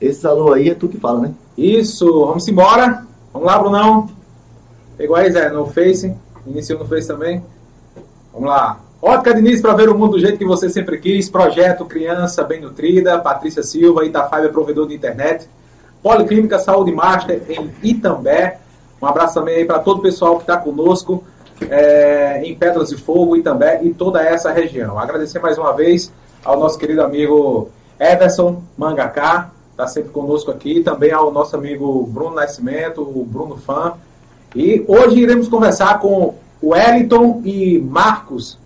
Esse alô aí é tu que fala, né? Isso, vamos embora. Vamos lá, Brunão. Pegou aí, Zé, no Face. Iniciou no Face também. Vamos lá. Ótica Diniz para ver o mundo do jeito que você sempre quis. Projeto Criança Bem Nutrida. Patrícia Silva, Itafaiba, provedor de internet. Policlínica Saúde Master em Itambé. Um abraço também aí para todo o pessoal que está conosco é, em Pedras de Fogo, Itambé e toda essa região. Agradecer mais uma vez ao nosso querido amigo Everson Mangacá, está sempre conosco aqui, também ao nosso amigo Bruno Nascimento, o Bruno Fã. E hoje iremos conversar com o Wellington e Marcos,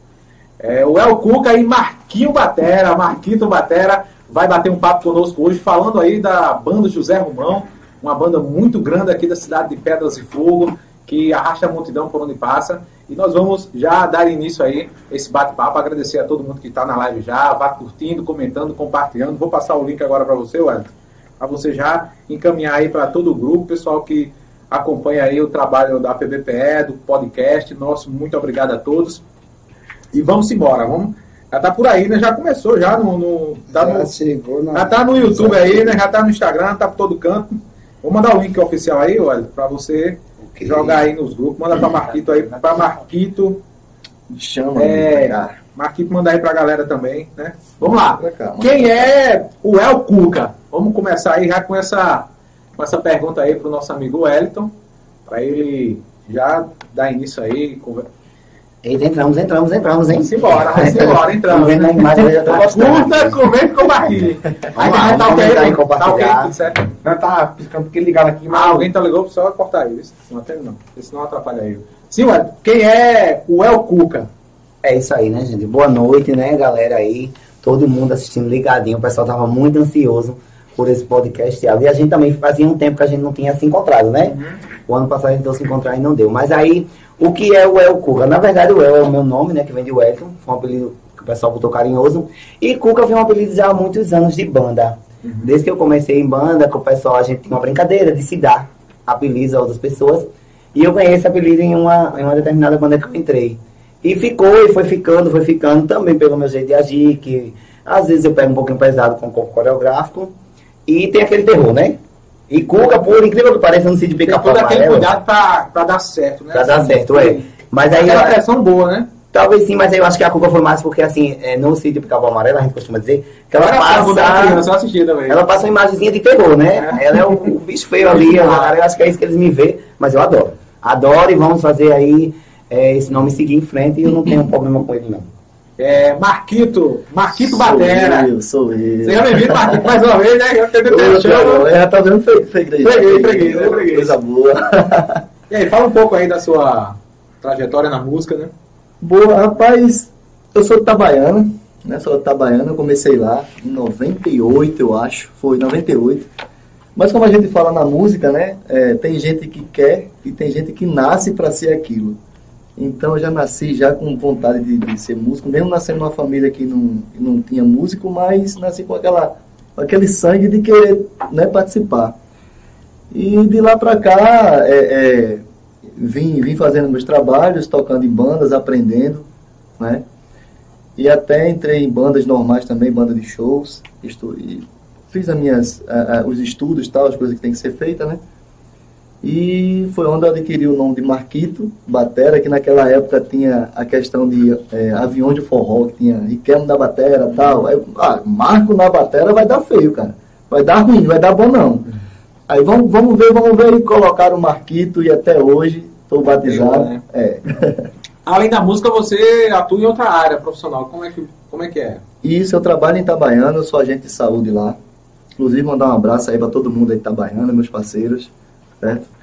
é, o El Cuca e Marquinho Batera, Marquito Batera, vai bater um papo conosco hoje, falando aí da banda José Romão, uma banda muito grande aqui da cidade de Pedras de Fogo, que arrasta a multidão por onde passa. E nós vamos já dar início aí esse bate-papo, agradecer a todo mundo que está na live já, vá curtindo, comentando, compartilhando. Vou passar o link agora para você, Wellington, para você já encaminhar aí para todo o grupo, pessoal que acompanha aí o trabalho da PBPE, do podcast. Nosso muito obrigado a todos. E vamos embora, vamos. Já tá por aí, né? Já começou já no. no, tá Já no chegou na- já tá no YouTube aí, né? Já tá no Instagram, tá por todo canto. Vou mandar o link oficial aí, olha, para você Ok. jogar aí nos grupos. Manda para Marquito aí, para Marquito. Chama, É. Marquito manda aí pra galera também, né? Vamos lá. Cá. Quem é o El Cuca? Vamos começar aí já com essa, com essa pergunta aí pro nosso amigo Wellington, para ele já dar início aí. conver- Eita, entramos, entramos, entramos, hein? Vamos embora, vamos embora, entramos. Vendo na imagem, eu já gostando. Curta, comente e compartilhe. Aí lá, tá vamos ok, tá ok, tudo certo. Não, tá piscando porque ligaram aqui, mas Ah, alguém tá ligou, só cortar aí. isso. Não atende não, porque senão atrapalha aí. Sim, Wellington, quem é o El Cuca? É isso aí, né, gente? Boa noite, né, galera aí. Todo mundo assistindo ligadinho. O pessoal tava muito ansioso por esse podcast. E a gente também fazia um tempo que a gente não tinha se encontrado, né? O ano passado a gente tentou se encontrar e não deu. Mas aí, o que é o El Cuca? Na verdade, o El é o meu nome, né? Que vem de Wellington. Foi um apelido que o pessoal botou carinhoso. E Cuca foi um apelido já há muitos anos de banda. Desde que eu comecei em banda, com o pessoal, a gente tinha uma brincadeira de se dar apelidos a outras pessoas. E eu ganhei esse apelido em uma, em uma determinada banda que eu entrei. E ficou, e foi ficando, foi ficando também pelo meu jeito de agir, que às vezes eu pego um pouquinho pesado com o corpo coreográfico. E tem aquele terror, né? E Cuca, por incrível que pareça, no sítio Tem pica-pau todo aquele amarelo, cuidado pra, pra dar certo, né? pra dar certo, é. Mas aí, Aquela pressão boa, né? talvez sim, mas aí eu acho que a Cuca foi mais porque, assim, é, no sítio pica-pau amarelo, a gente costuma dizer, que ela Era criança, passa... eu assisti também. Ela passa uma imagenzinha de terror, né? Ela é o, o bicho feio ali, eu, eu acho que é isso que eles me vê, mas eu adoro. Adoro e vamos fazer aí é, esse nome seguir em frente e eu não tenho problema com ele, não. É, Marquito, Marquito Sou Batera. eu, sou eu. Seja bem-vindo, Marquito, mais uma vez, né? Eu tentei chama. Já tá vendo freguês. Freguês, freguês, é freguês. Coisa boa. E aí, fala um pouco aí da sua trajetória na música, né? Boa, rapaz, eu sou de Itabaiana, né? Sou de Itabaiana, eu comecei lá em 98, eu acho, foi 98. Mas como a gente fala na música, né? é, tem gente que quer e tem gente que nasce para ser aquilo. Então eu já nasci já com vontade de, de ser músico, mesmo nascendo numa família que não, que não tinha músico, mas nasci com aquela, com aquele sangue de querer né, participar. E de lá para cá, é, é, vim, vim fazendo meus trabalhos, tocando em bandas, aprendendo, né? E até entrei em bandas normais também, banda de shows, estu- fiz as minhas, a- a- os estudos, tal, as coisas que tem que ser feitas, né? E foi onde eu adquiri o nome de Marquito Batera, que naquela época tinha a questão de é, aviões de forró, que tinha Riquelme da Batera tal. Aí, ah, Marco na Batera vai dar feio, cara. Vai dar ruim, não vai dar bom não. Aí vamos, vamos ver, vamos ver e colocaram o Marquito e até hoje estou batizado. Né? É. Além da música, você atua em outra área profissional. Como é que, como é, que é? E isso, eu trabalho em Itabaiana, eu sou agente de saúde lá. Inclusive, mandar um abraço aí para todo mundo aí de Itabaiana, meus parceiros, certo?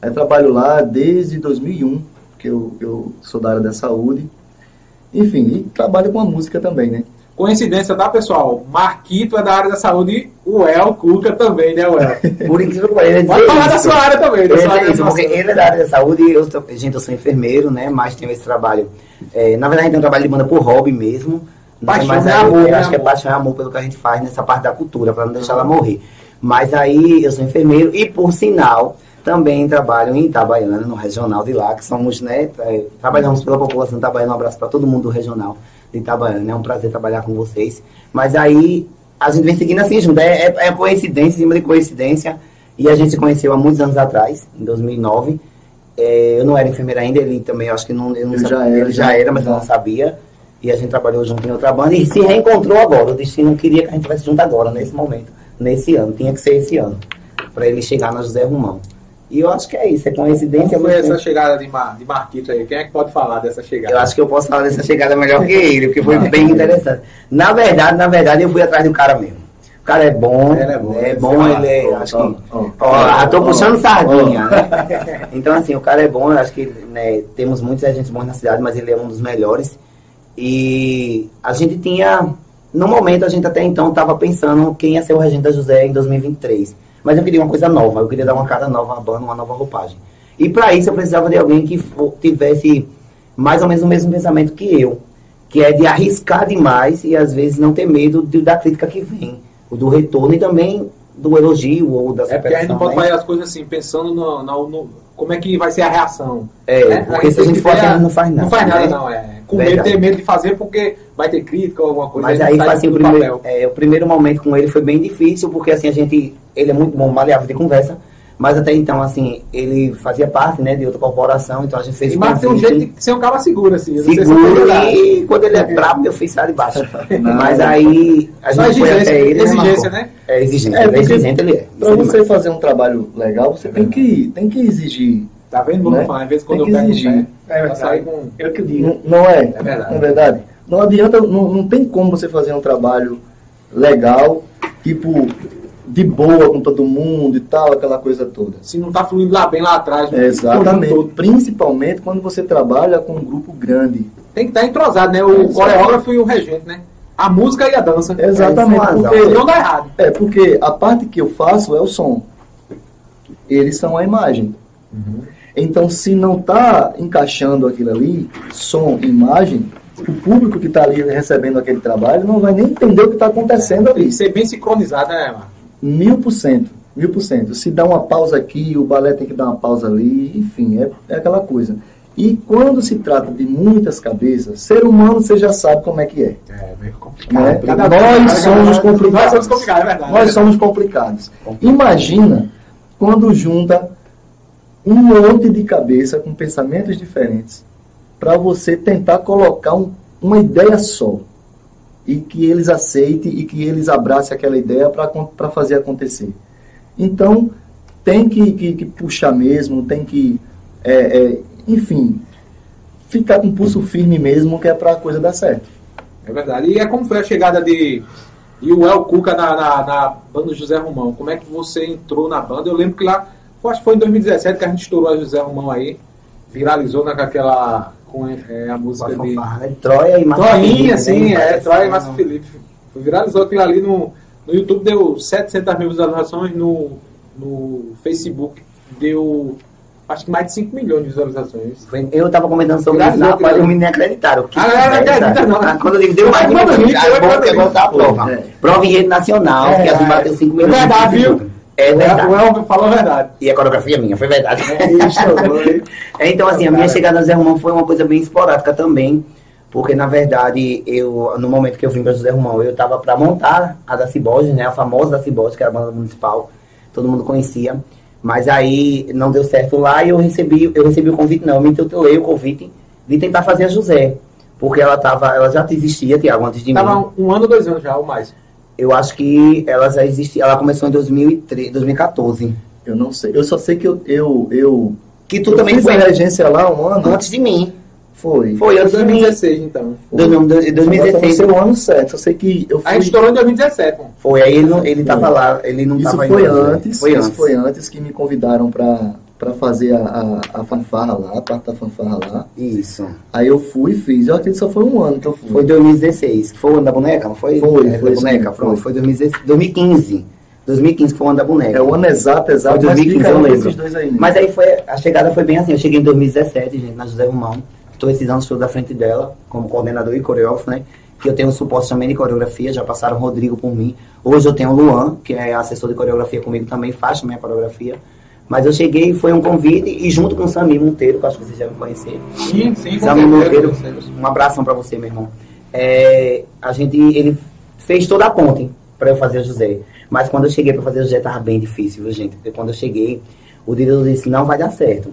Aí trabalho lá desde 2001, que eu, eu sou da área da saúde. Enfim, e trabalho com a música também, né? Coincidência, tá, pessoal? Marquito é da área da saúde, o El Cuca também, né, El? Por incrível que pareça, Pode falar da isso. sua área também, da Ele sua área é isso, porque ele é da área da saúde e eu, gente, eu sou enfermeiro, né? Mas tenho esse trabalho. é, na verdade, tem um trabalho de banda por hobby mesmo. né, Paixão mas é aí, amor, eu né, acho que é amor? paixão e amor pelo que a gente faz nessa parte da cultura, para não deixar ela morrer. Mas aí eu sou enfermeiro e, por sinal, também trabalho em Itabaiana, no regional de lá, que somos, né? é, trabalhamos pela população Itabaiana. Um abraço para todo mundo do regional de Itabaiana. É um prazer trabalhar com vocês. Mas aí a gente vem seguindo assim junto. É, é, é coincidência, em cima de coincidência. E a gente se conheceu há muitos anos atrás, em 2009. É, eu não era enfermeira ainda, ele também, eu acho que não, eu não Ele sabia, já era, ele já já. era, mas eu não sabia. E a gente trabalhou junto em outra banda e se reencontrou agora. O destino queria que a gente estivesse junto agora, nesse momento, nesse ano. Tinha que ser esse ano, para ele chegar na José Romão. E eu acho que é isso, é coincidência. Como foi essa chegada de, Mar, de Marquito aí? Quem é que pode falar dessa chegada? eu acho que eu posso falar dessa chegada melhor que ele, porque foi bem interessante. Na verdade, na verdade, eu fui atrás do cara mesmo. O cara é bom, Ele é bom, é ele bom, sei ele é, acho Ó, que... ó, Ó, eu tô ó, puxando ó, sardinha, né? Então, assim, o cara é bom, eu acho que né, temos muitos agentes bons na cidade, mas ele é um dos melhores. E a gente tinha, no momento, a gente até então estava pensando quem ia ser o regente da José em 2023. Mas eu queria uma coisa nova, eu queria dar uma cara nova à banda, uma nova roupagem. E para isso eu precisava de alguém que fo- tivesse mais ou menos o mesmo pensamento que eu, que é de arriscar demais e às vezes não ter medo de- da crítica que vem, do retorno e também do elogio ou da É porque a gente não pode né? fazer as coisas assim, pensando no, no- no- como é que vai ser a reação. É, né? porque se a gente for a a- gente não faz nada. Não faz nada, né? não. É. Com medo, Verdade. ter medo de fazer porque vai ter crítica ou alguma coisa. Mas aí, sai assim, o primeiro, papel. é, o primeiro momento com ele foi bem difícil, porque assim, a gente, ele é muito bom, maleável de conversa, mas até então, assim, ele fazia parte, né, de outra corporação, então a gente fez E o Marcos tem um jeito de ser um cara seguro, assim. se é seguro verdade. e quando ele é brabo eu fiz sai de baixo. Não. Mas aí a gente foi exigência, até ele. exigência, marcou. né? É exigente, É, é exigente, ele é. Pra é você fazer um trabalho legal, você tem que, tem que exigir. Tá vendo, Bruno? Né? Às vezes quando Tem eu pego exigir. É verdade. com... Eu que digo. Não, não é? É verdade. Não é verdade? Não adianta, não, não tem como você fazer um trabalho legal, tipo, de boa com todo mundo e tal, aquela coisa toda. Se não tá fluindo lá bem lá atrás. no Exatamente. Principalmente quando você trabalha com um grupo grande. Tem que estar entrosado, né? O Exato. coreógrafo e o regente, né? A música e a dança. Exatamente. É, porque, Não dá errado. é, porque a parte que eu faço é o som. Eles são a imagem. Então, se não está encaixando aquilo ali, som, imagem, o público que está ali recebendo aquele trabalho não vai nem entender o que está acontecendo Tem ali. que ser bem sincronizado, né, Marcos? Mil por cento. Mil por cento. Se dá uma pausa aqui, o balé tem que dar uma pausa ali, enfim, é, é aquela coisa. E quando se trata de muitas cabeças, ser humano você já sabe como é que é. É, meio complicado. Né? Cada- Nós somos Nós complicados. somos complicados, é verdade. Nós somos complicados. Imagina quando junta um monte de cabeça com pensamentos diferentes para você tentar colocar um- uma ideia só e que eles aceitem e que eles abracem aquela ideia para fazer acontecer. Então, tem que, que- que puxar mesmo, tem que, é, é, enfim, ficar com o pulso firme mesmo, que é para a coisa dar certo. É verdade. E é como foi a chegada de, de o El Cuca na, na, na banda José Romão? Como é que você entrou na banda? Eu lembro que lá, acho que foi em 2017 que a gente estourou a José Romão aí. Viralizou naquela. com é, a música de. né? Troia e Márcio Felipe, Troinha, né? sim, é, Troia e né? Márcio Felipe. Viralizou aquilo ali no, no YouTube, deu 700 mil visualizações, no, no Facebook deu acho que mais de 5 milhões de visualizações. Eu tava comentando sobre isso rapaz, os meninos nem acreditaram. Que Ah, não, não não. Ah, Quando eu digo, deu mais de Mas mil, manda link, já eu é voltar a prova. É. Prova em rede nacional, É, que a gente é. bateu 5 É milhões. de verdade, viu? É verdade. O El falou a verdade. E a coreografia minha, foi verdade. É, então, assim, a minha chegada no Zé Romão foi uma coisa bem esporádica também, porque, na verdade, eu, no momento que eu vim para José Romão, eu estava para montar a da Ciboge, né, a famosa da Ciboge, que era a banda municipal, todo mundo conhecia, mas aí não deu certo lá e eu recebi, eu recebi o convite, não, eu me tutelei o convite de tentar fazer a José, porque ela tava, ela já existia, Tiago, antes de mim. Tava um ano, dois anos já, ou mais. Eu acho que ela já existia, ela começou em 2003, 2014. Eu não sei. Eu só sei que eu, eu, eu Que tu eu também fiz foi a regência lá um ano. antes de mim. Foi. Foi antes de mim. 2016, então. Agora 2016. Foi o ano certo. Eu sei que eu A gente fui. estourou em 2017, mano. Foi, aí ele, não, ele tava lá, ele não Isso tava foi indo, né? antes. Foi isso antes. foi antes que me convidaram pra, pra fazer a, a, a fanfarra lá, a parte da fanfarra lá. Isso. Aí eu fui e fiz. Eu acredito que só foi um ano que eu fui. Foi 2016, que foi o ano da boneca, não foi? Foi, É, foi da boneca, foi. Foi 2016, 2015. 2015 que foi o ano da boneca. É o ano exato, exato. Foi mas 2015, fica eu lembro. aí. né? Mas aí foi, a chegada foi bem assim, eu cheguei em 2017, gente, na José Romão. Estou esses anos todos à frente dela, como coordenador e coreógrafo, né? Que eu tenho suporte também de coreografia, já passaram o Rodrigo por mim. Hoje eu tenho o Luan, que é assessor de coreografia comigo também, faz também a coreografia. Mas eu cheguei, foi um convite, e junto com o Samir Monteiro, que eu acho que vocês já me conhecer. Sim, sim, Samir Monteiro, um abração pra você, meu irmão. É, a gente, ele fez toda a ponte. pra eu fazer o José. Mas quando eu cheguei pra fazer o José, tava bem difícil, viu, gente? Porque quando eu cheguei, o diretor disse, não vai dar certo.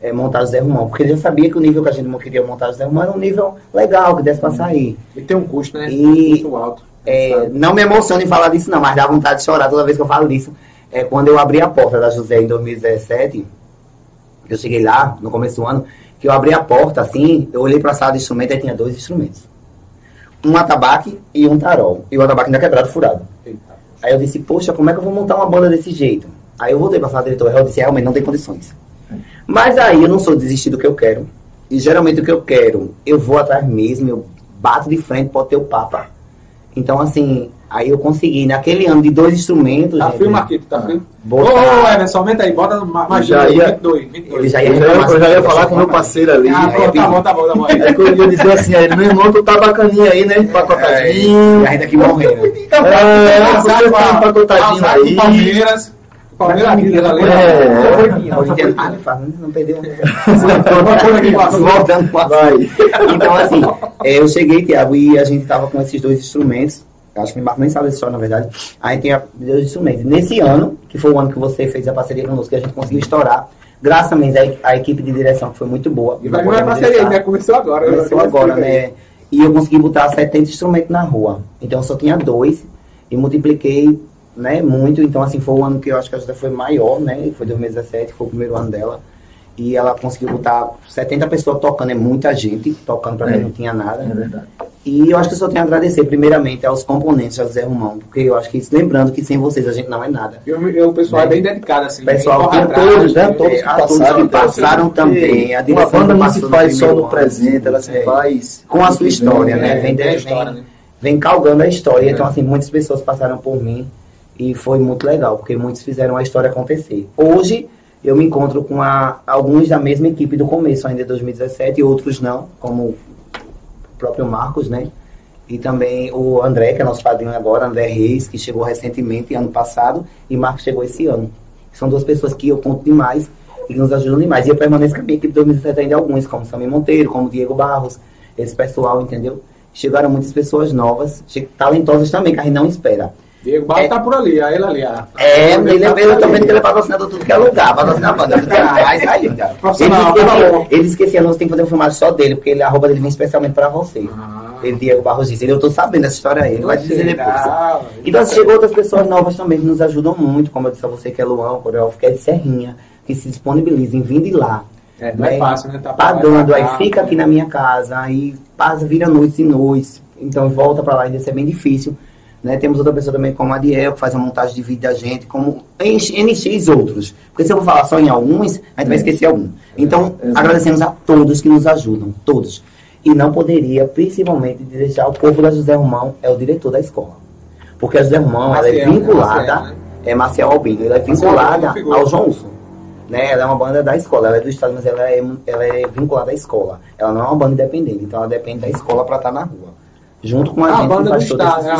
É, montar o José Romão, porque ele já sabia que o nível que a gente queria montar o José Romão era um nível legal, que desse pra sair. E tem um custo, né? E- Um custo alto. É, não me emociono em falar disso, não, mas dá vontade de chorar toda vez que eu falo disso. É, quando eu abri a porta da José em 2017, eu cheguei lá, no começo do ano, que eu abri a porta assim, eu olhei pra sala de instrumento e tinha dois instrumentos. Um atabaque e um tarol. E o atabaque ainda quebrado, furado. Aí eu disse, poxa, como é que eu vou montar uma banda desse jeito? Aí eu voltei pra sala do diretor, eu disse, realmente não tem condições. Mas aí eu não sou desistir do que eu quero. E geralmente o que eu quero, eu vou atrás mesmo, eu bato de frente, pode ter o papa. Então, assim, aí eu consegui, naquele ano de dois instrumentos. Tá gente, frio, Marquito? Tá frio? Ô, ô, Everson, aumenta aí. Bota ma- mais Já ia- 22, 22. Ele já ia Eu já, eu já ia falar com o meu parceiro ali. Ah, Aí pô, tá bom, tá bom, tá bom. É que eu ia dizer assim, aí, meu irmão, tu tá bacaninha aí, né? Empacotadinho. E ainda aqui morrendo. É, você tá empacotadinho Azar com aí. Palmeiras. Palmeiras né? Ali, É. Hoje em dia, ah, me fala, não perdeu. Voltando a Vai. Então, assim, é, eu cheguei, Tiago, e a gente tava com esses dois instrumentos. Acho que o Marco nem sabe dessa história, na verdade. Aí tem a- dois instrumentos. Nesse ano, que foi o ano que você fez a parceria conosco, que a gente conseguiu estourar, graças a Deus, a, a equipe de direção que foi muito boa. E vai podemos parceria né? Começou agora. Começou agora, né? E eu consegui botar 70 instrumentos na rua. Então eu só tinha dois e multipliquei né, muito. Então, assim, foi o ano que eu acho que a ajuda foi maior, né? Foi 2017, foi o primeiro ano dela. E ela conseguiu botar 70 pessoas tocando, é muita gente tocando pra É. quem não tinha nada. É verdade. E eu acho que eu só tenho a agradecer, primeiramente, aos componentes, ao Zé Romão, porque eu acho que, lembrando que sem vocês a gente não é nada. Eu, eu, o pessoal é bem dedicado, assim. Pessoal tem atrás, todos, né? Todos que a todos passaram, que passaram assim, também. A Uma banda não se faz só no presente, ela se é. faz Com a sua história, né? É, Vem, história, vem, né? vem calgando a história. É. Então, assim, muitas pessoas passaram por mim e foi muito legal, porque muitos fizeram a história acontecer. Hoje, eu me encontro com a- alguns da mesma equipe do começo, ainda de 2017, e outros não, como o próprio Marcos, né? E também o André, que é nosso padrinho agora, André Reis, que chegou recentemente, ano passado, e Marcos chegou esse ano. São duas pessoas que eu conto demais e nos ajudam demais. E eu permaneço com a minha equipe de 2017 ainda alguns, como Samir Monteiro, como Diego Barros, esse pessoal, entendeu? Chegaram muitas pessoas novas, talentosas também, que a gente não espera. Diego Barro É. tá por ali, a ele ali. A, É, a- ele, tá vendo que ele é patrocinador tudo que é lugar, patrocinar a banda. Mas aí, cara. Profissional, ele, tá ele esquecia, nós tem que fazer um filmagem só dele, porque ele, a roupa dele vem especialmente pra você. Ah. Ele, Diego Barros disse, ele, eu tô sabendo essa história aí, ele vai dizer depois. Ah, Então chegou outras pessoas novas também que nos ajudam muito, como eu disse a você, que é Luan, o coreógrafo, que é de Serrinha, que se disponibiliza em vir de lá. É, não é né? fácil, né? Tá e Pagando, pra aí cá, fica né? aqui na minha casa, aí passa, vira noites e noites, então volta pra lá, e isso é bem difícil. Né? Temos outra pessoa também como a Adiel, que faz a montagem de vídeo da gente, como NX outros. Porque se eu vou falar só em alguns, a gente vai esquecer algum. Então, Exato. agradecemos a todos que nos ajudam, todos. E não poderia, principalmente, deixar o corpo da José Romão, é o diretor da escola. Porque a José Romão, ela é vinculada, Maciel, né? é Marcial Albino, ela é vinculada ao João Urso. Né? Ela é uma banda da escola, ela é do estado, mas ela é, ela é vinculada à escola. Ela não é uma banda independente, então ela depende da escola para estar na rua. Junto com a, Ah, a gente banda do faz todo estado, né? A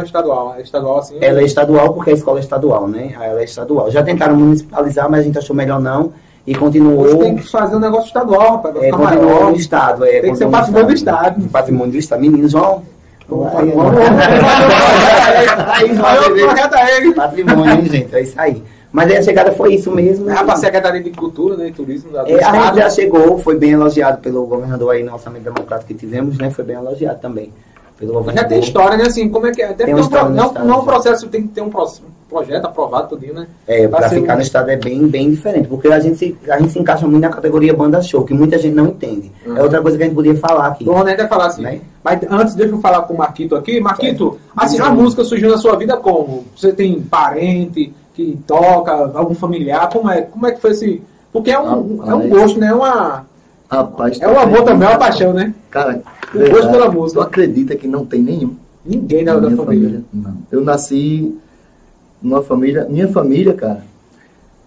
é estadual. É estadual assim. Ela é estadual porque a escola é estadual, né? Ela é estadual. Já tentaram municipalizar, mas a gente achou melhor não. E continuou. Tem que fazer um negócio estadual, rapaz. É, continuou maior. no estado. É, Tem que ser patrimônio do estado. Patrimônio do estado. Meninos, João. Patrimônio, hein, gente? É isso aí. Mas aí a chegada foi isso mesmo. Ah, pra Secretaria de Cultura né, e Turismo da do É, a gente já chegou, foi bem elogiado pelo governador aí no orçamento democrático que tivemos, né? Foi bem elogiado também. Já tem história, né? Assim, como é que é? Deve Tem um pro- no não, Estado, não um já. processo, tem que ter um, pro- um projeto aprovado, tudinho, né? É, ser ficar um- no estado é bem, bem diferente, porque a gente, se, a gente se encaixa muito na categoria banda show, que muita gente não entende. Uhum. É outra coisa que a gente podia falar aqui. O Ronaldo vai falar assim. Né? Mas antes, deixa eu falar com o Marquito aqui. Marquito, assim, a música surgiu na sua vida como? Você tem parente que toca, algum familiar? Como é, como é que foi esse. Porque é um, é um gosto, né? É, uma, Rapaz, é um amor também, é uma paixão, né? Cara, O gosto pela música. Tu acredita que não tem nenhum? Ninguém na da minha família. Não. Eu nasci numa família. Minha família, cara,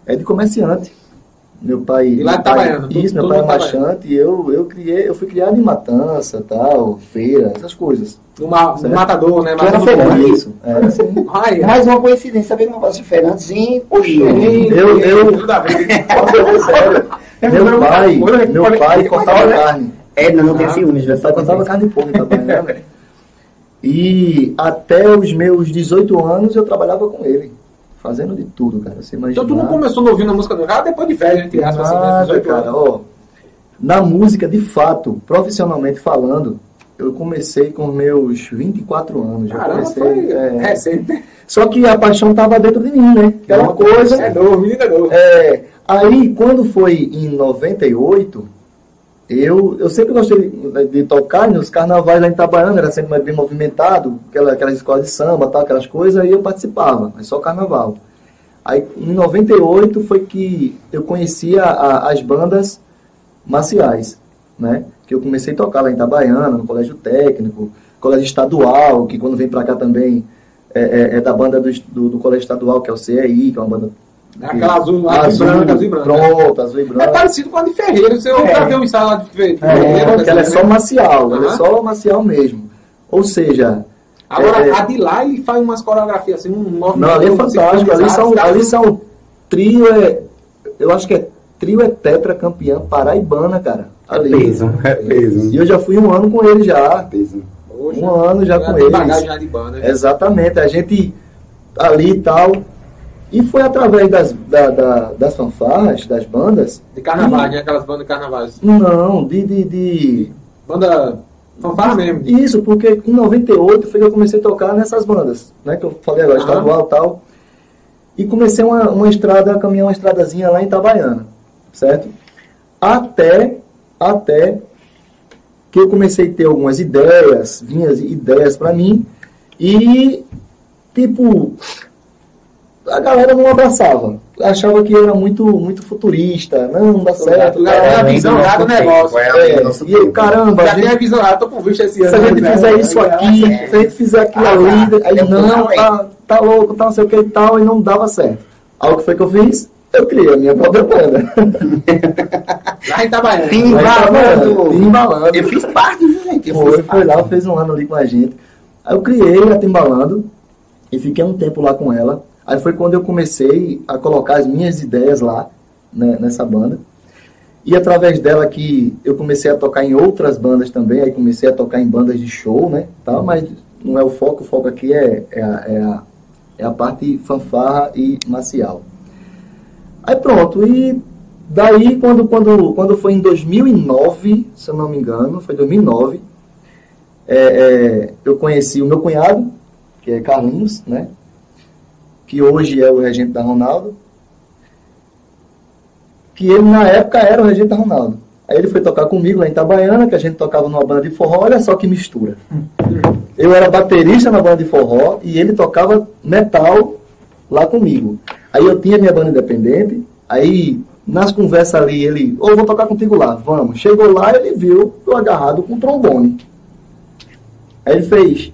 é de comerciante. Meu pai. E lá tudo- Isso, meu pai é em Itabaiana. machante e eu, eu, criei, eu fui criado em matança, tal, feira, essas coisas. No, ma- no Certo. matador, né? Tu era Matador feirante? Isso. É, assim. Ai, ai. Mais uma coincidência, saber que não posso de feirantes, gente. Gente, Eu-. Sério. Meu pai, meu pai cortava carne. É, não, não tem Ah, ciúmes, viu? pai Só cortava vocês. carne de porco em Itabaiana. E até os meus 18 anos eu trabalhava com ele. Fazendo de tudo, cara. Você imagina. Então tu não começou ouvindo a música do cara depois de velho, entre aspas, assim, né? Nada, 18 cara. anos. Ó, na música, de fato, profissionalmente falando, eu comecei com meus 24 anos. Já Caramba, comecei, foi é. recente. Só que a paixão tava dentro de mim, né? Aquela coisa. É novo, menino é novo. É, aí, quando foi em 98, eu, eu sempre gostei de, de tocar nos carnavais lá em Itabaiana, era sempre bem movimentado, aquela, aquelas escolas de samba, tal, aquelas coisas, aí eu participava, mas só carnaval. Aí, em 98 foi que eu conhecia as bandas marciais, né? Que eu comecei a tocar lá em Itabaiana, no colégio técnico, colégio estadual, que quando vem pra cá também é, é- é da banda do, do, do colégio estadual, que é o CEI, que é uma banda... Aquela azul, azul, branca, azul e branca. Pronto, azul e É branca. parecido com a de Ferreira. Se eu É. já vi um ensaio lá de Fe- É, Ferreira. porque ela é dessa só marcial, ela é só marcial mesmo. Ou seja, Agora, É, é. a de lá, ele faz umas coreografias assim, um movimento. não, ali é fantástico, ali são, ali são trio, é, eu acho que é trio é tetra campeã paraibana, cara. É Ali. peso, é peso. E eu já fui um ano com ele já. Peso. Poxa, Um ano já com banda. né? Exatamente, a gente ali e tal. E foi através das, da- da- das fanfarras, das bandas. De carnaval, né? Aquelas bandas de carnavais. Não, de, de, de Banda fanfarra mesmo. Isso, porque em 98 foi que eu comecei a tocar nessas bandas, né? Que eu falei agora, estadual e tal. E comecei uma, uma estrada, a caminhar uma estradazinha lá em Itabaiana, certo? Até, até que eu comecei a ter algumas ideias, vinhas ideias pra mim, e tipo, a galera não abraçava. Achava que era muito, muito futurista, não, não dá certo. Já tem a visão do negócio. É, e eu, caramba, Já tem a visão, ah, tô com vista esse ano. se a gente né? fizer isso aqui, se a gente fizer aquilo ali, aí eu não, tá, tá louco, tá não sei o que e tal, e não dava certo. Aí o que foi que eu fiz? Eu criei a minha própria banda. Lá em Itabaiana. Sim. Timbalando. Timbalando. Eu fiz parte, gente? Eu Foi, foi lá, fez um ano ali com a gente. Aí eu criei a Timbalando e fiquei um tempo lá com ela. Aí foi quando eu comecei a colocar as minhas ideias lá, né, nessa banda. E através dela que eu comecei a tocar em outras bandas também, aí comecei a tocar em bandas de show, né? Tal, mas não é o foco, o foco aqui é, é, a, é, a, é a parte fanfarra e marcial. Aí pronto, e daí quando, quando, quando foi em 2009, se eu não me engano, foi 2009, é, é, eu conheci o meu cunhado, que é Carlinhos, né? Que hoje é o regente da Ronaldo. Que ele na época era o regente da Ronaldo. Aí ele foi tocar comigo lá em Itabaiana, que a gente tocava numa banda de forró, olha só que mistura. Eu era baterista na banda de forró e ele tocava metal lá comigo. Aí eu tinha minha banda independente, aí nas conversas ali ele, ô, vou tocar contigo lá, vamos. Chegou lá ele viu eu agarrado com trombone. Aí ele fez,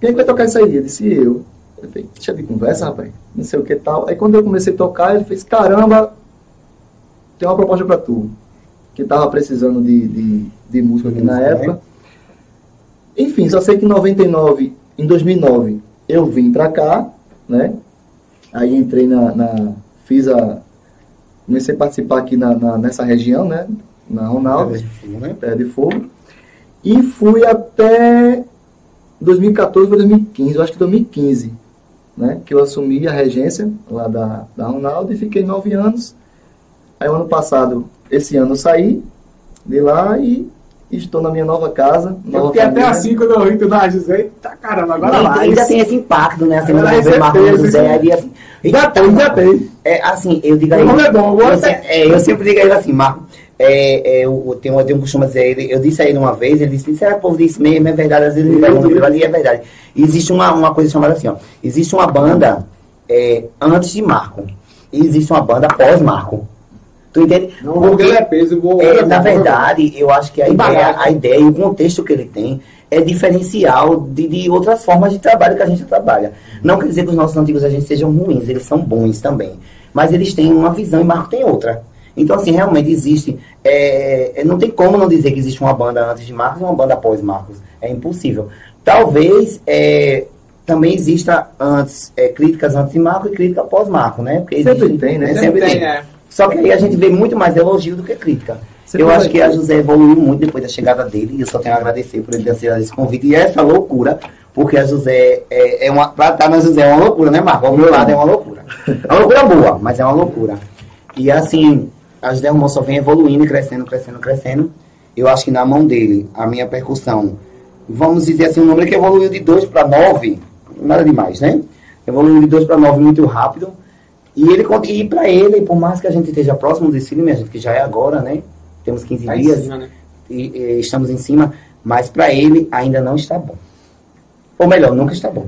quem é vai tocar isso aí? Eu disse, eu. Ele fez, deixa de conversa, rapaz, não sei o que tal. Aí quando eu comecei a tocar, ele fez, caramba, tem uma proposta pra tu. Que tava precisando de, de, de música aqui na Música, época. Enfim, só sei que em 99, em 2009, eu vim pra cá, né? Aí entrei na, na- fiz a, comecei a participar aqui na, na- nessa região, né? Na Ronaldo, né? Pé de Fogo. E fui até 2014 ou 2015, eu acho que 2015, né? Que eu assumi a regência lá da, da Ronaldo e fiquei nove anos. Aí o ano passado, esse ano eu saí de lá e estou na minha nova casa. Eu Nova fiquei até família. assim quando eu vi tu na José. Tá caramba, agora Ainda, vai. ainda tem esse impacto, né? Assim, aí você marca fez, o José ali, assim. Já tem, já tem. É, assim, eu digo O aí. nome é bom, eu, é, eu sempre digo a ele assim, Marco. É, é, eu, eu eu tenho um costume de dizer, eu disse a ele uma vez, ele disse, será que o povo disse mesmo, é verdade, às vezes ele pergunta, ele ali, é verdade. Existe uma, uma coisa chamada assim, ó, existe uma banda é, antes de Marco, e existe uma banda pós-Marco. Tu entende? Não, o Porque- é peso, o Google é, é na verdade, eu acho que a E ideia, a ideia e o contexto que ele tem é diferencial de, de outras formas de trabalho que a gente trabalha. Não quer dizer que os nossos antigos agentes sejam ruins, eles são bons também. Mas eles têm uma visão e Marco tem outra. Então, assim, realmente existe. é, é, não tem como não dizer que existe uma banda antes de Marcos e uma banda após Marcos. É impossível. Talvez é, também exista antes é, críticas antes de Marco e crítica após Marco, né? Porque Sempre existe- tem, né? é, Sempre tem, é. só que aí a gente vê muito mais elogio do que crítica. Sempre eu acho que a José evoluiu muito depois da chegada dele e eu só tenho a agradecer por ele ter aceitado esse convite. E essa loucura, porque a José é, é uma. Pra estar na José é uma loucura, né, Marco? Ao meu lado é uma loucura. É uma loucura boa, mas é uma loucura. E assim, a José Romão só vem evoluindo, e crescendo, crescendo, crescendo. Eu acho que na mão dele, a minha percussão, vamos dizer assim, um número que evoluiu de 2 para 9, nada demais, né? Evoluiu de 2 para 9 muito rápido. E ele e para ele, por mais que a gente esteja próximo desse filme, a gente que já é agora, né? Temos 15 Tá dias cima, né? e, e estamos em cima, mas para ele ainda não está bom. Ou melhor, nunca está bom.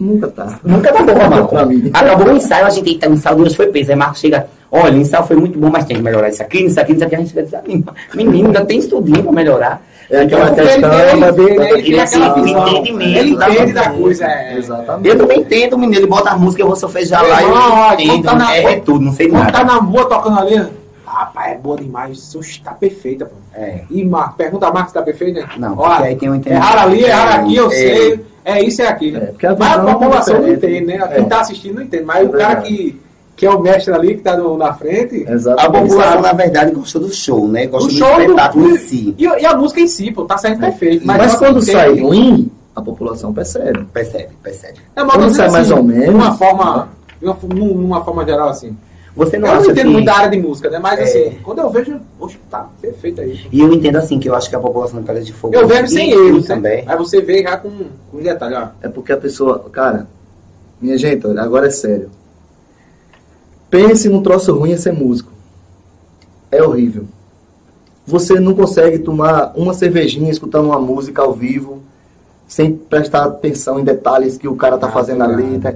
Nunca tá. Nunca tá bom, Marco. Mim. Acabou o ensaio, a gente eita, o ensaio de hoje foi peso. Aí Marco chega, olha, o ensaio foi muito bom, mas tem que melhorar isso aqui, isso aqui, isso aqui. A gente fica desanima. Menino, ainda tem estudinho para melhorar. É aquela ele questão tem- da ele- ele tem Ele tem entendimento Ele entende da coisa. é. Exatamente. Eu também entendo, menino. Ele bota a música, eu vou sofrejar lá, Irmão, eu ó, entendo. tá na- é, é tudo, não sei Quando tá nada. na rua tocando ali, Rapaz, é boa demais. Isso está perfeita, pô. É. E Marco, pergunta a Marco se tá perfeita, né? Não, porque aí tem um entendimento. Errar ali, errar aqui, eu É, sei. É isso, é aquilo. É, porque a mas a é população não entende, né? É. Quem tá assistindo não entende. Mas É o cara que, que é o mestre ali, que tá no- na frente, A Exatamente. população, na verdade, gosta do show, né? Gosta o do show do, espetáculo em si. e, e a música em si, pô, tá saindo perfeito. Mas, nós quando sai ruim, a população percebe. Percebe, percebe. Mas quando sai dizendo mais ou menos, De uma forma, de uma, num- numa forma geral, assim. Você não eu não acha entendo que... muito da área de música, né? Mas É. assim, quando eu vejo, poxa, tá perfeito aí. E eu entendo assim, que eu acho que a população de Pedra de Fogo... Eu vejo sem e- erros, e né? também. Aí você vê já com, com detalhe, ó. É porque a pessoa. Cara, minha gente, olha, agora é sério. Pense num troço ruim é ser músico. É horrível. Você não consegue tomar uma cervejinha escutando uma música ao vivo sem prestar atenção em detalhes que o cara tá Ah, fazendo obrigado. ali. Tá?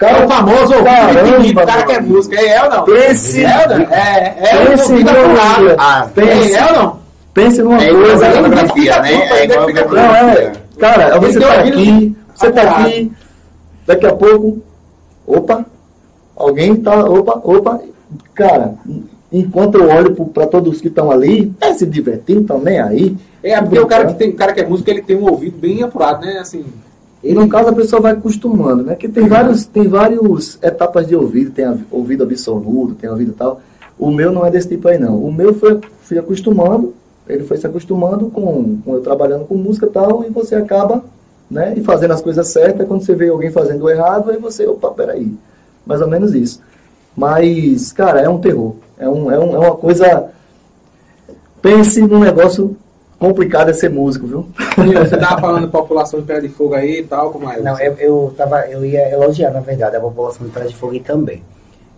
É o famoso ouvido Caramba, de o cara que é música. É eu não? Pense, É ou não? É, é o pense numa, apurado. Ah, pense, É, é ou não? pense numa É coisa. a biografia, né? É igual Não, é. Cara, você tá aqui, você tá apurado. aqui, daqui a pouco, opa, alguém tá, opa, opa, cara, enquanto eu olho pra todos que estão ali, é se divertindo também aí. É, porque o cara que tem, o cara que é músico, ele tem um ouvido bem apurado, né? Assim, E no caso a pessoa vai acostumando, né? Que tem vários, tem vários etapas de ouvido, tem ouvido absoluto, tem ouvido tal. O meu não é desse tipo aí não. O meu foi fui acostumando, ele foi se acostumando com, com eu trabalhando com música e tal, e você acaba, né, e fazendo as coisas certas, quando você vê alguém fazendo errado, aí você, opa, peraí. Mais ou menos isso. Mas, cara, é um terror. É, um, é, um, é uma coisa. Pense num negócio complicado é ser músico, viu? você tava falando população de Pé de Fogo aí e tal, como é? Não, eu, eu, tava, eu ia elogiar, na verdade, a população de Pedra de Fogo e também.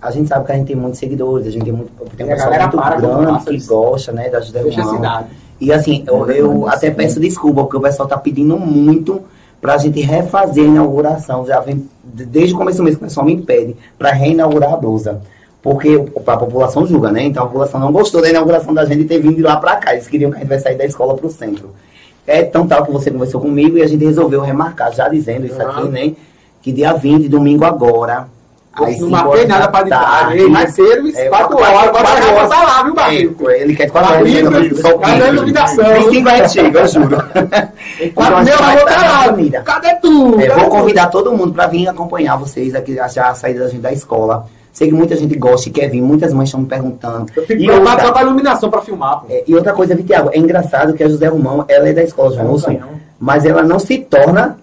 A gente sabe que a gente tem muitos seguidores, a gente tem, muito, tem um E a pessoal muito para grande que isso. gosta, né, da a Romão. cidade. E assim, eu, eu até sim. peço desculpa, porque o pessoal tá pedindo muito pra gente refazer a inauguração. Já vem, de- desde o começo do mês, o pessoal me pede pra reinaugurar a blusa. Porque o- a população julga, né? Então a população não gostou da inauguração da gente ter vindo de lá pra cá. Eles queriam que a gente vai sair da escola pro centro. É tão tal que você conversou comigo e a gente resolveu remarcar, já dizendo isso aqui, né? Que dia 20, domingo agora. às não cinco marquei nada da pra ditar. tarde, mais cedo, É, 4 quatro- horas. Já horas. tá lá, viu, Barrico? É, ele quer quatro horas. Só cadê a iluminação? 25 a gente chega, eu juro. Quatro mil, a gente eu vou vai estar estar lá. Cadê tu? É, vou convidar todo mundo para vir acompanhar vocês aqui, já a saída da gente da escola. Sei que muita gente gosta e quer vir, muitas mães estão me perguntando. Eu fico E outra- só a iluminação pra filmar. É, e outra coisa, Vitiago, é engraçado que a José Romão, ela é da escola João Wilson, mas ela não se torna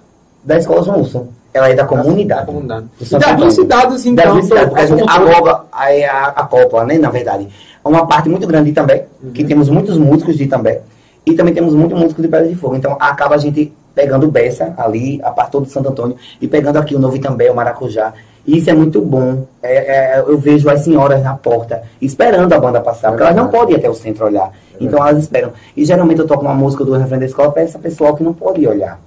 da escola João Wilson. Ela é da comunidade. Da comunidade. Do E das duas cidades, assim, Das então. duas cidades, porque a gente como todo. aboga a, a, a Copa, né, na verdade. É uma parte muito grande de Itambé, que temos muitos músicos de Itambé, e também temos muitos músicos de Pedra de Fogo. Então acaba a gente pegando Bessa ali, a parte toda de Santo Antônio, e pegando aqui o Novo Itambé, o Maracujá. E isso é muito bom. É, é, eu vejo as senhoras na porta, esperando a banda passar, porque elas não podem ir até o centro olhar. Então elas esperam. E geralmente eu toco uma música do refrão da escola para essa pessoal que não pode olhar.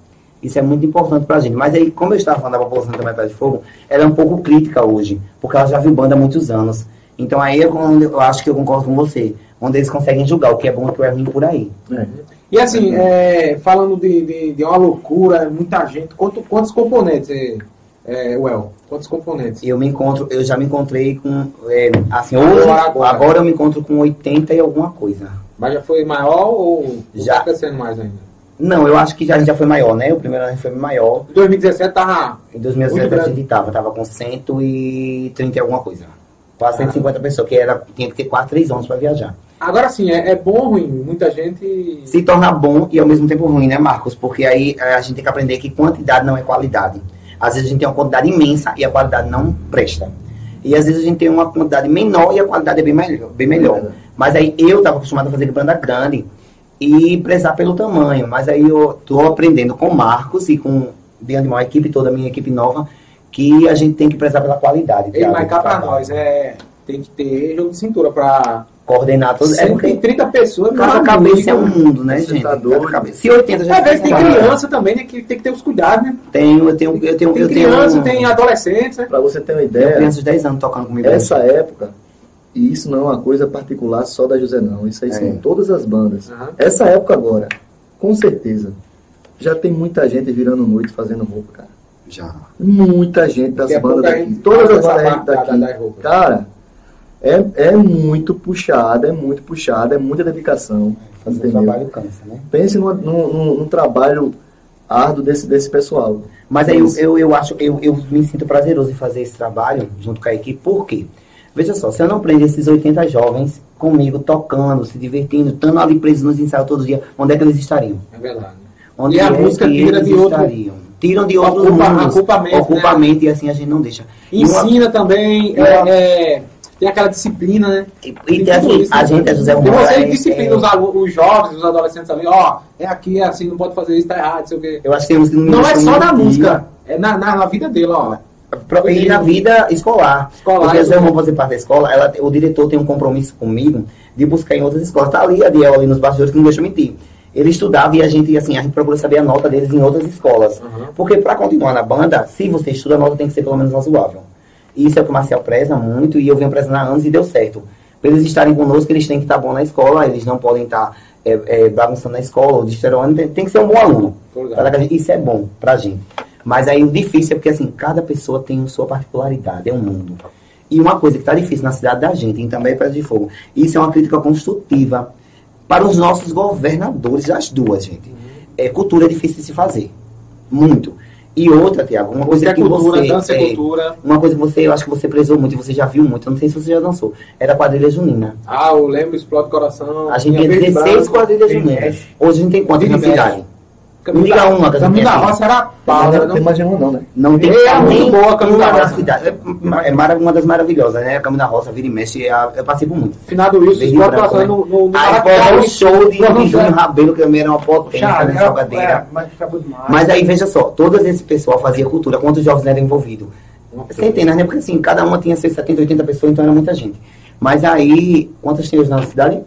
Isso é muito importante pra gente. Mas aí, como eu estava falando da população também Pedra de Fogo, ela é um pouco crítica hoje, porque ela já viu banda há muitos anos. Então aí é quando eu acho que eu concordo com você, onde eles conseguem julgar o que é bom e o que é ruim por aí. É. E assim, é, falando de, de, de uma loucura, muita gente. Quanto, quantos componentes, é, é, Well? Quantos componentes? Eu me encontro, eu já me encontrei com, é, assim, hoje, Agora, agora, agora. eu me encontro com 80 e alguma coisa. Mas já foi maior ou Já. crescendo mais ainda? Não, eu acho que já, a gente já foi maior, né? O primeiro ano foi maior. Em 2017 tava. Em 2017 Muito a gente tava, tava com 130 e alguma coisa. Quase 150 pessoas, que era, tinha que ter 4, 3 anos para viajar. Agora sim, é, é bom ou ruim? Muita gente. se torna bom e ao mesmo tempo ruim, né, Marcos? Porque aí eh, a gente tem que aprender que quantidade não é qualidade. Às vezes a gente tem uma quantidade imensa e a qualidade não presta. E às vezes a gente tem uma quantidade menor e a qualidade é bem melhor. Bem melhor. Mas aí eu estava acostumado a fazer banda grande e prezar pelo tamanho. Mas aí eu tô aprendendo com o Marcos e com de uma equipe toda, a minha equipe nova, que a gente tem que prezar pela qualidade. Mas do cá trabalho. nós, é, tem que ter jogo de cintura pra. Coordenar todos. É porque 130 pessoas, meu cada amigo. cabeça é um mundo, né, gente? tá cabeça. Se 80 já Às vezes tem criança também, né? Que tem que ter os cuidados, né? Tenho, eu tenho, eu tenho, Tem eu criança, tenho, tem adolescentes, né? Para você ter uma ideia, crianças de 10 anos tocando comigo. essa época, e isso não é uma coisa particular só da José, não. Isso aí É. são todas as bandas. Aham. Essa época agora, com certeza, já tem muita gente virando noite fazendo roupa, cara. Já. Muita gente das bandas daqui. Todas as bandas daqui. da- das roupas. Cara, é, é muito puxada, é muito puxada, é muita dedicação. Fazer o entendeu? trabalho cansa, né? Pense num, num- num- num trabalho árduo desse, desse pessoal. Mas aí eu, eu, eu acho, eu, eu me sinto prazeroso em fazer esse trabalho junto com a equipe, por quê? Veja só, se eu não prender esses 80 jovens comigo, tocando, se divertindo, estando ali presos nos ensaios todo dia, onde é que eles estariam? É verdade. Onde E a é música que tira eles de outro- estariam? Tiram de outros Ocupa- mundos. ocupa a mente, Ocupa a né? mente e assim a gente não deixa. E uma- Ensina também, é, é, tem aquela disciplina, né? E, e Tem assim, isso, a né? gente é José E Romão. você disciplina os, os jovens, os adolescentes ali, ó, é aqui, é assim, não pode fazer isso, tá errado, sei o quê. Eu acho que temos que Não é só na música, é na, na, na vida dele, ó. E na vida escolar. Escolar, Porque se eu vou fazer parte da escola, ela, o diretor tem um compromisso comigo de buscar em outras escolas. Tá ali a Diel ali nos bastidores que não deixa eu mentir. Ele estudava e a gente, assim, a gente procura saber a nota deles em outras escolas. Uhum. Porque para continuar na banda, se você estuda, a nota tem que ser pelo menos razoável. Isso é o que o Marcel preza muito e eu venho prezando há anos e deu certo. Para eles estarem conosco, eles têm que estar bom na escola, eles não podem estar é, é, bagunçando na escola ou disterando, tem, tem que ser um bom aluno. Para a gente- Isso é bom pra gente. Mas aí o difícil é porque assim, cada pessoa tem sua particularidade, é um mundo. E uma coisa que está difícil na cidade da gente, em também Pedra de Fogo, isso é uma crítica construtiva para os nossos governadores, as duas, gente. É, cultura é difícil de se fazer. Muito. E outra, Tiago, uma coisa é que cultura, você. dança é é, cultura. uma coisa que você, eu acho que você prezou muito, e você já viu muito, eu não sei se você já dançou, era a quadrilha junina. Ah, eu lembro, explode coração. A gente tinha Verde 16 Branco, quadrilhas juninas. Hoje a gente tem quantas na cidade? Da- uma que a gente Caminho da. Roça era pau, não né? tem mais nenhuma, não, né? Não tem É, é muito boa a da Roça. cidade. É, é mara- uma das maravilhosas, né? A Caminho da Roça, vira e mexe, é eu passei por muito. Final do Wilson, Verde explode o branco, coração né? no, no, no Aí foi o show de, de Júnior Rabelo, que também era uma potência Puxado, na era- salgadeira. é, mas demais. Mas aí, veja só, todos esse pessoal fazia cultura, quantos jovens eram envolvidos? Centenas, né? Porque assim, cada uma tinha seus 70, 80 pessoas, então era muita gente. Mas aí, quantas hoje na cidade?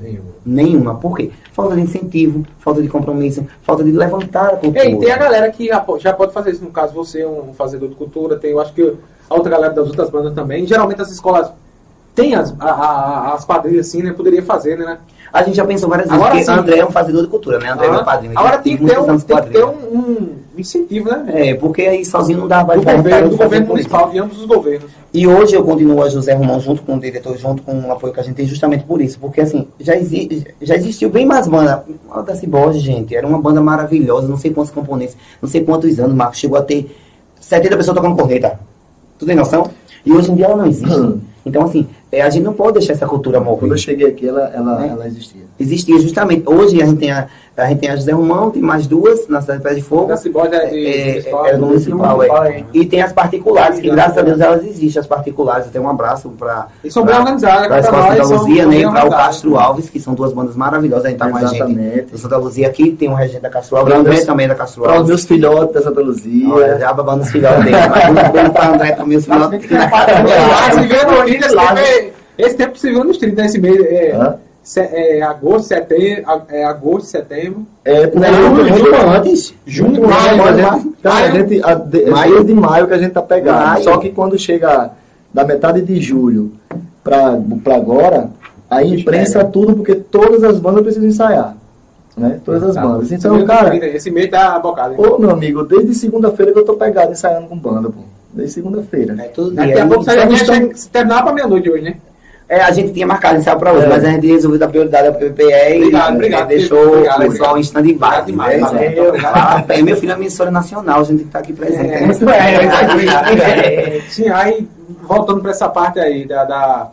Nenhuma. Nenhuma. Por quê? Falta de incentivo, falta de compromisso, falta de levantar a cultura. Ei, tem a galera que já po- já pode fazer isso. No caso, você é um fazedor de cultura, tem, eu acho que a outra galera das outras bandas também. Geralmente as escolas têm as, a- a- as quadrilhas assim, né? Poderia fazer, né? A gente já pensou várias vezes, Agora porque sim. André é um fazedor de cultura, né? André é meu padrinho. Agora tem que ter um, tem que ter um, um incentivo, né? É, porque aí sozinho não dá vai Do governo, do governo isso. municipal, de ambos os governos. E hoje eu continuo a José Romão junto com o diretor, junto com o apoio que a gente tem justamente por isso. Porque assim, já, exi já existiu bem mais banda. A da Ciborge, gente, era uma banda maravilhosa, não sei quantos componentes, não sei quantos anos, Marcos, chegou a ter 70 pessoas tocando corneta. Tu tem noção? E hoje em dia ela não existe. Então, assim, é, a gente não pode deixar essa cultura Quando eu morrer. cheguei aqui, ela, ela, É. ela existia. Existia justamente. Hoje a gente tem a, a, gente tem a José Romão, tem mais duas na cidade de Pé de Fogo. Da Cibode é de É, municipal. é, é do municipal, municipal, é. é. E tem as particulares, que graças a sim. Deus elas existem, as particulares. Eu tenho um abraço para E são bem organizadas, para a cada Escola Santa Luzia, né? Para o. Castro Alves, que são duas bandas maravilhosas. A gente tá com a gente Santa Luzia aqui, tem um regente da Castro Alves, André também da Castro Para os Alves. meus filhotes da Santa Luzia. Olha, já babando os filhotes dele, mas bem para André também, os filhotes. Se vê no Twitter, esse tempo se viu nos 30, nesse mês. É? Se- é agosto, setembro, é agosto, setembro. É, porque Não, muito, muito antes. Junho, maio, maio, a gente, então, a Maio. gente, a, de, é Maio. desde maio que a gente tá pegando. Maio. Só que quando chega da metade de julho para agora, aí imprensa tudo porque todas as bandas precisam ensaiar. Né? Todas as Tá. bandas. Esse Então, mês tá cara, 30, Esse mês tá bocado. hein? ô meu amigo, desde segunda-feira que eu tô pegado ensaiando com banda, pô. Desde segunda-feira. É, todo Daqui dia. a pouco só a não estamos- chega- se terminar pra meia-noite hoje, né? É, a gente tinha marcado ensaio para hoje, É. mas a gente resolveu dar prioridade ao PPE Obrigado, e obrigado, deixou obrigado, o pessoal em stand-by. Obrigado demais, né? é, meu filho é uma emissora nacional, a gente estar aqui presente. É, né? É, Sim, aí voltando pra essa parte aí da, da-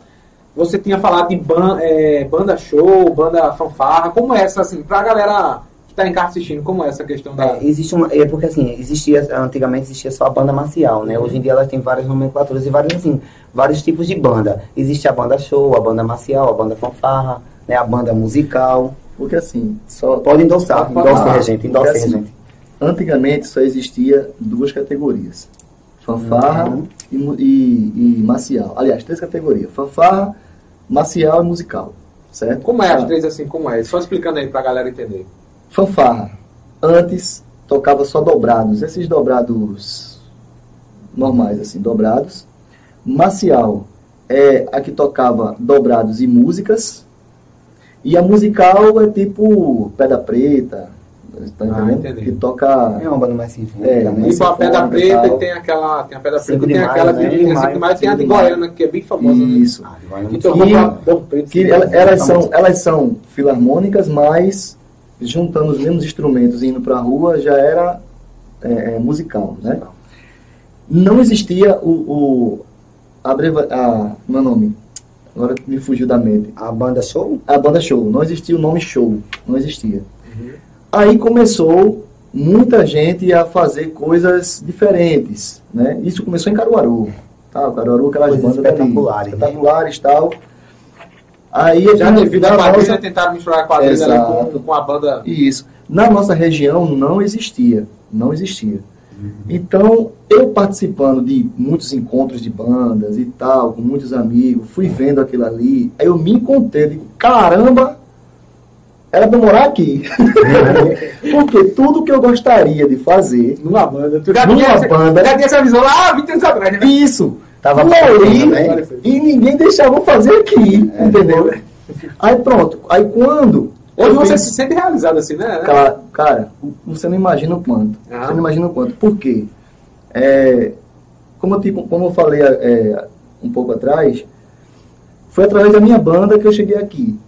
você tinha falado de ban- é, banda show, banda fanfarra. Como é essa, assim, pra galera que tá em casa assistindo, como é essa questão da. É, existe uma, é porque assim, existia, antigamente existia só a banda marcial, né? Hoje em dia elas têm várias nomenclaturas e vários, assim, vários tipos de banda. Existe a banda show, a banda marcial, a banda fanfarra, né? A banda musical. Porque assim, só Pode endossar, regente, endosse, Porque, assim, regente. antigamente só existia duas categorias. Fanfarra Uhum. e, e, e marcial. Aliás, três categorias. Fanfarra, marcial e musical. Certo? Como é as Ah, três assim, como é? Só explicando aí pra galera entender. Fanfarra. Antes tocava só dobrados. Esses dobrados normais, assim, dobrados. Marcial é a que tocava dobrados e músicas. E a musical é tipo Pedra Preta. Tá Ah, entendendo? entendi. que toca. É uma banda mais sinfônica, É, né? Mas Tipo a Pedra Preta e tem aquela. Tem a Pedra Preta e tem maio, aquela né? que De maio, cinco de maio, tem a de. Goiânia, que é bem famosa, né? Isso. Ah, agora não Que. Que ela- elas, são, elas são filarmônicas, mas juntando os mesmos instrumentos e indo para a rua já era é, é, musical, né? Não existia o, o a, breva, a meu nome, agora me fugiu da mente. A banda show? A banda show, não existia o nome show, não existia. Aí começou muita gente a fazer coisas diferentes, né? Isso começou em Caruaru, tá? Caruaru, aquelas Coisas bandas espetaculares, né? espetaculares e tal. Aí Já devido à quadrilha, nossa- tentaram misturar a quadrilha ali com, com a banda. Isso. Na nossa região não existia. Não existia. Então, eu participando de muitos encontros de bandas e tal, com muitos amigos, fui vendo aquilo ali, aí eu me encontrei, digo, caramba, era pra morar aqui. Porque tudo que eu gostaria de fazer, Numa banda. Tu já Numa tinha, banda. já tinha essa visão lá há 20 anos atrás, né? isso, Tava fui ali, né? e ninguém deixava eu fazer aqui, entendeu? Aí pronto, aí quando... Hoje você fiz- se sente realizado assim, né? Cara, cara, você não imagina o quanto. Ah. Você não imagina o quanto. Por quê? É, como, eu, te- como eu falei é, um pouco atrás, foi através da minha banda que eu cheguei aqui.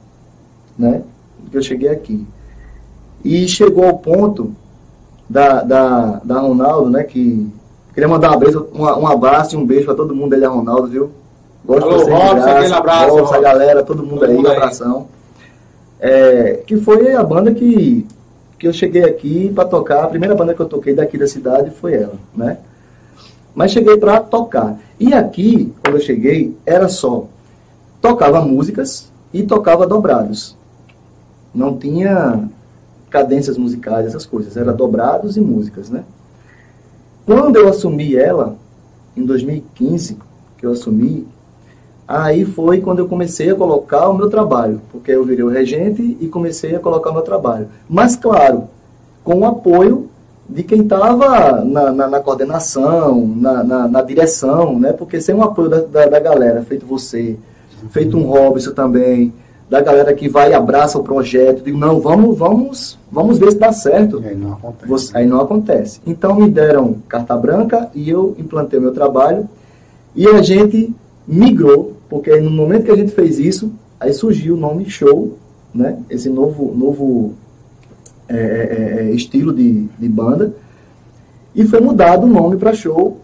Né? Que eu cheguei aqui. E chegou ao ponto da, da, da Ronaldo, né? Que queria mandar um abraço, um, um abraço e um beijo para todo mundo aí da Ronaldo, viu? Gosto Alô, de vocês Robson, graça. aquele abraço, Robson, a galera, todo mundo Todo aí, mundo abração. É, que foi a banda que, que eu cheguei aqui para tocar. A primeira banda que eu toquei daqui da cidade foi ela, né? Mas cheguei para tocar. E aqui, quando eu cheguei, era só tocava músicas e tocava dobrados. Não tinha cadências musicais, essas coisas. Era dobrados e músicas, né? Quando eu assumi ela, em 2015, que eu assumi, aí foi quando eu comecei a colocar o meu trabalho, porque eu virei o regente e comecei a colocar o meu trabalho. Mas, claro, com o apoio de quem estava na, na, na coordenação, na, na, na direção, né? Porque sem o apoio da, da, da galera, feito você, feito um Robson também, da galera que vai e abraça o projeto, digo, não, vamos, vamos, vamos ver se dá certo. É, não acontece. Você- aí não acontece. Então me deram carta branca e eu implantei o meu trabalho e a gente migrou, porque no momento que a gente fez isso, aí surgiu o nome Show, né? Esse novo, novo é, é, é, estilo de, de banda e foi mudado o nome para Show.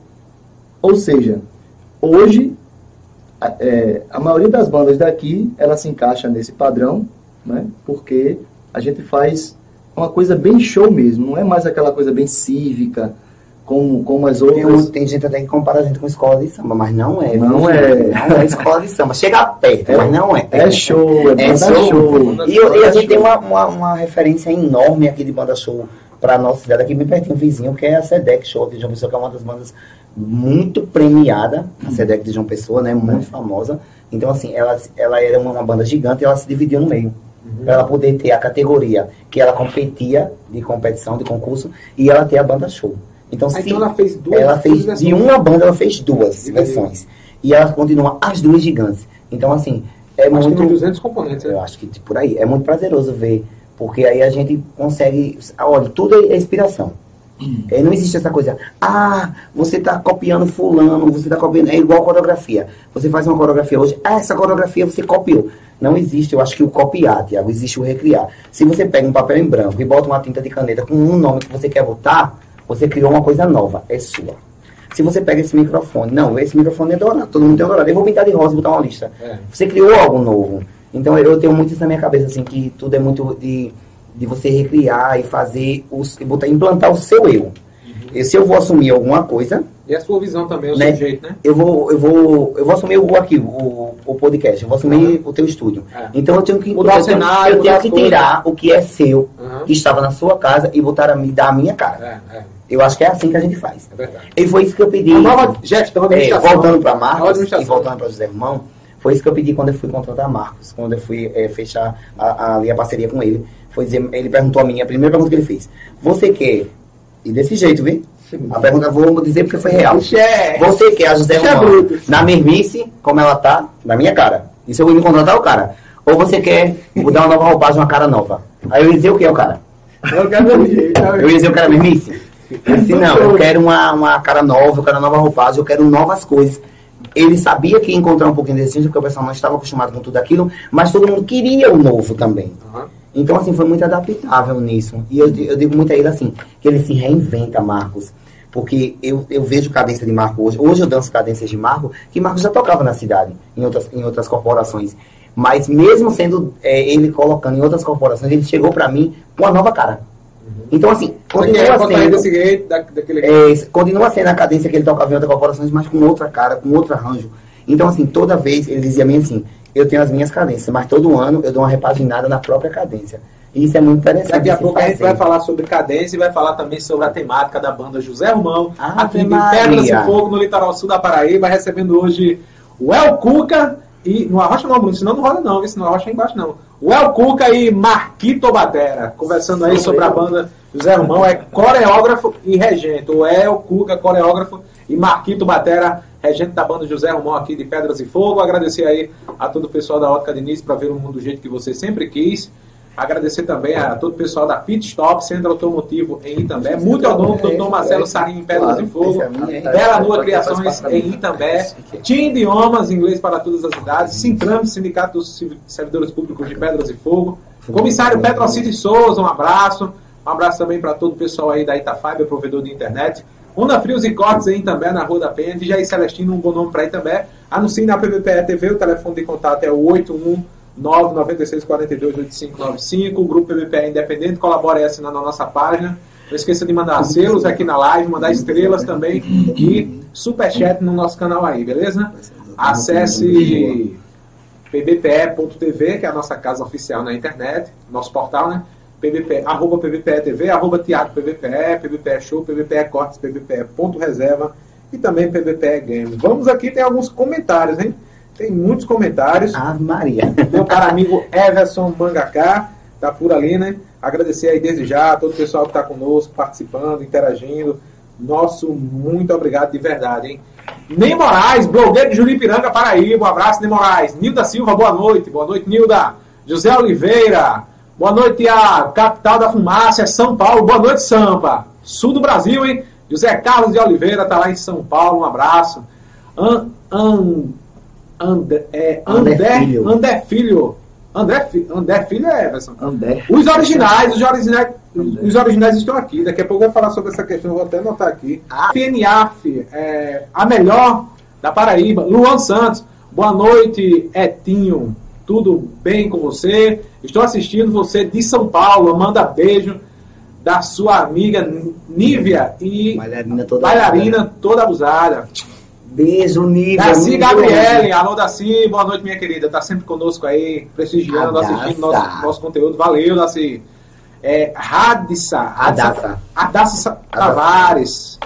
Ou seja, hoje é, a maioria das bandas daqui ela se encaixa nesse padrão, né? Porque a gente faz uma coisa bem show mesmo, não é mais aquela coisa bem cívica, como, como as Tem, outras. tem gente até que compara a gente com escola de samba, mas não é. Não viu, é. Não é escola de samba. Chega perto, É- mas não é. É show, é É banda show. show. E, e a gente tem uma, uma, uma referência enorme aqui de banda show para nossa cidade, aqui bem pertinho, vizinho, que é a SEDEC Show de João Pessoa, que é uma das bandas muito premiada, a SEDEC de João Pessoa, né? Muito famosa. Então, assim, ela, ela era uma, uma banda gigante e ela se dividia no meio. Pra ela poder ter a categoria que ela competia de competição, de concurso, e ela ter a banda show. Então, Ah, então ela fez duas ela fez duas de uma banda, ela fez duas Dividiu. versões. E ela continua as duas gigantes. Então, assim, é Acho que muito. tem 200 componentes. Eu né? acho que por aí. É muito prazeroso ver. Porque aí a gente consegue. Olha, tudo é inspiração. É, não existe essa coisa. Ah, você está copiando fulano, você está copiando. É igual coreografia. Você faz uma coreografia hoje, ah, essa coreografia você copiou. Não existe, eu acho que o copiar, Tiago, existe o recriar. Se você pega um papel em branco e bota uma tinta de caneta com um nome que você quer botar, você criou uma coisa nova, é sua. Se você pega esse microfone, não, esse microfone é dourado, todo mundo tem dourado, eu vou pintar de rosa e botar uma lista. É. Você criou algo novo. Então eu tenho muito isso na minha cabeça, assim, que tudo é muito de, de você recriar e fazer, os, e botar, implantar o seu eu. E se eu vou assumir alguma coisa, E a sua visão também, o Né? seu jeito, né? eu vou, eu vou, eu vou assumir o aqui, o, o podcast, eu vou assumir o teu estúdio. É. Então eu tenho que Mudar o eu tenho, cenário, eu tenho que as coisas. tirar o que é seu, Aham. que estava na sua casa e botar a, dar a minha cara. É, é, Eu acho que é assim que a gente faz. é verdade. E foi isso que eu pedi. Uma nova gestão, É, administração. voltando para Marcos e voltando para José Irmão, foi isso que eu pedi quando eu fui contratar Marcos, quando eu fui é, fechar a, a, ali a parceria com ele. Foi dizer, ele perguntou a mim, a primeira pergunta que ele fez: Você quer? E desse jeito, viu? A pergunta eu vou dizer porque foi real. É. Você quer a José é bruto. na mesmice, como ela tá, na minha cara? Isso eu vou me contratar o cara. Ou você quer mudar uma nova roupagem, uma cara nova? Aí eu ia dizer o que é o cara? Eu quero. Eu ia dizer, eu quero a mesmice? Eu disse, não, eu quero uma, uma cara nova, eu quero uma nova roupagem, eu quero novas coisas. Ele sabia que ia encontrar um pouquinho desse porque o pessoal não estava acostumado com tudo aquilo, mas todo mundo queria o novo também. Aham. Então, assim, foi muito adaptável nisso. E eu, eu digo muito a ele assim, que ele se reinventa, Marcos. Porque eu, eu vejo cadência de Marco hoje. Hoje eu danço cadências de Marco, que Marco já tocava na cidade, em outras, em outras corporações. Mas mesmo sendo é, ele colocando em outras corporações, ele chegou pra mim com uma nova cara. Então, assim, continua sendo, da, daquele é, continua sendo a cadência que ele tocava em outras corporações, mas com outra cara, com outro arranjo. Então, assim, toda vez ele dizia a mim assim, eu tenho as minhas cadências, mas todo ano eu dou uma repaginada na própria cadência. E isso é muito interessante. Daqui a pouco a gente fazer. vai falar sobre cadência e vai falar também sobre a temática da banda José Romão, Ave aqui de. Pedras e Fogo, no litoral sul da Paraíba, recebendo hoje o El Cuca e. No Arrocha não, Bruno, senão não roda não, senão Arrocha é embaixo não. O El Cuca e Marquito Batera, conversando aí sobre a banda José Romão, é coreógrafo e regente. O El Cuca, coreógrafo, e Marquito Batera, regente da banda José Romão aqui de Pedras e Fogo. Agradecer aí a todo o pessoal da Ótica Diniz para ver o mundo do jeito que você sempre quis. Agradecer também a todo o pessoal da Pit Stop, Centro Automotivo em Itambé, Multiodonto, Dr. Marcelo Sarim em Pedras Claro, e Fogo, é? Bela Nua Criações em. Itambé, TIM Idiomas, inglês para todas as idades, Sintram, Sindicato dos Servidores Públicos de Pedras e Fogo, Comissário Petrocídio Souza, um abraço, um abraço também para todo o pessoal aí da Itafiber, provedor de internet, Onda Frios e Cortes em Itambé, na Rua da Penha, Jair Celestino, um bom nome para Itambé, anuncie na PVPE TV, o telefone de contato é o 81 996 42 8595. O grupo PBPE independente, colabora aí assinando a nossa página. Não esqueça de mandar selos aqui na live, mandar estrelas também e superchat no nosso canal aí, beleza? Acesse pbpe.tv, que é a nossa casa oficial na internet, nosso portal, né? PBP, arroba PBPE TV, arroba Teatro PBPE, PBPE Show, PBPE Cortes, PBPE Ponto Reserva e também PBPE Games. Vamos aqui, tem alguns comentários, hein? Tem muitos comentários. Ave Maria. Meu caro amigo Everson Mangaká, tá por ali, né? Agradecer aí desde já a todo o pessoal que está conosco, participando, interagindo. Nosso muito obrigado de verdade, hein? Ney Moraes, blogueiro de Juripiranga, Paraíba. Um abraço, Ney Moraes. Nilda Silva, boa noite. Boa noite, Nilda. José Oliveira. Boa noite, a capital da fumaça, é São Paulo. Boa noite, Sampa. Sul do Brasil, hein? José Carlos de Oliveira tá lá em São Paulo. Um abraço. An, an, André, é, André André, Filho. André Filho. André, André Filho é Everson. André. Os originais, os originais, os originais estão aqui. Daqui a pouco eu vou falar sobre essa questão, vou até anotar aqui. Ah. FNAF, é, a melhor da Paraíba. Luan Santos, boa noite, Etinho. Tudo bem com você? Estou assistindo você de São Paulo. Manda beijo da sua amiga Nívia e Bailarina toda bailarina toda abusada. Beijo, Nívia. Daci Gabriele, alô Daci, boa noite, minha querida. Tá sempre conosco aí, prestigiando, A assistindo nosso, nosso conteúdo. Valeu, Daci. É, Radissa, Adassa. Adassa Sa- Tavares.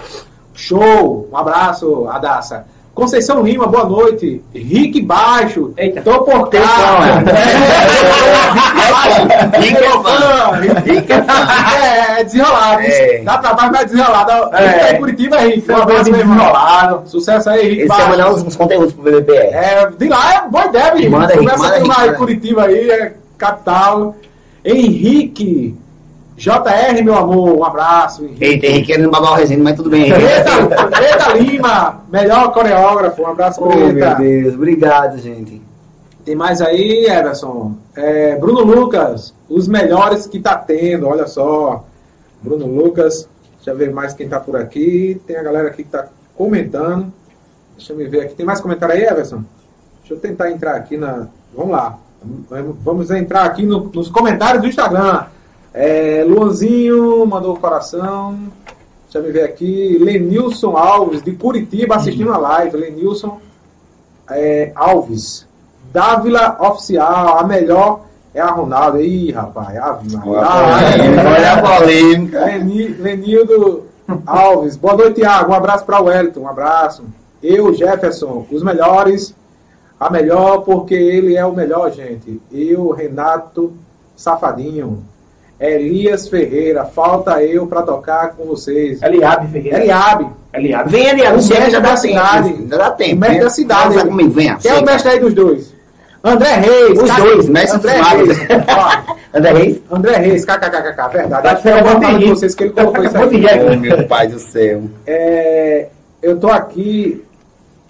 Show, um abraço, Adassa. Conceição Lima, boa noite. Rick Baixo. Eita. Tô por cá. Rick é fã. Rick é fã. É, é desenrolado. É. Dá trabalho, mas é desenrolado. É. Rick tá em Curitiba, Rick. Um abraço, desenrolado. Sucesso aí, Rick Eles Baixo. querem mandar uns, conteúdos pro BBPE. É, de lá é boa ideia, menino. Começa em manda. Curitiba aí, é capital. Henrique, JR, meu amor, um abraço. Henrique. Eita, Henrique querendo babar o resenha, mas tudo bem. Preta, Preta Lima, melhor coreógrafo, um abraço, Oh, meu Preta. Deus. Obrigado, gente. Tem mais aí, Everson. É, Bruno Lucas, os melhores que tá tendo, olha só. Bruno Lucas, deixa eu ver mais quem tá por aqui. Tem a galera aqui que tá comentando. Deixa eu me ver aqui. Tem mais comentário aí, Everson? Deixa eu tentar entrar aqui na. Vamos lá. Vamos- Vamos entrar aqui no- nos comentários do Instagram. É, Luanzinho mandou o coração. Deixa eu me ver aqui. Lenilson Alves, de Curitiba, assistindo a live. Lenilson é, Alves. Dávila Oficial, a melhor é a Ronaldo. Ih, rapaz, Ave Maria. Ah, é. Olha a polêmica. Leni- Lenildo Alves. Boa noite, Tiago. Um abraço para o Wellington. Um abraço. Eu, Jefferson, os melhores. A melhor porque ele é o melhor, gente. Eu, Renato Safadinho. Elias Ferreira. Falta eu para tocar com vocês. Eliabe Ferreira. Eliabe. Eliabe. Vem ali, O mestre já da cidade. Já dá tempo. O mestre Vem, da cidade. Comigo, venha. Quem é o mestre aí dos dois? André Reis. Os dois, mestre André dos Reis. André Reis? André Reis, kkkk, verdade. Acho que eu vou falar de vocês que ele colocou isso aqui. Oh, meu pai do céu. É, eu tô aqui,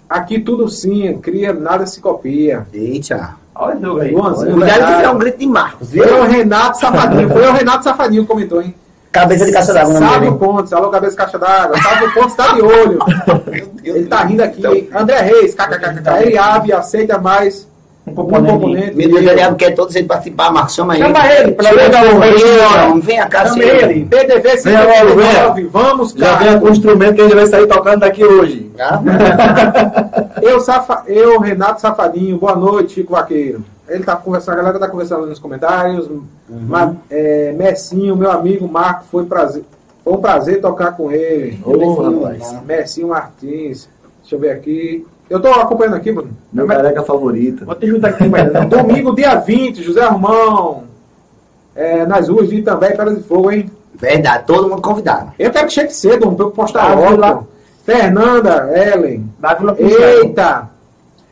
aqui tudo sim, cria, nada se copia. Eita. Olha o jogo aí. Cuidado que isso é um grito de Marcos, viu? Foi o Renato Safadinho, foi o Renato Safadinho que comentou, hein? Cabeça de caixa d'água, não Pontes, alô, cabeça de caixa d'água. Sávio Pontes tá de olho. Ele tá rindo aqui. hein? André Reis, kkkk. Ele abre, aceita mais Um um componente. componente. Meu Deus, ele quer todo jeito participar, Marcos. Chama ele. Chama ele, pelo amor de Vem cá, Chama ele. PDV Venha logo, 59, vamos, Já cara. vem com o instrumento que a gente vai sair tocando daqui hoje. Tá? Eu, Safa, eu, Renato Safadinho, boa noite, Chico Vaqueiro. Ele tá conversando, a galera tá conversando nos comentários. Ma- é, Messinho, meu amigo Marco, foi, prazer, foi um prazer tocar com ele. Ô, rapaz. Messinho Martins. Deixa eu ver aqui. Eu tô acompanhando aqui, mano. Meu careca favorito. Vou te juntar aqui. Domingo, dia 20, José Romão. É, nas ruas de também, Pedras de Fogo, hein? Verdade, todo mundo convidado. Eu quero que chegue cedo, pra eu postar Ah, logo. Fernanda, Ellen. Da Vila. Eita!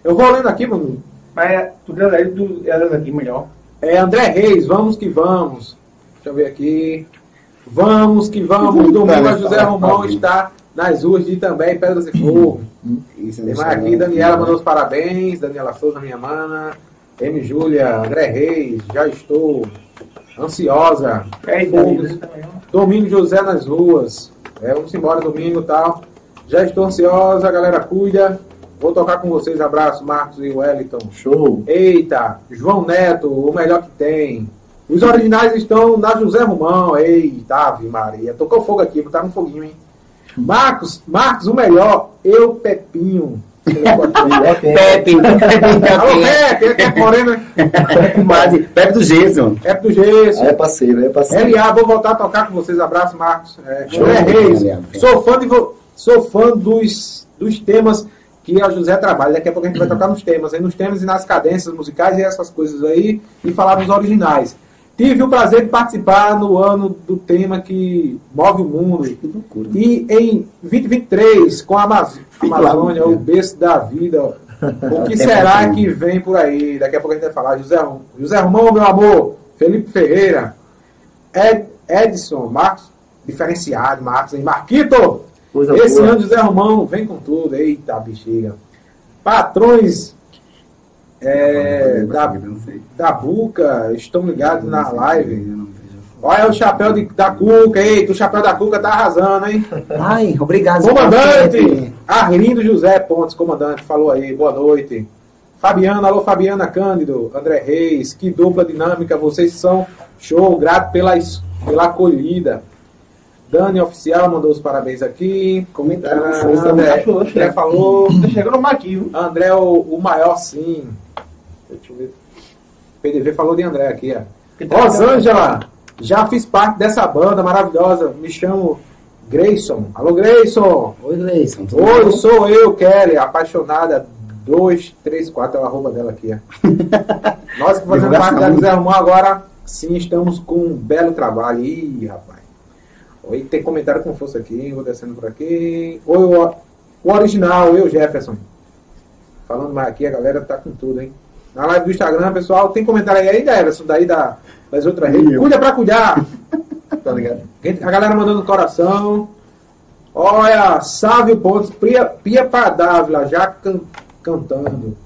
Eu vou lendo aqui, mano. Mas é, tu deu aí, tu é aqui melhor. É André Reis, vamos que vamos. Deixa eu ver aqui. Vamos que vamos. Domingo a José Romão está nas ruas de também, Pedras e Fogo. Isso, Tem mais aqui, Daniela mandou os parabéns. Daniela Souza, minha mana. M. Júlia, André Reis, já estou ansiosa. É Fogos. ó. Domingo José nas ruas. É, vamos embora domingo e tal. Já estou ansiosa, galera, cuida. Vou tocar com vocês. Abraço, Marcos e Wellington. Show. Eita, João Neto, o melhor que tem. Os originais estão na José Romão. Eita, Ave Maria. Tocou fogo aqui, botaram um foguinho, hein? Marcos, Marcos, o melhor. Eu, Pepinho. Pepe. Alô, Pepe, Pepe Moreno. Quase. Pepe do Gesso. Pepe do Gesso. Aí é parceiro, é parceiro. LA, vou voltar a tocar com vocês. Abraço, Marcos. É, Show, Reis. Sou fã, de vo- sou fã dos, dos temas que a José trabalha. Daqui a pouco a gente vai tocar nos temas, aí nos temas e nas cadências musicais e essas coisas aí, e falar dos originais. Tive o prazer de participar no ano do tema que move o mundo. Que loucura. E em 2023, com a Amaz- Amazônia, o berço da vida, o que será que vem por aí? Daqui a pouco a gente vai falar. José, José Romão, meu amor, Felipe Ferreira, Ed, Edson, Marcos, diferenciado, Marcos, hein? Marquito! Coisa Esse boa. ano, José Romão, vem com tudo. Eita, bexiga. Patrões é, da, da Buca, estão ligados na live. Olha o chapéu de- da Cuca, eita, o chapéu da Cuca tá arrasando, hein? Ai, obrigado. Comandante! Arlindo José Pontes, comandante, falou aí, boa noite. Fabiana, alô Fabiana Cândido, André Reis, que dupla dinâmica, vocês são show, grato pela, pela acolhida. Dani Oficial mandou os parabéns aqui. Comentário com Ah, força. André, André falou. Tá chegando no Maquinho. André, o, o maior sim. Deixa eu ver. PDV falou de André aqui, ó. Rosângela, já fiz parte dessa banda maravilhosa. Me chamo Grayson. Alô, Grayson. Oi, tudo Oi, bom? sou eu, Kelly, apaixonada. 234 é o arroba dela aqui, ó. Nós que fazemos parte da José Romão agora, sim, estamos com um belo trabalho. Ih, rapaz. Oi, tem comentário com força aqui, vou descendo por aqui. Oi, o, o original, eu, Jefferson. Falando mais aqui, a galera tá com tudo, hein? Na live do Instagram, pessoal, tem comentário aí ainda, Everson, daí da, das outras redes. Cuida pra cuidar. Tá ligado? A galera mandando coração. Olha, Sávio Pontes, Pia, Pia Padávila, já can- cantando.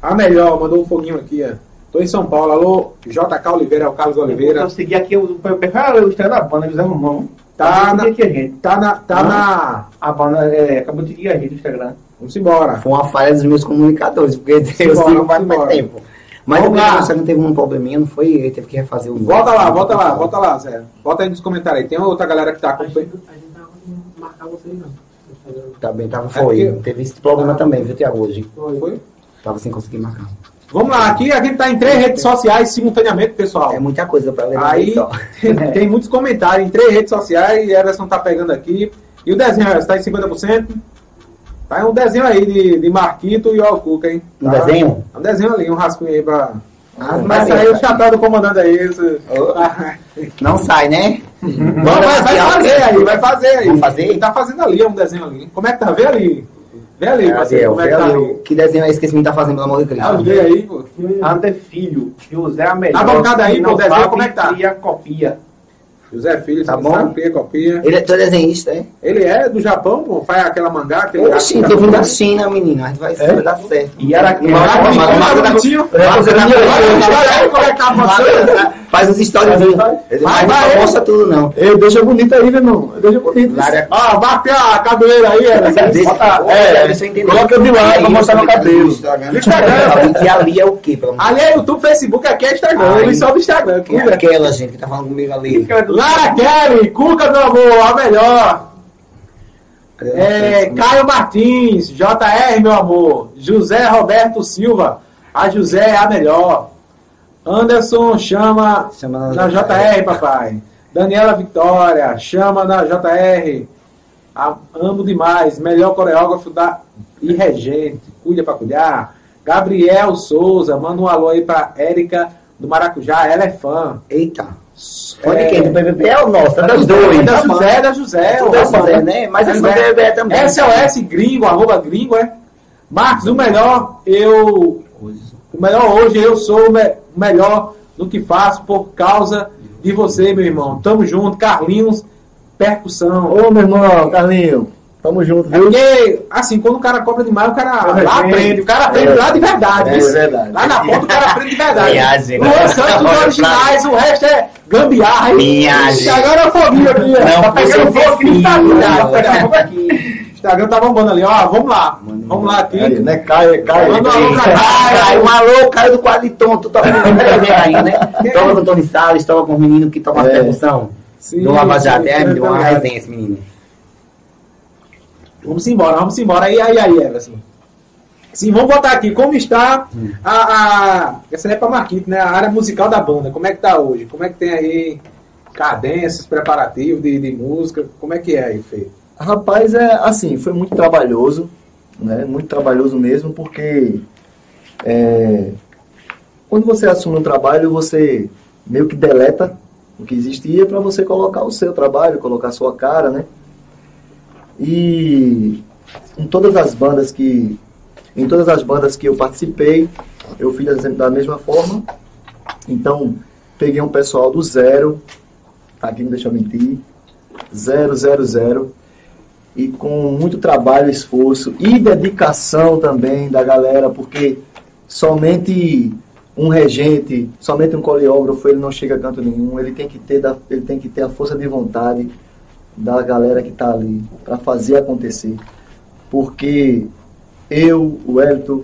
A melhor, mandou um foguinho aqui, ó. Tô em São Paulo, alô, JK Oliveira, é o Carlos Oliveira. Eu segui aqui o o- o- o Instagram da banda, José Romão. Tá na, Acabou de seguir a gente. tá na, tá na... A banda é, acabou de seguir a gente no Instagram. Vamos embora. Foi uma falha dos meus comunicadores, porque eu sigo faz simbora. mais tempo. Mas Vamos o. Instagram teve um probleminha, não foi? Ele teve que refazer o. Volta lá, volta lá, volta lá, Zé. Volta aí nos comentários aí. Tem outra galera que tá acompanhando. marcar vocês não. Tá bem, tava, É foi. porque- Teve esse problema também, viu, Tiago, hoje. Foi? Tava sem conseguir marcar. Vamos lá, aqui a gente tá em três redes sociais simultaneamente, pessoal. É muita coisa pra levar Aí só. tem, tem muitos comentários em três redes sociais e Everson tá pegando aqui. E o desenho, Everson, tá em 50%? Tá um desenho aí de, de Marquito e o Cuca, hein? Um Tá? desenho? Um desenho ali, um rascunho aí pra. Ah, vai Maria, sair o chapéu do comandante aí. Isso. Não sai, né? Não, vai, vai fazer aí, vai fazer aí. Vamos fazer? Ele tá fazendo ali, é um desenho ali. Como é que tá? Vê ali. Vê ali, parceiro, como é que tá ali. Que desenho é esse que esse menino tá fazendo, pelo amor de Cristo? Ah, vê aí, pô. Ander Filho, José a melhor. Na bancada aí, pô, desenho, como é que tá? cria copia. José Filho, Tá bom? sabe, cria copia. Ele é teu desenhista, é? Ele é do Japão, pô, faz aquela mangá, aquele Oxi, gato tô vindo da. China, menino. A gente vai, vai dar certo. E era aqui. Aí é tá. Faz stories. Ele Vai, mas vai, não mostra tudo, não. Ei, deixa bonito aí, meu irmão. Deixa bonito. Ó, bateu a cabeleira aí, é, deixa eu entender. coloca de lado pra mostrar meu cabelo. Instagram. E ali é o quê, Ali é YouTube, Facebook, aqui é Instagram. Ele do Instagram. É aquela gente que tá falando comigo ali? Lara Kelly, Cuca, meu amor, a melhor. É, Caio Martins, JR, meu amor. José Roberto Silva, a José é a melhor. Anderson chama Chama na JR, papai. Daniela Vitória, chama na JR. A- amo demais. Melhor coreógrafo da e regente. Cuida pra cuidar. Gabriel Souza, manda um alô aí pra Érica do Maracujá. Ela é fã. Eita. Olha É. quem do BBB é o nosso, é dos É dois. da José, é da José. Tudo é José, né? Mas é do BBB também. SOS gringo, arroba gringo, é? Marcos, o melhor, eu. O melhor hoje, eu sou o me- melhor no que faço por causa de você, meu irmão. Tamo junto, Carlinhos, percussão. Ô, meu irmão, Carlinho. Tamo junto, É viu? porque, assim, quando o cara cobra demais, o cara É, lá é. aprende. O cara aprende É. lá de verdade. É verdade. Lá na ponta o cara aprende de verdade. Viagem. Luan Santos, os originais, o resto é gambiarra. Viagem. Agora é foguinho aqui. Não, tá pegando fogo aqui é. Tá fogo aqui. Instagram tá bombando ali, ó. Vamos lá. Vamos lá aqui. Aí, né? Caio, Caio. Manda um alô pra Cai, Caio. um alô, Caio do Quadriton, tu toca com aí, né? Com o Tony Salles, toca com o menino que toca a É. percussão. Sim, Do Lava Jato, é, me deu uma ligado. resenha esse menino. Vamos embora, vamos embora. Aí, aí, aí, Everson. Sim, vamos botar aqui como está a, a. Essa é pra Marquito, né? A área musical da banda. Como é que tá hoje? Como é que tem aí cadências, preparativos de, de música? Como é que é aí, Fê? Rapaz, é assim, foi muito trabalhoso, né? Muito trabalhoso mesmo, porque é, quando você assume um trabalho, você meio que deleta o que existia para você colocar o seu trabalho, colocar a sua cara, né? E em todas as bandas que em todas as bandas que eu participei, eu fiz da mesma forma. Então, peguei um pessoal do zero, aqui não deixa eu mentir, zero, zero, zero, e com muito trabalho, esforço e dedicação também da galera, porque somente um regente, somente um coreógrafo, ele não chega a canto nenhum, ele tem que ter, ele tem que ter a força de vontade da galera que está ali para fazer acontecer. Porque eu, o Elton,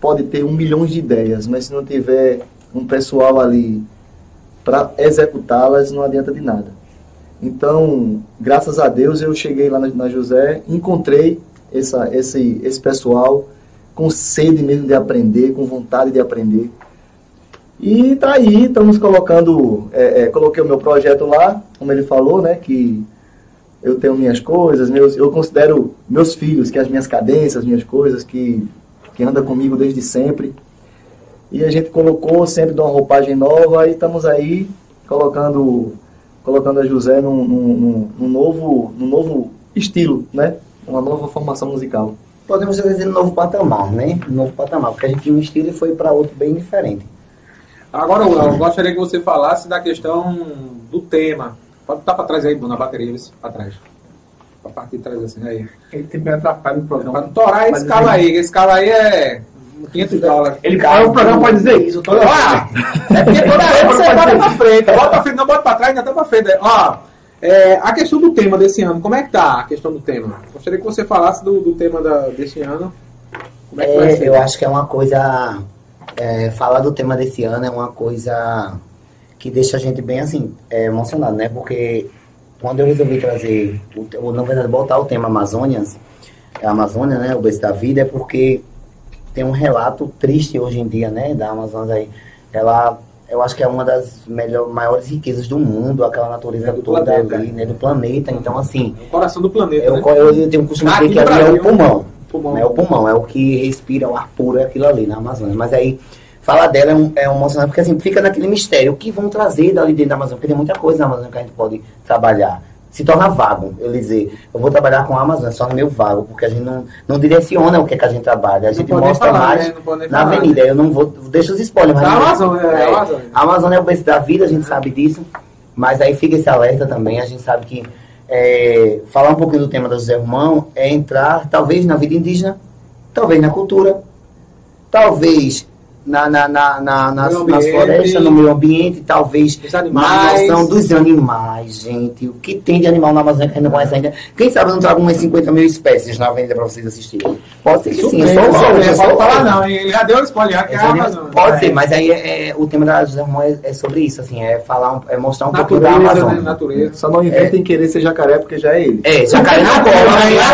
pode ter um milhão de ideias, mas se não tiver um pessoal ali para executá-las, não adianta de nada. Então, graças a Deus, eu cheguei lá na, José, encontrei essa, esse, esse pessoal com sede mesmo de aprender, com vontade de aprender. E tá aí, estamos colocando, é, é, coloquei o meu projeto lá, como ele falou, né, que eu tenho minhas coisas, meus, eu considero meus filhos, que as minhas cadências, minhas coisas, que, que anda comigo desde sempre. E a gente colocou sempre de uma roupagem nova e estamos aí colocando, colocando a José num, num, num- num novo, num novo estilo, né? Uma nova formação musical. Podemos dizer um novo patamar, né? Um novo patamar, porque a gente tinha um estilo e foi para outro bem diferente. Agora, eu gostaria que você falasse da questão do tema. Pode botar pra trás aí, Bruno, na bateria, isso, pra trás. Pra parte de trás assim, aí. Ele sempre atrapalha no Pra programa. não torar esse calo aí, esse calo aí é 500 dólares. Ele fala o programa pode dizer isso. Toda Olha, é porque toda vez você bota pra frente. Bota pra frente, não bota pra trás, ainda tá pra frente. Ó, É, a questão do tema desse ano, como é que tá a questão do tema? Gostaria que você falasse do, do tema da- desse ano. Como é que vai É, ser? eu acho que é uma coisa. é, falar do tema desse ano é uma coisa que deixa a gente bem assim, é, emocionado, né? Porque quando eu resolvi trazer, o, ou, na verdade, botar o tema Amazônias, a Amazônia, né? O berço da vida, é porque tem um relato triste hoje em dia, né? Da Amazônia aí. Ela. Eu acho que é uma das melhor, maiores riquezas do mundo, aquela natureza Do toda planeta. ali, né? Do planeta. Então, assim, É o coração do planeta, eu, né? eu, eu tenho um costume de dizer que ali é o pulmão. Pulmão. É o pulmão, é o que respira o ar puro, é aquilo ali na Amazônia. Mas aí, falar dela é, um, é emocionante, porque assim, fica naquele mistério. O que vão trazer dali dentro da Amazônia? Porque tem muita coisa na Amazônia que a gente pode trabalhar. Se torna vago, eu dizer, eu vou trabalhar com a Amazônia, só no meu vago, porque a gente não, não direciona o que, é que a gente trabalha. A gente mostra falar, mais né? Na avenida. Eu não vou, deixa os spoilers. Da mas- Amazônia, é, da Amazônia. a Amazônia é o berço da vida, a gente sabe disso. Mas aí fica esse alerta também, a gente sabe que é, falar um pouquinho do tema do José Romão é entrar, talvez, na vida indígena, talvez na cultura, talvez na, na, na, na- nas, nas florestas, no meio ambiente, talvez na noção dos animais, gente. O que tem de animal na Amazônia que a não conhece ainda? Quem sabe eu não trago umas 50 mil espécies na avenida para vocês assistirem. Pode ser que sim, eu sou louco, pode falar não, hein? ele já deu spoiler, já que é a É Amazônia. Pode ser, mas aí é, é- o tema da José Romão é, é sobre isso, assim, é falar, um- é mostrar um pouquinho da Natureza, né? Amazônia. Natureza. Só não inventem querer ser jacaré, porque já é ele. É, jacaré não cola,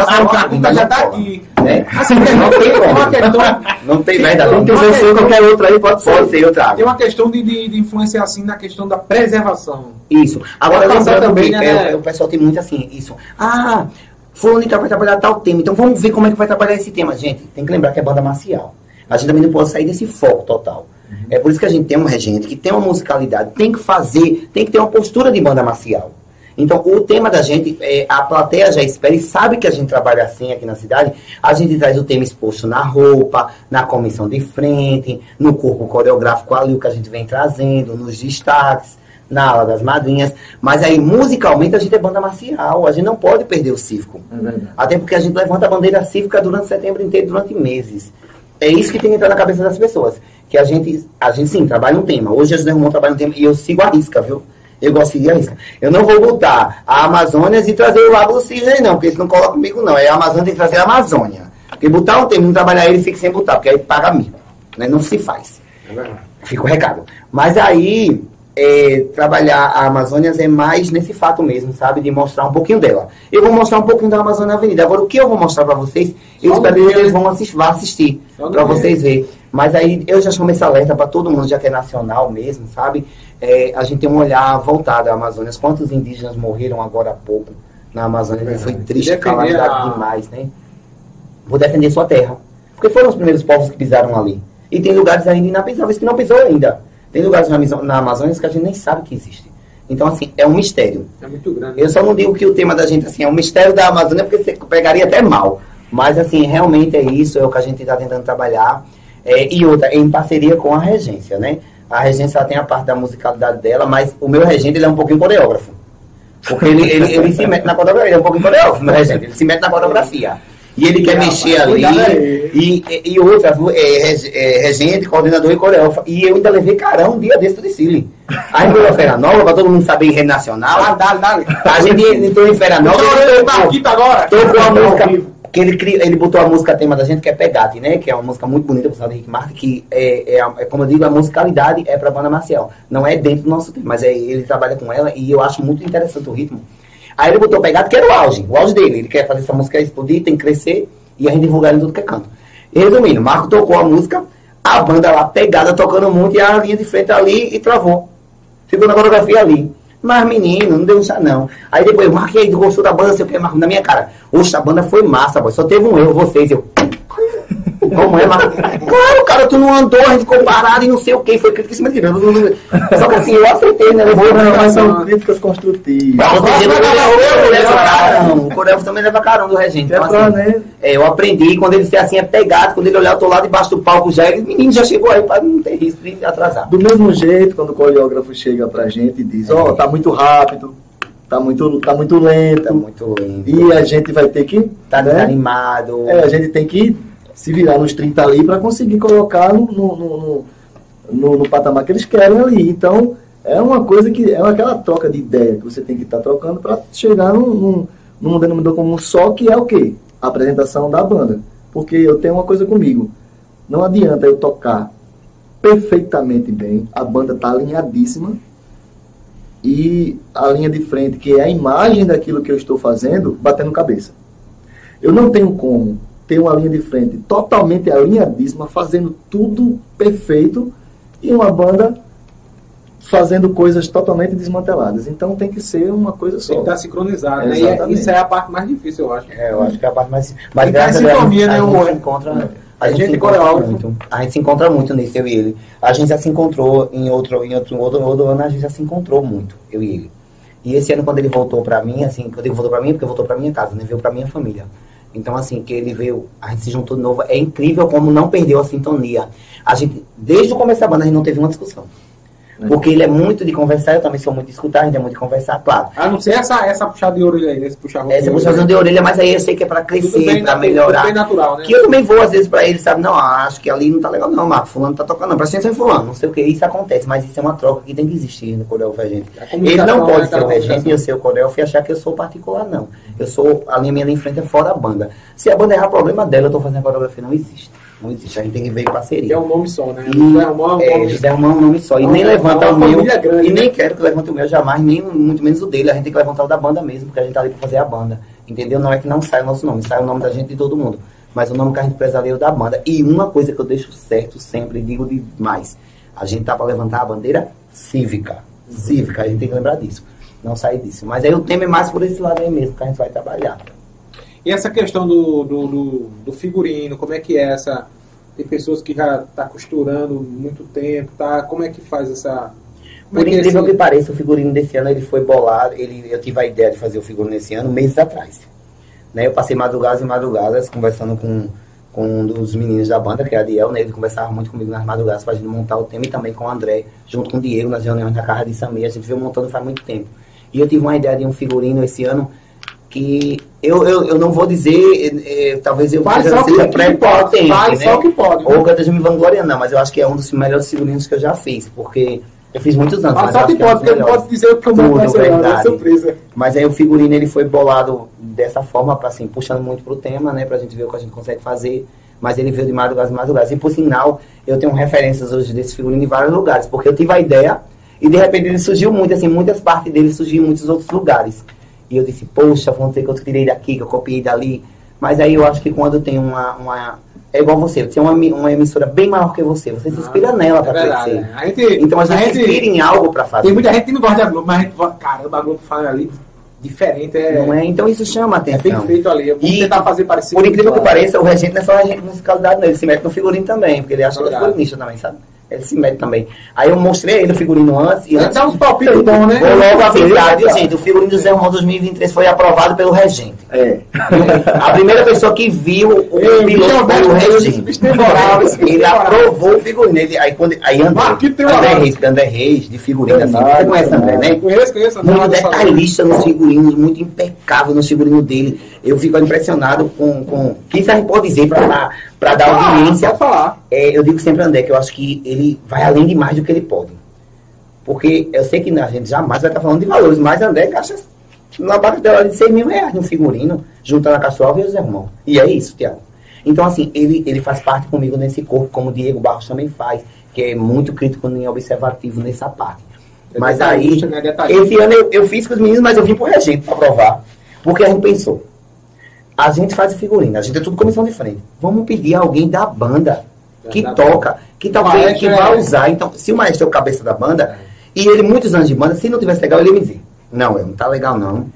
a- a não pergunta já tá aqui. É. Assim, não tem uma questão, Não tem. Quem quiser ser qualquer outro aí, pode. Pode ser, eu trago. tem uma questão de, de, de influência assim na questão da preservação. Isso. Agora, lembrando também, que né? é, o pessoal tem muito assim, isso. Ah, fulano tal vai trabalhar tal tema, então vamos ver como é que vai trabalhar esse tema. Gente, tem que lembrar que é banda marcial. A gente também não pode sair desse foco total. É por isso que a gente tem um regente que tem uma musicalidade, tem que fazer, tem que ter uma postura de banda marcial. Então, o tema da gente, é, a plateia já espera e sabe que a gente trabalha assim aqui na cidade. A gente traz o tema exposto na roupa, na comissão de frente, no corpo coreográfico ali, o que a gente vem trazendo, nos destaques, na ala das madrinhas. Mas aí, musicalmente, a gente é banda marcial. A gente não pode perder o cívico. É. Até porque a gente levanta a bandeira cívica durante setembro inteiro, durante meses. É isso que tem que entrar na cabeça das pessoas. Que a gente, a gente sim, trabalha um tema. Hoje a José Romão trabalha um tema e eu sigo a risca, viu? Eu gosto de seguir a risca. Eu não vou botar a Amazônia e trazer o Lago Cisne, não, porque isso não coloca comigo, não. É a Amazônia tem que trazer a Amazônia. Porque botar um e não trabalhar ele, fica sem botar, porque aí paga mico. Né? Não se faz. Fica o recado. Mas aí, é, trabalhar a Amazônia é mais nesse fato mesmo, sabe? De mostrar um pouquinho dela. Eu vou mostrar um pouquinho da Amazônia Avenida. Agora, o que eu vou mostrar pra vocês, eu espero que eles vão assistir, vão assistir dia. vocês verem. Mas aí, eu já chamo esse alerta pra todo mundo, já que é nacional mesmo, sabe? É, a gente tem um olhar voltado à Amazônia. Quantos indígenas morreram agora há pouco na Amazônia? Foi triste, calamidade a- demais, né? Vou defender sua terra. Porque foram os primeiros povos que pisaram ali. E tem lugares ainda inapensáveis que não pisou ainda. Tem lugares na, na Amazônia que a gente nem sabe que existe. Então, assim, é um mistério. É muito grande. Eu só não digo que o tema da gente assim, é um mistério da Amazônia, porque você pegaria até mal. Mas, assim, realmente é isso, é o que a gente está tentando trabalhar. É, e outra, em parceria com a regência, né? A regência ela tem a parte da musicalidade dela, mas o meu regente ele é um pouquinho coreógrafo. Porque ele, ele, ele se mete na coreografia, ele é um pouquinho coreógrafo, meu regente. Ele se mete na coreografia. E ele quer mexer ali. E, e, e outra, é, reg- é, regente, coordenador e coreógrafo. E eu ainda levei carão um dia desse do Dicile. Aí foi a Feira Nova, pra todo mundo saber em rede nacional. Ah, dá, dá. A gente entrou em Feira Nova. Eu Marquito agora. Tocou a música. Que ele, cri- ele botou a música tema da gente, que é Pegate, né? Que é uma música muito bonita, por sinal de Rick Martin, que é, é, a- é, como eu digo, a musicalidade é pra banda marcial. Não é dentro do nosso tema, mas é, ele trabalha com ela e eu acho muito interessante o ritmo. Aí ele botou Pegate, que era o auge, o auge dele. Ele quer fazer essa música explodir, tem que crescer e a gente divulgar em tudo que é canto. Resumindo, Marco tocou a música, a banda lá pegada, tocando muito, e a linha de frente ali e travou. Ficou na coreografia ali. Mas, menino, não deu chá, não. Aí depois, aí, gostou da banda, sei o que, na minha cara. Oxe, a banda foi massa, boy. Só teve um erro, vocês, eu. Como é, Marco? Claro, cara, tu não andou, a gente ficou parado e não sei o que, foi crítica em cima de mim. Só que assim, eu aceitei, né? Eu vou, Não, mas são críticas construtivas. Você carão. O coreógrafo também leva carão do regente. É Então, assim, né? é, eu aprendi, quando ele ser assim, é pegado, quando ele olhar, eu tô lá debaixo do palco já, ele, menino já chegou aí pra não ter risco de atrasar. Do mesmo jeito, quando o coreógrafo chega pra gente e diz, ó, tá muito rápido, tá muito, tá muito lento, Tá muito lindo. e a gente vai ter que, Tá né? desanimado. É, a gente tem que se virar nos 30 ali para conseguir colocar no, no, no, no- no- patamar que eles querem ali. Então, É uma coisa que é aquela troca de ideia que você tem que estar trocando para chegar num, num, num denominador comum só, que é o quê? A apresentação da banda. Porque eu tenho uma coisa comigo. Não adianta eu tocar perfeitamente bem, a banda está alinhadíssima e a linha de frente, que é a imagem daquilo que eu estou fazendo, batendo cabeça. Eu não tenho como ter uma linha de frente totalmente alinhadíssima, fazendo tudo perfeito e uma banda fazendo coisas totalmente desmanteladas. Então tem que ser uma coisa só. Tem que estar sincronizado, né? E é- isso é a parte mais difícil, eu acho. É, eu acho que é a parte mais. Mas Tem graças a Deus, sintonia, a né, gente o- se encontra. A a gente, gente se encontra muito. A gente se encontra muito nisso, eu e ele. A gente já se encontrou em outro, em outro, outro, outro ano, a gente já se encontrou muito, eu e ele. E esse ano, quando ele voltou pra mim, assim, quando ele voltou pra mim, é porque voltou pra minha casa, né? Veio pra minha família. Então, assim, que ele veio, a gente se juntou de novo. É incrível como não perdeu a sintonia. A gente, desde o começo da banda, a gente não teve uma discussão. Porque ele é muito de conversar, eu também sou muito de escutar, a gente é muito de conversar, claro. A não ser essa, essa puxada de orelha aí, esse puxar Essa puxação de orelha, mas aí eu sei que é pra Tudo crescer, natu- melhorar. tudo bem natural, né? Que eu também vou, às vezes, pra ele, sabe? Não, acho que ali não tá legal, não, Marco. Fulano tá tocando, não. Presta atenção em Fulano, não sei o que. Isso acontece, mas isso é uma troca que tem que existir no coreógrafo regente. A Ele não né, pode ser o comunicação. e eu ser o coreógrafo e achar que eu sou particular, não. Eu sou, a linha minha em frente é fora a banda. Se a banda errar, problema dela, eu tô fazendo a coreografia, não existe. Não existe, a gente tem que ver em Que parceria. é um nome só, né? E, José Romão é um é, nome José Romão é um nome só. E É nem uma- levanta é o meu. grande, e nem né? quero que levante o meu jamais, nem muito menos o dele. A gente tem que levantar o da banda mesmo, porque a gente tá ali pra fazer a banda. Entendeu? Não é que não sai o nosso nome, sai o nome da gente de todo mundo. Mas o nome que a gente prezaria é o da banda. E uma coisa que eu deixo certo sempre, e digo demais: a gente tá pra levantar a bandeira cívica. Cívica, a gente tem que lembrar disso. Não sair disso. Mas aí o tema é mais por esse lado aí mesmo que a gente vai trabalhar. E essa questão do, do, do, do figurino, como é que é essa? Tem pessoas que já tá costurando muito tempo, tá? Como é que faz essa. Como Por é que é incrível esse- que pareça, o figurino desse ano ele foi bolado. Ele, eu tive a ideia de fazer o figurino esse ano meses atrás. Né, eu passei madrugadas e madrugadas conversando com, com um dos meninos da banda, que é a Adiel, né? Ele conversava muito comigo nas madrugadas pra gente montar o tema e também com o André, junto com o Diego, nas reuniões da casa de Samir. A gente veio montando faz muito tempo. E eu tive uma ideia de um figurino esse ano que eu, eu, eu não vou dizer, eh, talvez eu Faz seja só o que, pode. prepotente, né? só o que pode. né? Ou que eu esteja me vangloriando, não, mas eu acho que é um dos melhores figurinos que eu já fiz, porque eu fiz muitos anos. Faz mas só que é pode, porque eu não posso dizer o que eu não, é verdade. surpresa. Mas aí o figurino ele foi bolado dessa forma, pra, assim, puxando muito pro tema, né? Pra gente ver o que a gente consegue fazer. Mas ele veio de madrugadas e madrugadas. E por sinal, eu tenho referências hoje desse figurino em vários lugares, porque eu tive a ideia e de repente ele surgiu muito, assim, muitas partes dele surgiram em muitos outros lugares. E eu disse, poxa, vamos dizer que eu tirei daqui, que eu copiei dali. Mas aí eu acho que quando tem uma. uma é igual você, você tem uma, emi- uma emissora bem maior que você, você se inspira nela É pra verdade. crescer. A gente, Então a gente, a gente- se inspira em algo pra fazer. Tem muita gente que não gosta da Globo, mas a gente fala, caramba, a Globo faz ali diferente, é, Não é? Então isso chama a é atenção. bem feito ali. Vamos E- tentar fazer parecido. Por incrível que pareça, o regente não é só regente de musicalidade, não. Ele se mete no figurino também, porque ele acha que é figurinista também, sabe? Ele se mete também. Aí eu mostrei ele o figurino antes e antes. dá uns palpites bons, né? Vou logo avisar, viu, gente? O figurino do Zé Romão 2023 foi aprovado pelo regente. É. A primeira pessoa que viu o Ei, piloto foi o regente. Ele aprovou o figurino. Ele, aí, quando, aí André, André. Reis, André Reis, de figurino, assim, você conhece André, né? Conheço, conheço. muito detalhista nos figurinos, muito impecável nos figurinos dele. Eu fico impressionado com, com quem a gente pode dizer para dar Ah, audiência. Falar. É, eu digo sempre André que eu acho que ele vai além de mais do que ele pode. Porque eu sei que a gente jamais vai estar falando de valores, mas André gasta na bagatela de 6 mil reais no figurino, juntando a Castro e o Zé Romão. E é isso, Tiago. Então, assim, ele, ele faz parte comigo nesse corpo, como o Diego Barros também faz, que é muito crítico e observativo nessa parte. É Mas aí, né? Esse ano eu, eu fiz com os meninos, mas eu vim pro regente pra provar. Porque a gente pensou, a gente faz o figurino, a gente é tudo comissão de frente. Vamos pedir alguém da banda que Verdade. toca, que talvez maestro que é- vai usar. Então, se o maestro é o cabeça da banda, e ele muitos anos de banda, se não tivesse legal, ele ia me dizer, não, eu não tá legal não.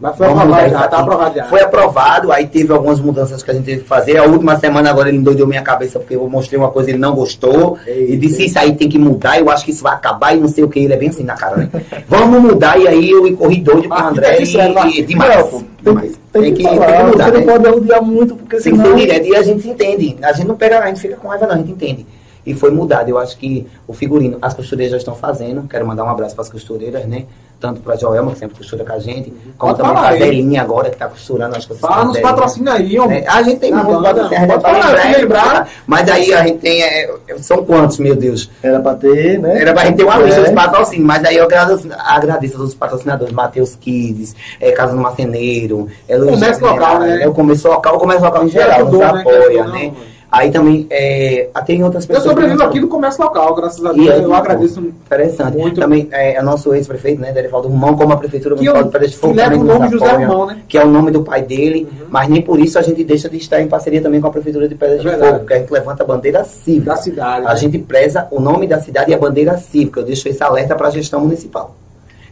Mas foi aprovado isso já, tá aprovado já. Foi aprovado, aí teve algumas mudanças que a gente teve que fazer. A última semana agora ele endoidou minha cabeça porque eu mostrei uma coisa e ele não gostou. E disse isso aí tem que mudar, eu acho que isso vai acabar e não sei o que. Ele é bem assim na cara, né? Vamos mudar, e aí eu corri doido com o Ah, André sincero, e, Marquinhos. e demais. Não, demais. Tem, que, falar, tem que mudar, você né? não pode arrodear muito, porque Tem que senão... ser direto e a gente se entende. A gente não pega, a gente fica com raiva não, a gente entende. E foi mudado. Eu acho que o figurino, as costureiras já estão fazendo. Quero mandar um abraço para as costureiras, né? Tanto para Joelma, que sempre costura com a gente, como Pode também para aí. Zelinha agora, que está costurando, acho que vocês Fala nos patrocínios aí, ó. É, a gente tem muito patrocínio, a vai falar, lembrar. Mas aí a gente tem. é, são quantos, meu Deus? Era pra ter, né? Era pra gente ter uma lista É. dos patrocínios, mas aí eu agradeço, agradeço a todos os patrocinadores, Matheus Kids, é, Casa do Marceneiro, é, Luiz Comércio local, né? É o comércio local, o comércio local em geral, nos né? Apoia, né? Aí também, é, tem outras Eu pessoas. sobrevivo que- aqui do comércio local, graças a Deus. é Eu muito agradeço. Interessante. Muito. Também é, é nosso ex-prefeito, né, Derivaldo Romão, como a Prefeitura Que, Municipal eu, de Pedras de que Fogo leva também o nome José Romão, né? que é o nome do pai dele, mas nem por isso a gente deixa de estar em parceria também com a Prefeitura de Pedras É de verdade. Fogo, porque a gente levanta a bandeira cívica. Da cidade. A né? gente preza o nome da cidade e a bandeira cívica. Eu deixo esse alerta para a gestão municipal.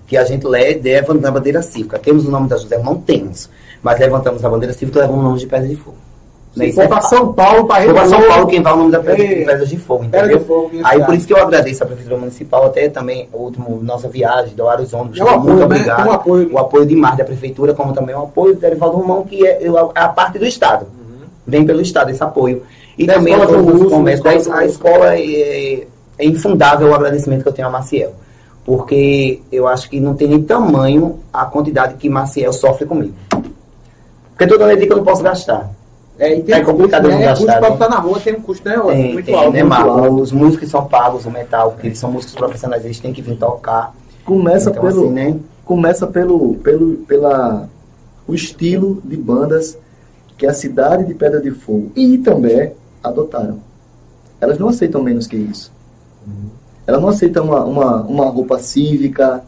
Que a gente le- leva na bandeira cívica. Temos o nome da José? Não temos. Mas levantamos a bandeira cívica e levamos o nome de Pedras de Fogo. Né? Se for fato. São Paulo, Se for pra São Rio Paulo, quem vai é o nome da Pedra, É. Pedras de Fogo, Pedra entendeu? de Fogo, Aí por isso que eu agradeço a Prefeitura Municipal, até também o último, nossa viagem do Arizona. É apoio, muito né? obrigado. O apoio. O apoio de Mar da Prefeitura, como também o apoio do Derivaldo Romão, que é, a parte do Estado. Vem pelo Estado esse apoio. E Uhum. Da também a escola do Urso, comércios. da escola A escola é, é infundável o agradecimento que eu tenho a Maciel. Porque eu acho que não tem nem tamanho a quantidade que Maciel sofre comigo. Porque toda alegria que eu não posso gastar. É, e tem É um complicado custo, né? gastar, custo pra né? botar na rua tem um custo, né? Tem, muito tem, alto. né, muito. Os músicos que são pagos, o metal, porque eles são músicos profissionais, eles têm que vir tocar. Começa então, pelo, assim, né? começa pelo, pelo pela, o estilo de bandas que a cidade de Pedra de Fogo e também adotaram. Elas não aceitam menos que isso. Elas não aceitam uma, uma, uma roupa cívica,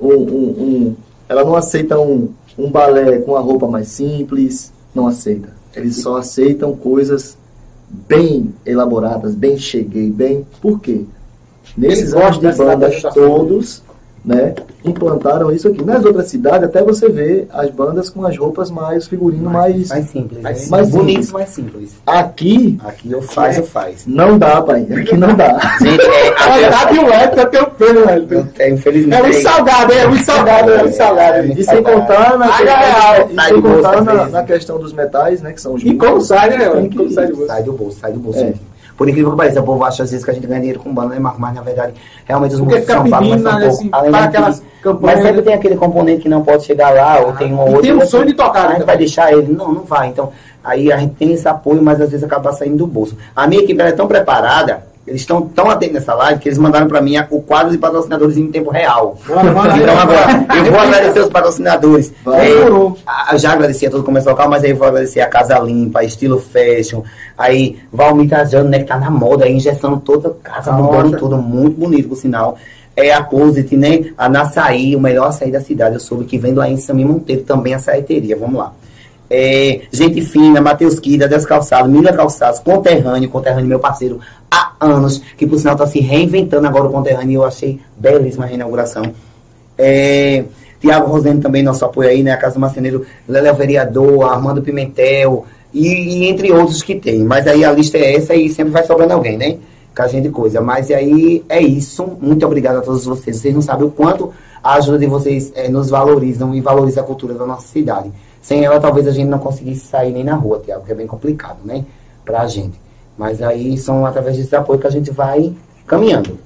um, um, um- ela não aceita um, um balé com a roupa mais simples, não aceita. Eles só aceitam coisas bem elaboradas, bem cheguei, bem. Por quê? Nesses anos de da cidade bandas da cidade. todos, né, implantaram isso aqui. Nas outras cidades, até você vê as bandas com as roupas mais, figurino mais. mais simples, mais né? simples. mais bonitos, mais simples. Aqui, Aqui eu faz, eu faz. não dá, pai. Aqui não dá. Gente, é, a, tá o pelo, eu, Wellington. é, infelizmente. É muito é- salgado, é muito salgado, é muito salgado. E sem contar na, e sem contar na, questão dos metais, né, que são os E como sai, né? Sai do bolso, sai do bolso. Por incrível que pareça, o povo acha às vezes que a gente ganha dinheiro com banda, né, Marco? Mas na verdade, realmente os músicos são pagos, mas são né, pouco. assim, Além de aquelas campanhas. Mas sempre tem aquele componente que não pode chegar lá, ou tem um ou outro. tem o sonho de tocar, A né, gente vai deixar ele. Não, não vai. Então, aí a gente tem esse apoio, mas às vezes acaba saindo do bolso. A minha equipe é tão preparada, eles estão tão atentos nessa live, que eles mandaram pra mim a- o quadro de patrocinadores em tempo real. Bora, bora Então agora, eu vou agradecer os patrocinadores. A- já agradeci a todo o comércio local, mas aí eu vou agradecer a Casa Limpa, a Estilo Fashion, aí Valmir Trajano, né, que tá na moda, aí injeção toda a casa, mudando tudo, muito bonito, por sinal. É a Closet, né, a Naçaí, o melhor açaí da cidade, eu soube que vem lá em Sami Monteiro, também açaiteria, vamos lá. É, gente fina, Matheus Kida, Descalçado, Mila Calçados, Conterrâneo, Conterrâneo, meu parceiro, há anos, que por sinal está se reinventando agora o Conterrâneo, e eu achei belíssima a reinauguração. É, Tiago Rosendo também, nosso apoio aí, né? A Casa do Marceneiro, Léo Vereador, Armando Pimentel, e, e entre outros que tem. Mas aí a lista é essa e sempre vai sobrando alguém, né? Com a gente coisa. Mas aí é isso. Muito obrigado a todos vocês. Vocês não sabem o quanto a ajuda de vocês eh, nos valorizam e valoriza a cultura da nossa cidade. Sem ela, talvez a gente não conseguisse sair nem na rua, Tiago, que é bem complicado, né? Pra gente. Mas aí são através desse apoio que a gente vai caminhando.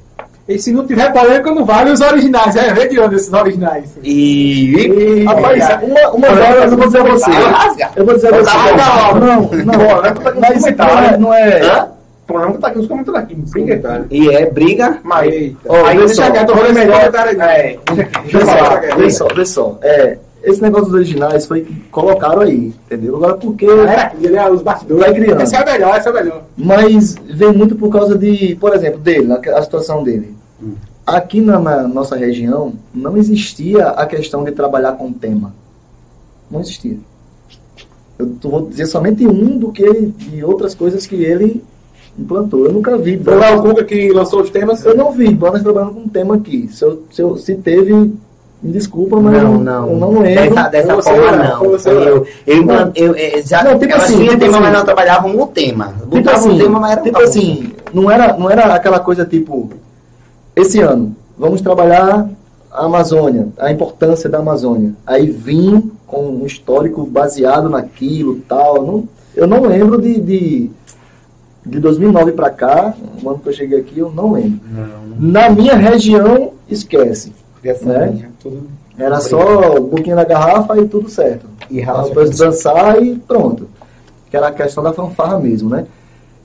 E se não tiver polêmica, não vale os originais. É, vê de onde esses originais. E. Rapaz, uma, uma horas eu vou dizer a você. Rasga. Eu vou dizer a você. Rasga, Não, não, mas não é, não é, Hã? O problema tá aqui nos comentários aqui. Briga. E é briga. Mas. Aí deixa quieto, o rolê melhor. É, deixa aqui. Só, falar. vê só, vê só. É, esse negócio dos originais foi que colocaram aí, entendeu? Agora por quê? Era aqui, ele é os bastidores. Vai criando. Esse é melhor, esse é o melhor. Mas vem muito por causa de, por exemplo, dele, a situação dele. Aqui na, na nossa região não existia a questão de trabalhar com tema. Não existia. Eu vou dizer somente um do que ele, de outras coisas que ele implantou. Eu nunca vi. Foi lá o Cuca que lançou os temas. Eu não vi bandas trabalhando com tema aqui. Se, eu, se, eu- se teve, me desculpa, mas Não, eu não. eu não lembro. Dessa, dessa forma, lá, não. eu, eu, eu, eh, já, Não, tipo assim, tinham tipo tema, assim. mas não trabalhavam no tema. Tipo Botavam assim, o tema, mas era tipo assim não, era, não era aquela coisa tipo, esse ano, vamos trabalhar a Amazônia, a importância da Amazônia. Aí vim com um histórico baseado naquilo tal. Não, eu não lembro de, de, de 2009 para cá, o ano que eu cheguei aqui, eu não lembro. Na minha região, esquece. Criaçãozinha, tudo. Era só um pouquinho na garrafa e tudo certo. E Depois dançar e pronto. Que era a questão da fanfarra mesmo, né?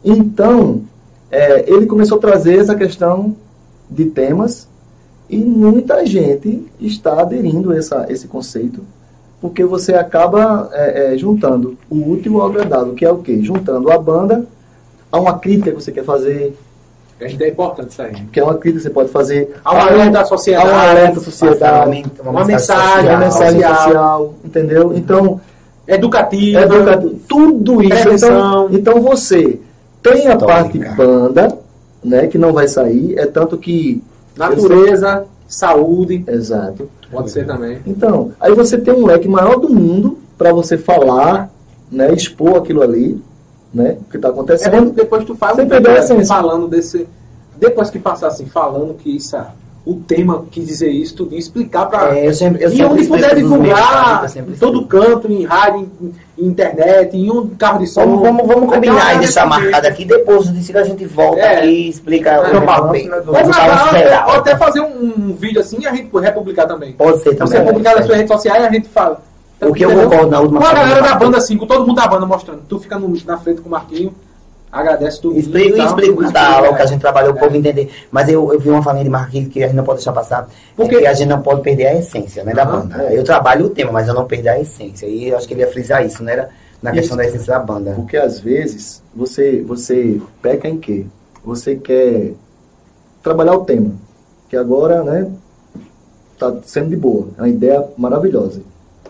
Então, é, ele começou a trazer essa questão de temas e muita gente está aderindo a essa, esse conceito, porque você acaba é, é, juntando o útil ao agradável, que é o quê? Juntando a banda a uma crítica que você quer fazer, A gente é importante isso aí. que é uma crítica que você pode fazer Há um alerta da a sociedade. um alerta à sociedade, Uma mensagem, uma social. mensagem social, entendeu? Então, Educativa. educativo, tudo isso. Prevenção. Então, então você tem a Tô parte banda, né, que não vai sair, é tanto que Natureza, saúde. exato. Pode ser também. Então, aí você tem um leque maior do mundo para você falar, né, expor aquilo ali, né, o que está É que acontecendo. depois tu faz Você um perdeu a vídeo essência. falando desse. Depois que passar assim, falando que isso é- o tema quis dizer isso, tu explicar pra. É, eu sempre, eu e sempre onde puder divulgar, sempre em todo canto, em rádio, em, em internet, em um carro de som. Vamos, vamos, vamos Até combinar e deixar hora desse marcado aqui. Depois disso que a gente volta É. aqui e explica É, o papel. Ou Vamos gravar, esperar. ou até fazer um, um vídeo assim e a gente republicar também. Pode ser Você também. publicar nas suas redes sociais e a gente fala. O que eu Entendeu? concordo na última Com a galera da banda, assim, com todo mundo da banda mostrando. Tu fica no- na frente com o Marquinho, agradece tudo. Explico, explico cada aula que a gente trabalhou, o É. povo entender. Mas eu, eu vi uma família de Marquinhos que a gente não pode deixar passar, Porque- porque a gente não pode perder a essência né, da banda. é. Eu trabalho o tema, mas eu não perder a essência. E eu acho que ele ia frisar isso, né? Era na Isso. questão da essência da banda. Porque às vezes você, você peca em quê? Você quer trabalhar o tema, que agora, né, tá sendo de boa, é uma ideia maravilhosa.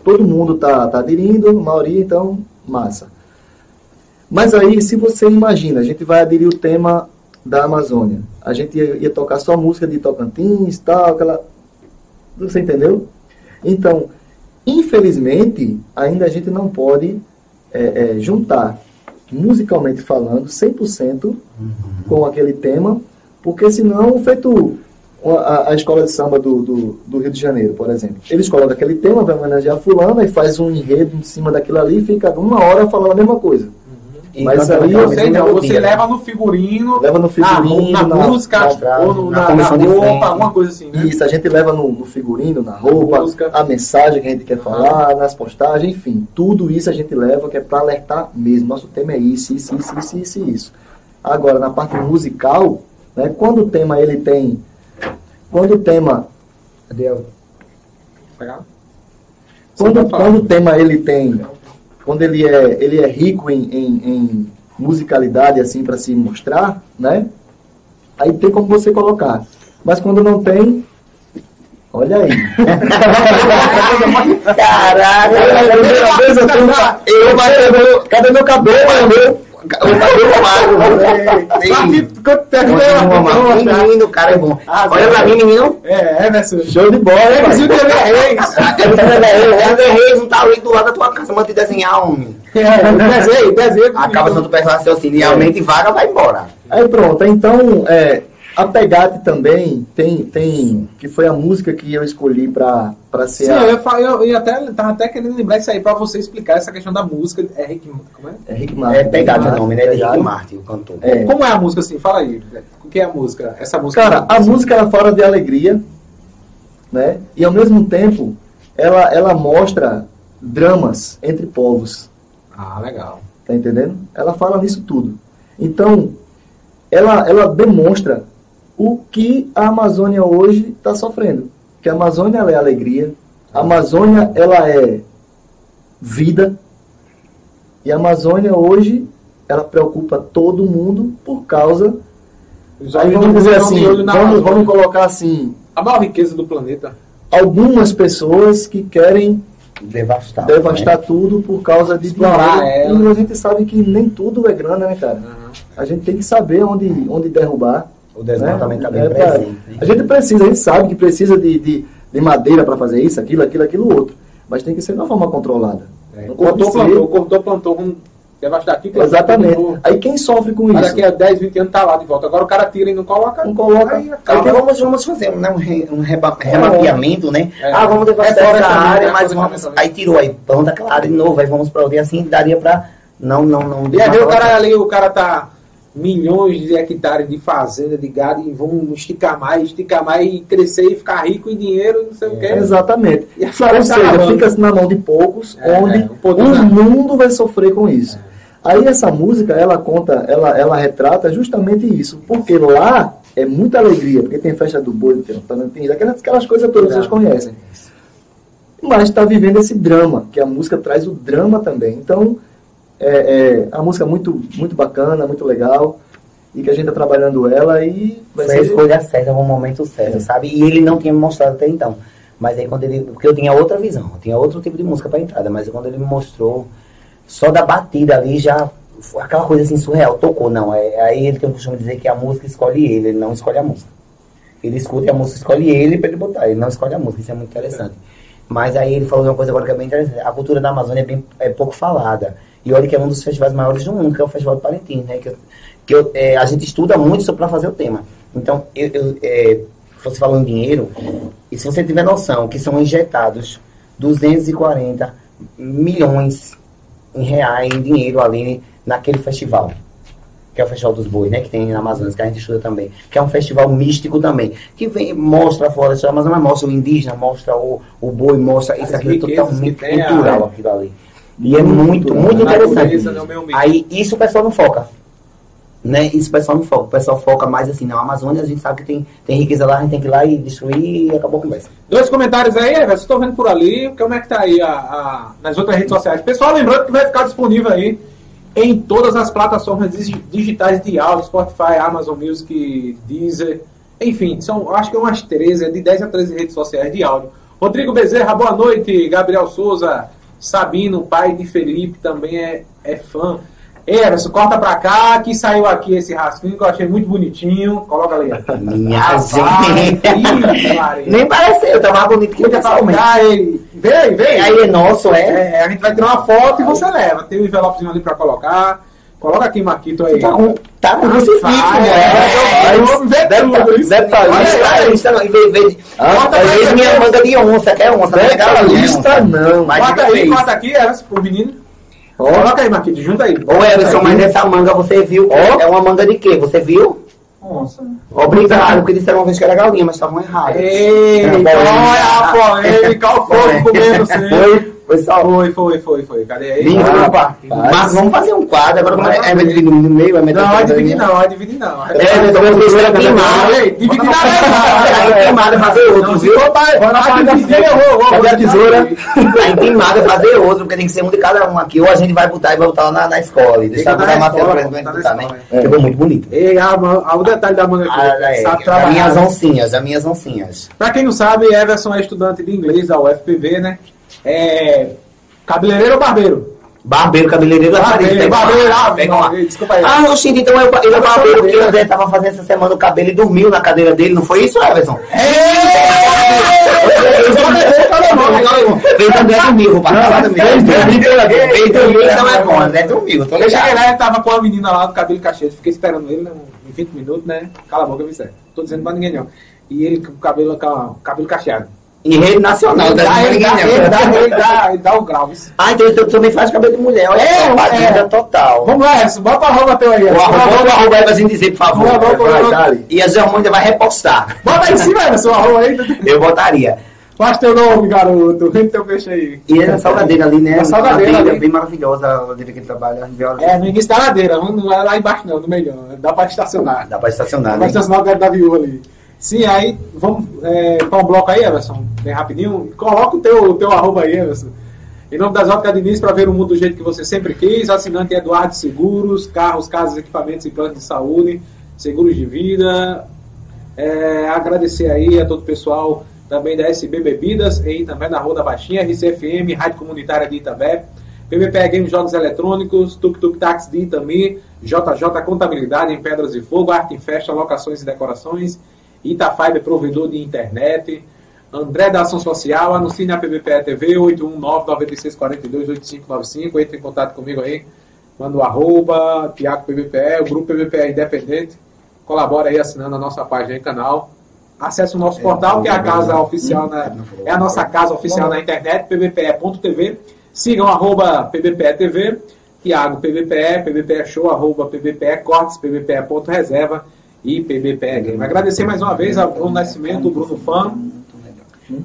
Todo mundo tá, tá aderindo, a maioria, então, massa. Mas aí, se você imagina, a gente vai aderir o tema da Amazônia, a gente ia, ia tocar só música de Tocantins, tal, aquela... Você entendeu? Então, infelizmente, ainda a gente não pode é, é, juntar, musicalmente falando, 100% com aquele tema, porque senão, feito a, a- escola de samba do, do, do Rio de Janeiro, por exemplo. Eles colocam aquele tema, vai homenagear fulano, e faz um enredo em cima daquilo ali e fica uma hora falando a mesma coisa. E Mas aí aquela eu Você, não, você né? leva no figurino, Leva no na, figurino, na, na- música, na- ou no- na na, na roupa, alguma coisa assim, né? Isso, a gente leva no, no figurino, na roupa, Música. a mensagem que a gente quer falar, nas postagens, enfim, tudo isso a gente leva que é para alertar mesmo. Nosso tema é isso, isso, isso, isso, isso, isso. Agora, na parte musical, né, quando o tema ele tem. Quando o tema. Cadê? Quando, quando o tema ele tem. Quando ele é, ele é rico em, em, em musicalidade, assim, para se mostrar, né? Aí tem como você colocar. Mas quando não tem. Olha aí. Caraca! A primeira vez eu tenho. Eu, cadê meu, cadê meu cabelo? Meu? O cabelo magro. Continua, Menino, o cara é bom. Ah, Olha pra mim, menino. É, Emerson. Show de bola, hein, Emerson pai? TV Reis. É Reis, não tá ali do lado da tua casa, manda te desenhar, homem. Desenho, desenho. Acaba sendo personagem raciocínio e realmente vaga, vai embora. Aí pronto, então é, a Pegate também tem, tem. Que foi a música que eu escolhi pra, pra ser Sim, a. eu, ia falar- eu, ia até, tava até querendo lembrar isso aí pra você explicar essa questão da música. É Rick, como é? É Rick Martin. É Pegate o nome, né? Pegate. Rick Martin, o cantor. É. Como é a música assim? Fala aí. O que é a música? Essa música. Cara, a música ela fala de alegria, né? E ao mesmo tempo ela, ela mostra dramas entre povos. Ah, legal. Tá entendendo? Ela fala nisso tudo. Então, ela, ela demonstra o que a Amazônia hoje está sofrendo. Que a Amazônia ela é alegria, a Amazônia ela é vida, e a Amazônia hoje ela preocupa todo mundo por causa. Os Aí vamos dizer assim, vamos, vamos colocar assim, A maior riqueza do planeta. algumas pessoas que querem Devastar. devastar tudo por causa de Explorar dinheiro. ela. E a gente sabe que nem tudo é grana, né, cara? A gente tem que saber onde, onde derrubar. O desenho também tá bem É, presente. né? A gente precisa, a gente sabe que precisa de, de, de madeira para fazer isso, aquilo, aquilo, aquilo outro. Mas tem que ser de uma forma controlada. É, cortou, plantou, cortou, plantou. Vamos devastar aqui, plantou, Exatamente. plantou. Aí quem sofre com Mas isso? daqui a 10, 20 anos tá lá de volta. Agora o cara tira e não coloca. Não coloca. Aí Aí acaba. que vamos, vamos fazer né, um, re- um reba- remapeamento, né? É. Ah, vamos devastar essa área, né? mas vamos. Aí tirou, aí planta claro de novo, aí vamos pra outra. E assim daria pra. Não, não, não. E aí o cara ali, o cara tá milhões de hectares de fazenda, de gado, e vão esticar mais, esticar mais e crescer e ficar rico em dinheiro, não sei o quê. Exatamente. E a Ou seja, fica na mão de poucos, É, onde é, o o mundo vai sofrer com isso. Aí essa música, ela conta, ela, ela retrata justamente isso. Porque lá é muita alegria, porque tem festa do boi, tem tem aquelas, aquelas coisas todas que vocês conhecem. Mas está vivendo esse drama, que a música traz o drama também. Então, é, é a música é muito, muito bacana, muito legal. E que a gente está trabalhando ela e vai Foi a ser. escolha certa no momento certo, sabe? E ele não tinha me mostrado até então. Mas aí quando ele. Porque eu tinha outra visão, eu tinha outro tipo de música pra entrada, mas quando ele me mostrou, só da batida ali já. Aquela coisa assim surreal, tocou, não. É, aí ele tem o costume de dizer que a música escolhe ele, ele não escolhe a música. Ele escuta e a música escolhe ele pra ele botar, ele não escolhe a música, isso é muito interessante. Mas aí ele falou uma coisa agora que é bem interessante. A cultura da Amazônia é, bem, é pouco falada. E olha que é um dos festivais maiores do mundo, que é o Festival de Parintins, né? Que, eu- que eu, é, a gente estuda muito só para fazer o tema. Então, eu, eu, é, você falou em dinheiro, e se você tiver noção que são injetados 240 milhões em reais, em dinheiro ali naquele festival, que é o Festival dos Bois, né, que tem na Amazônia, que a gente estuda também, que é um festival místico também, que vem, mostra a floresta da Amazônia, mas mostra o indígena, mostra o, o boi, mostra As isso aqui, é totalmente a- cultural aquilo ali. E é muito, muito interessante. né, meio ambiente. Aí isso o pessoal não foca. Né? Isso o pessoal não foca. O pessoal foca mais assim, na Amazônia a gente sabe que tem, tem riqueza lá, a gente tem que ir lá e destruir e acabou a conversa. Dois comentários aí, Everson, estou vendo por ali, como é que tá aí a, a- nas outras redes sociais. Pessoal, lembrando que vai ficar disponível aí em todas as plataformas digi- digitais de áudio, Spotify, Amazon Music, Deezer, enfim, são acho que é umas 13, é de 10 a 13 redes sociais de áudio. Rodrigo Bezerra, boa noite. Gabriel Souza, Sabino, pai de Felipe, também é, é fã. Everson, corta pra cá, que saiu aqui esse rascunho que eu achei muito bonitinho. Coloca ali. Minha Rapaz, gente. Nem pareceu, eu tava bonito que eu cá, ele. Vem, vem. Aí é nosso, é? É, a gente vai tirar uma foto e você leva. Tem um envelopezinho ali pra colocar. Coloca aqui, Marquito, aí. Tá com, tá com crucifixo, Vai, né? é, Aí, vamos ver tudo isso. Detalhista, não, em vez, Bota às vezes minha manga de onça, que é onça, não é Detalhista não. Mas Bota fica aí, bota aqui, é, pro menino. Coloca aí, Marquito, junta aí. Ô Everson, mas essa manga você viu? É uma manga de quê? Você viu? Nossa. Obrigado, porque disseram uma vez que era galinha, mas estavam errados. Eita, olha a polêmica, o fogo comendo sempre. Foi, foi só. Foi, foi, foi, foi. Cadê aí? Desculpa. Mas vamos fazer um quadro. Agora, como é, é dividir no meio, é metade. Não, vai dividir não, vai dividir não. É, então vocês foram queimados. Ei, Dividir não, Aí queimada é fazer outro, viu? Vou. Cadê a tesoura? Aí queimada é fazer outro, porque tem que ser um de cada um aqui. Ou a gente vai botar e vai botar lá na, na escola. E deixar botar na tela pra gente botar na né? Ficou muito bonito. A, a, o detalhe da manga aqui. Ah, é, as minhas oncinhas, as minhas oncinhas. Pra quem não sabe, Everson é estudante de inglês da UFPB, né? É. Cabeleireiro ou barbeiro? Barbeiro, cabeleireiro, Barbeiro, barbeiro, ah, Pega uma- desculpa aí. Ah, oxente, então eu, ele é barbeiro, porque o. André tava fazendo essa semana o cabelo e dormiu na cadeira dele, não foi isso, Everson? Fez André dormiu, vou passar lá também. Fez dormiu, então é bom, André dormiu, tô ligado. lá e tava com a menina lá do cabelo cachete, fiquei esperando ele né, uns 20 minutos, né? Cala a boca, Vicente. Tô dizendo pra ninguém não. E ele com o cabelo, com o cabelo cacheado. Em rede nacional, Ele da dá, ele dá, ele dá, não. ele dá, ele dá o grau. Ah, então tu também faz cabelo de mulher, olha É, só, é. batida total. Vamos lá, Everson, bota a roupa teu aí. O arroba, o arroba aí dizer, por favor. Vamos lá. Dali. E a Germânia vai repostar. Bota aí em cima, Everson, a roupa aí. Eu botaria. Faz teu nome, garoto. Vem teu peixe aí. E é a salgadeira ali, né? A salgadeira Uma trilha ali. bem maravilhosa, a salgadeira que ele trabalha. É, no início da ladeira, não é lá embaixo não, no melhor. Dá pra estacionar. Dá pra estacionar, Dá né? pra estacionar o cara da viúva ali. Sim, aí vamos é, para um bloco aí, Everson, bem rapidinho. Coloca o teu, o teu arroba aí, Everson. Em nome das Óticas Diniz, para ver o mundo do jeito que você sempre quis. Assinante Eduardo Seguros, carros, casas, equipamentos e planos de saúde, seguros de vida. É, agradecer aí a todo o pessoal também da SB Bebidas e também da Rua da Baixinha, RCFM, Rádio Comunitária de Itabé, PBPE Games Jogos Eletrônicos, Tuk Tuk Táxi de Itami, JJ Contabilidade em Pedras e Fogo, Arte em Festa, Locações e Decorações, Itafiber Provedor de Internet, André da Ação Social, anuncie na PBPE TV 819-9642-8595, entre em contato comigo aí, manda o arroba, Tiago PBPE, o grupo PBPE Independente, colabora aí assinando a nossa página e canal. Acesse o nosso portal, que é a casa oficial, na, é a nossa casa oficial na internet, pbpe.tv. Sigam arroba pbpe.tv Tiago PBPE, PBPE Show, arroba PBPE Cortes, PBPE ponto reserva e PBPE Game. Agradecer mais uma vez ao Bruno Nascimento, o Bruno Fã,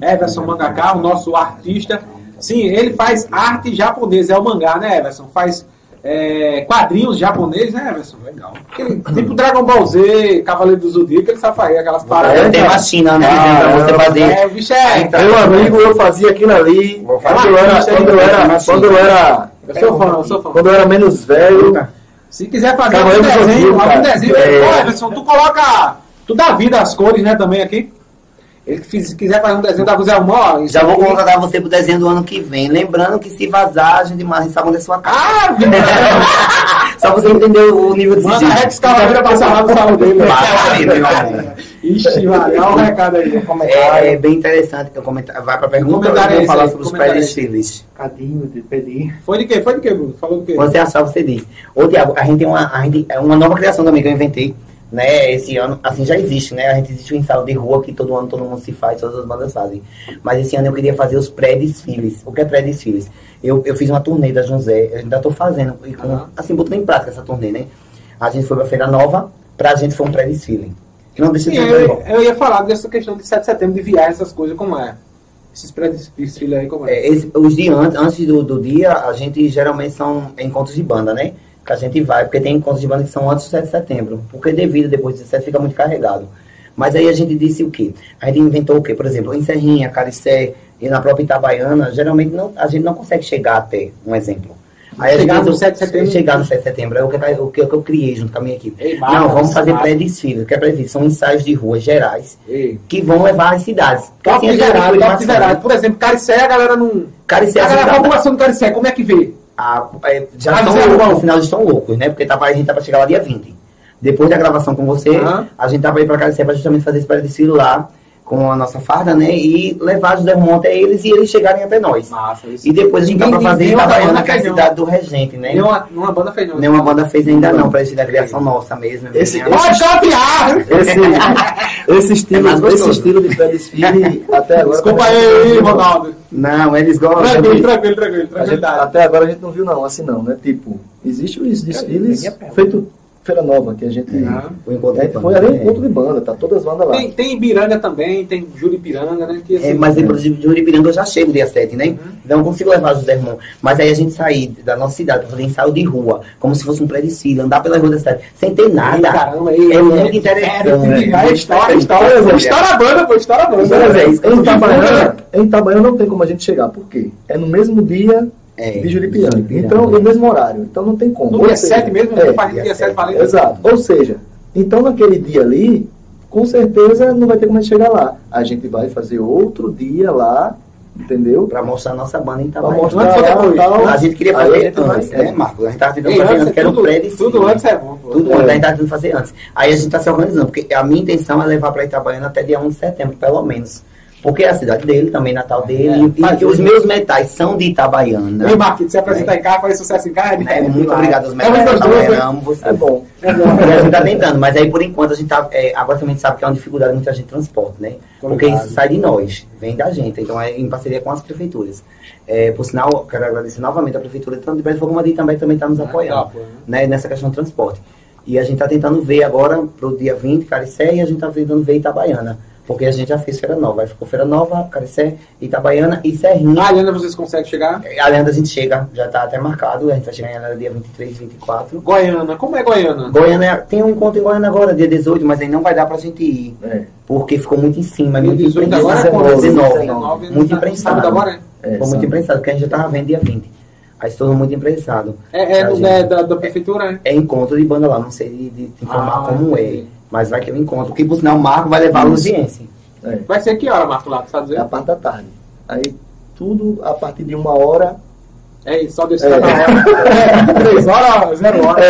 Everson Mangaká, o nosso artista. Sim, ele faz arte japonesa, é o mangá, né, Everson? Faz é, quadrinhos japoneses, né, Everson? Legal. Aquele, tipo Dragon Ball Z, Cavaleiro do Zodíaco, ele sabe fazer aquelas paradas. É, tem uma China, né? Ah, pra você é, fazer. É, o bicho é. Meu amigo, eu fazia aquilo ali. Vou Quando fazer eu era, isso aí, quando eu era, quando eu era, Eu sou fã, eu sou fã. quando eu era menos velho, Se quiser fazer algum desenho, algum desenho, É. Pô, Everson, tu coloca. Tu dá vida às cores, né, também aqui. Ele que fiz- se quiser fazer um desenho da Zé Mó, Já vou contratar você pro desenho do ano que vem. Lembrando que se vazar, a gente marra em sabão da sua casa. Ah! Só pra você entender o nível de Manda. Rex Cavaleira passar lá no salão dele. Ixi, vai, olha o recado aí. É, é bem interessante. Eu comentar, vai pra pergunta, eu Comentário vou esse falar aí, sobre os pré-desfiles. Cadinho de pedir. Foi de quê? Foi de quê, Bruno? Falou do quê? Você achar, você diz. Ô, Tiago, a gente tem uma, a gente, é uma nova criação também que eu inventei, né? Esse ano, assim, já existe, né? A gente existe um ensaio de rua que todo ano todo mundo se faz, todas as bandas fazem. Mas esse ano eu queria fazer os pré-desfiles. O que é pré-desfiles? Eu, eu fiz uma turnê da José, eu ainda tô fazendo, e com, assim, botando em prática essa turnê, né? A gente foi pra Feira Nova, pra gente foi um pré-desfile. Não deixa de eu, eu ia falar dessa questão de 7 de setembro, de viagem, essas coisas, como é? Esses pré-desfiles aí, como é? É, esse- os dias antes, antes do, do dia, a gente geralmente são encontros de banda, né? Que a gente vai, porque tem encontros de banda que são antes do 7 de setembro. Porque devido depois do 17 fica muito carregado. Mas aí a gente disse o quê? A gente inventou o quê? Por exemplo, em Serrinha, Caricé e na própria Itabaiana, geralmente não, a gente não consegue chegar até, um exemplo. Aí a Chegar gente no fez o- 7 de setembro. Chegar no 7 de setembro, é o que, o que, o que eu criei junto com a minha equipe. Ei, não, vamos fazer pré-desfile. Que é pré-desfile? São ensaios de ruas gerais Ei. que vão levar às cidades. Top assim, tem top né? Por exemplo, Caricé, a galera não. Caricé, a a galera, a tá- população do Caricé, como é que vê? A- é, já estão loucos, no final eles estão loucos, né? Porque tá, pra- a gente tá pra chegar lá dia 20. Depois da gravação com você, Aham. a gente tá pra ir pra pra justamente fazer esse pré-desfile lá com a nossa farda, né? E levar José Romão até eles e eles chegarem até nós. Massa, isso. E depois a gente tá pra fazer Itabaiana, banda que é a cidade do Regente, né? Nenhuma, nenhuma banda fez não. Nenhuma banda fez ainda não, pra esse da criação nossa mesmo. Esse- né? Pode copiar! esse, esse estilo, É esse estilo de pré-desfile até agora. Desculpa aí, Ronaldo. Não, eles gostam. Tranquilo, tranquilo, tranquilo. Gente- até agora a gente não viu não, assim não, né? Tipo, existe os desfiles feito Feira Nova, que a gente. O encontro É, foi ali um é. encontro de banda, tá todas as bandas lá. Tem, tem Ibiranga também, tem Juripiranga, né? Que, assim, É, mas inclusive de Uribiranga eu já chego dia 7, né? Então eu consigo levar José Irmão. Mas aí a gente sair da nossa cidade pra fazer ensaio de rua, como se fosse um pré-desfile, andar pela rua da cidade, sem ter nada. Caramba, aí, é é, muito é, interessante. é, né? é, história, história, história a banda, pô, história a banda. Em Itabaiana não tem como a gente chegar, por quê? É no mesmo dia É. Então, no mesmo horário. Então não tem como. No Ou dia seja, 7 mesmo, é, faz dia dia 7 sete. valendo. Exato. Ou seja, então naquele dia ali, com certeza não vai ter como a gente chegar lá. A gente vai fazer outro dia lá, entendeu? Pra mostrar a nossa banda em Pra Itabaiana. mostrar Antes lá depois? tal. A gente queria fazer vai- antes, né, Marcos? A gente tava tentando fazer antes é que era um tudo, pré-desfile. tudo antes é bom, pô. Tudo É. antes, a gente tá tentando fazer antes. Aí a gente tá se organizando, porque a minha intenção é levar pra Itabaiana até dia 1 de setembro, pelo menos. Porque é a cidade dele, também Natal dele, É, e, os meus metais são de Itabaiana. Ei, Marquinhos, se apresentar em casa, faz sucesso em casa, é Né? Muito demais. obrigado aos É metais gostoso, Itabaiana, né? amo você. É bom. E a gente tá tentando, mas aí por enquanto a gente tá. é, agora também a gente sabe que é uma dificuldade muita gente transporte, né? Porque isso sai de nós, vem da gente, então é em parceria com as prefeituras. É, por sinal, quero agradecer novamente a prefeitura, tanto de Belo Fogo, também também está nos apoiando Tá, pô. né, nessa questão do transporte. E a gente está tentando ver agora pro dia 20, Caricé, e a gente está tentando ver Itabaiana. Porque a gente já fez Feira Nova. Aí ficou Feira Nova, Caricé, Itabaiana e Serrinha. Ah, Helena, vocês conseguem chegar? A Leandra a gente chega, já está até marcado, a gente vai chegar em Leandra dia 23, 24. Goiânia, como é Goiânia? Goiânia, é- tem um encontro em Goiânia agora, dia 18, mas aí não vai dar pra gente ir. É. Porque ficou muito em cima, é Dia muito 18 agora é imprensado. quando? 19, 19, muito tá- imprensado. agora, É, Ficou muito sabe? imprensado, porque a gente já tava vendo dia 20. Aí se tornou muito imprensado. É, é A gente- é da, da prefeitura, né? É encontro de banda lá, não sei de, de te informar Ah, como é. Mas vai ter um encontro. Que por sinal o Marco vai levar a. Luziense. É. Vai ser que hora, Marco, lá, tu sabe É a parte da tarde. Aí tudo a partir de uma hora. É isso, só deixa É. é. Três horas, zero horas.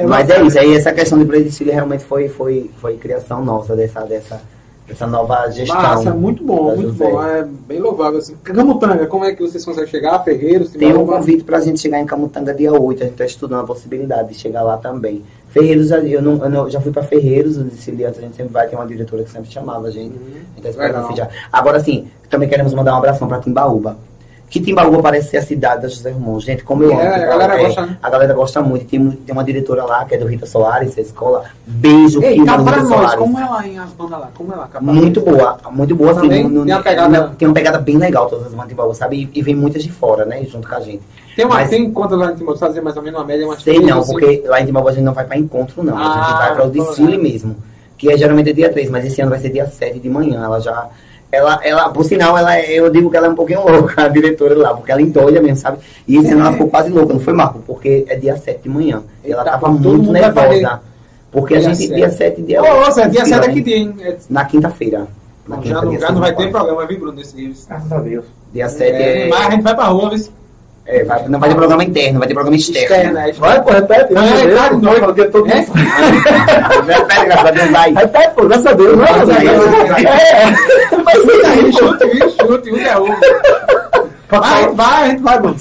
Mas é isso, aí essa questão de predestílio realmente foi, foi, foi criação nossa dessa, dessa, dessa nova gestão. Massa, muito bom, muito José. bom. É bem louvável. Assim. Camutanga, como é que vocês conseguem chegar? Ferreiros, Tem um convite pra gente chegar em Camutanga dia 8, a gente tá estudando a possibilidade de chegar lá também. Ferreiros, eu, não, eu não- já fui pra Ferreiros, dia antes a gente sempre vai, tem uma diretora que sempre chamava a gente. A gente tá esperando assim já. Agora sim, também queremos mandar um abração pra Timbaúba. que Timbaúba parece ser a cidade da José Romão. Gente, como eu É, amo. a Timbaúba, galera é, gosta, né? A galera gosta muito. Tem, tem uma diretora lá, que é do Rita Soares, a escola. Beijo, Ei, Kima, cá Rita nós, Soares. como é lá em as bandas lá? Como é lá? Cá pra Muito boa, muito boa. Assim, tem uma pegada- tem uma pegada bem legal, todas as bandas de Timbaúba, sabe? E, e vem muitas de fora, né? Junto com a gente. Tem, uma, Mas- tem quantas lá em Timóteo? Fazer mais ou menos uma média? Umas Sei não, assim? porque lá em Timbaúba a gente não vai pra encontro, não. a Ah, gente vai para o desfile mesmo. Que é, geralmente é dia 3, mas esse ano vai ser dia 7 de manhã. Ela já. Ela, ela, por sinal, ela, é- eu digo que ela é um pouquinho louca, a diretora lá, porque ela endoida mesmo, sabe? E esse ano ela ficou quase louca, não foi, Marco? Porque é dia 7 de manhã. E ela tava muito nervosa. Porque a Dia gente, sete. dia 7 dia. Ô, ô, Zé, dia 7 é né? que dia, hein? É- Na quinta-feira. Na Já quinta, não, dia já não vai ter programa, viu, Bruno, nesse livro. Graças a Deus. Dia 7 É, é. mas a gente vai pra rua, viu? É, vai- não vai ter programa interno, vai ter programa externo. Externa, é. Vai, pô, repete. Não, é, Deus. tá de noite. Fala o dia todo. É? Repete, graças a Deus, vai. Repete, pô, graças a Deus. Não, é, Deus. é. Mas Isso isso aí, aí, chute, viu? Chute, um derruba. Vai, a gente vai, gente vai, Bruno.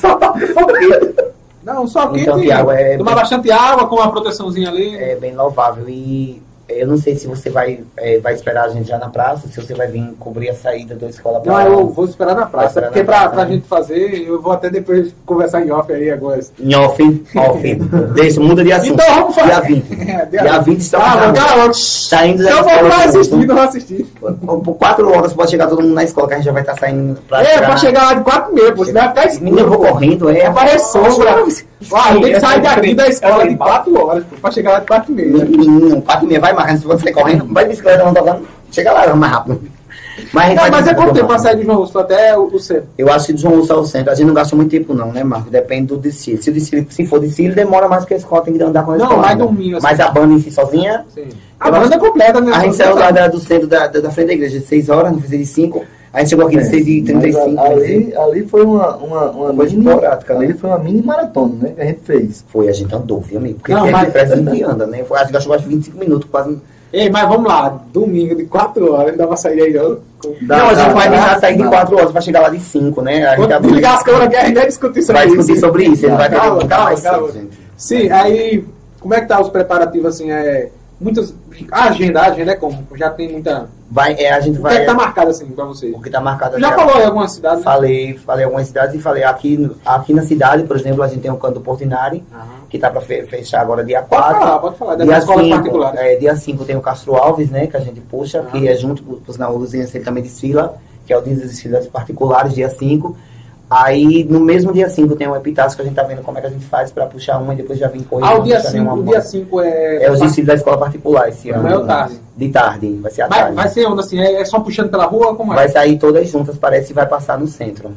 Não, só quente. Então, Thiago, é- Tomar bastante água com uma proteçãozinha ali. é bem louvável. E eu não sei se você vai, é, vai esperar a gente já na praça, se você vai vir cobrir a saída da escola pra Não, eu vou esperar na praça, esperar porque na pra, praça, pra né? gente fazer, eu vou até depois conversar em off aí agora. Em off, off. Deixa, muda dia 5. Então vamos fazer. Dia 20. É, dia Dia 20 estamos Ah, cara, Saindo da eu for escola. pra assistir, junto. não vou assistir. Por por quatro horas pode chegar todo mundo na escola, que a gente já vai estar saindo pra É, pra chegar lá de 4 e meia, senão vai ficar Menino, eu vou escuro. correndo, é. Vai sombra. Ah, tem que sair daqui da escola de 4 horas, pô, pra chegar lá de 4 e meia. Menino, 4 e meia, vai marcando, se você correndo, vai de bicicleta, não tocando, chega lá mais rápido. Mas, Não, vai mas é quanto tempo pra programa. sair de João Russo até o, o centro? Eu acho que de João Lúcio ao centro, a gente não gasta muito tempo não, né, Marco? Depende do desfile. Se, desfile, se for desfile, demora mais porque a escola tem que andar com a Não, escola. vai né? domingo, assim. Mas a banda em si sozinha, Sim. A banda é completa, né? a gente saiu lá do centro da, da, da frente da igreja de 6 horas, não fez de 5. A gente chegou aqui de É, 6 e 35. mas ali, ali foi uma, uma, uma Coisa mini, esporádica, né? ali foi uma mini maratona, né? Que a gente fez. Foi, a gente andou, viu, amigo? Porque Não, mas- parece que a gente anda, né? Foi, acho que gastou acho que 25 minutos, quase. Ei, mas vamos lá, domingo de 4 horas, não dá pra sair aí não. Dá, não, a gente dá, vai tentar sair de dá. 4 horas pra chegar lá de 5, né? A gente Quando abre- desligar as câmeras aqui, a gente vai discutir sobre vai isso. discutir sobre isso, ele vai ter Calma, que calma, calma. gente. Sim, aí, como é que tá os preparativos, assim, é... Muitas... A agenda, a agenda é como? Já tem muita... Vai, é, a gente O que é vai. que tá marcado, assim, pra vocês? O que tá marcado Já falou em alguma cidade, né? Falei, falei algumas cidades e falei aqui, aqui na cidade, por exemplo, a gente tem o canto do Portinari, Aham. que tá para fechar agora dia Pode 4. falar, pode falar, Dia escolas 5, particulares. é, dia 5 tem o Castro Alves, né, que a gente puxa, Ah. que é junto, por por sinal, o Luzinense ele também desfila, que é o dia das desfilas particulares, dia 5. Aí, no mesmo dia 5 tem o Epitácio, que a gente tá vendo como é que a gente faz para puxar uma e depois já vem correndo. Ah, o dia puxar 5, nenhuma o mão. dia 5 é... É os desfiles da escola particular esse ano. Amanhã ou tarde? De tarde, vai ser à Vai, tarde. vai ser onde, assim? É, é só puxando pela rua? Como é? Vai sair todas juntas, parece, e vai passar no centro.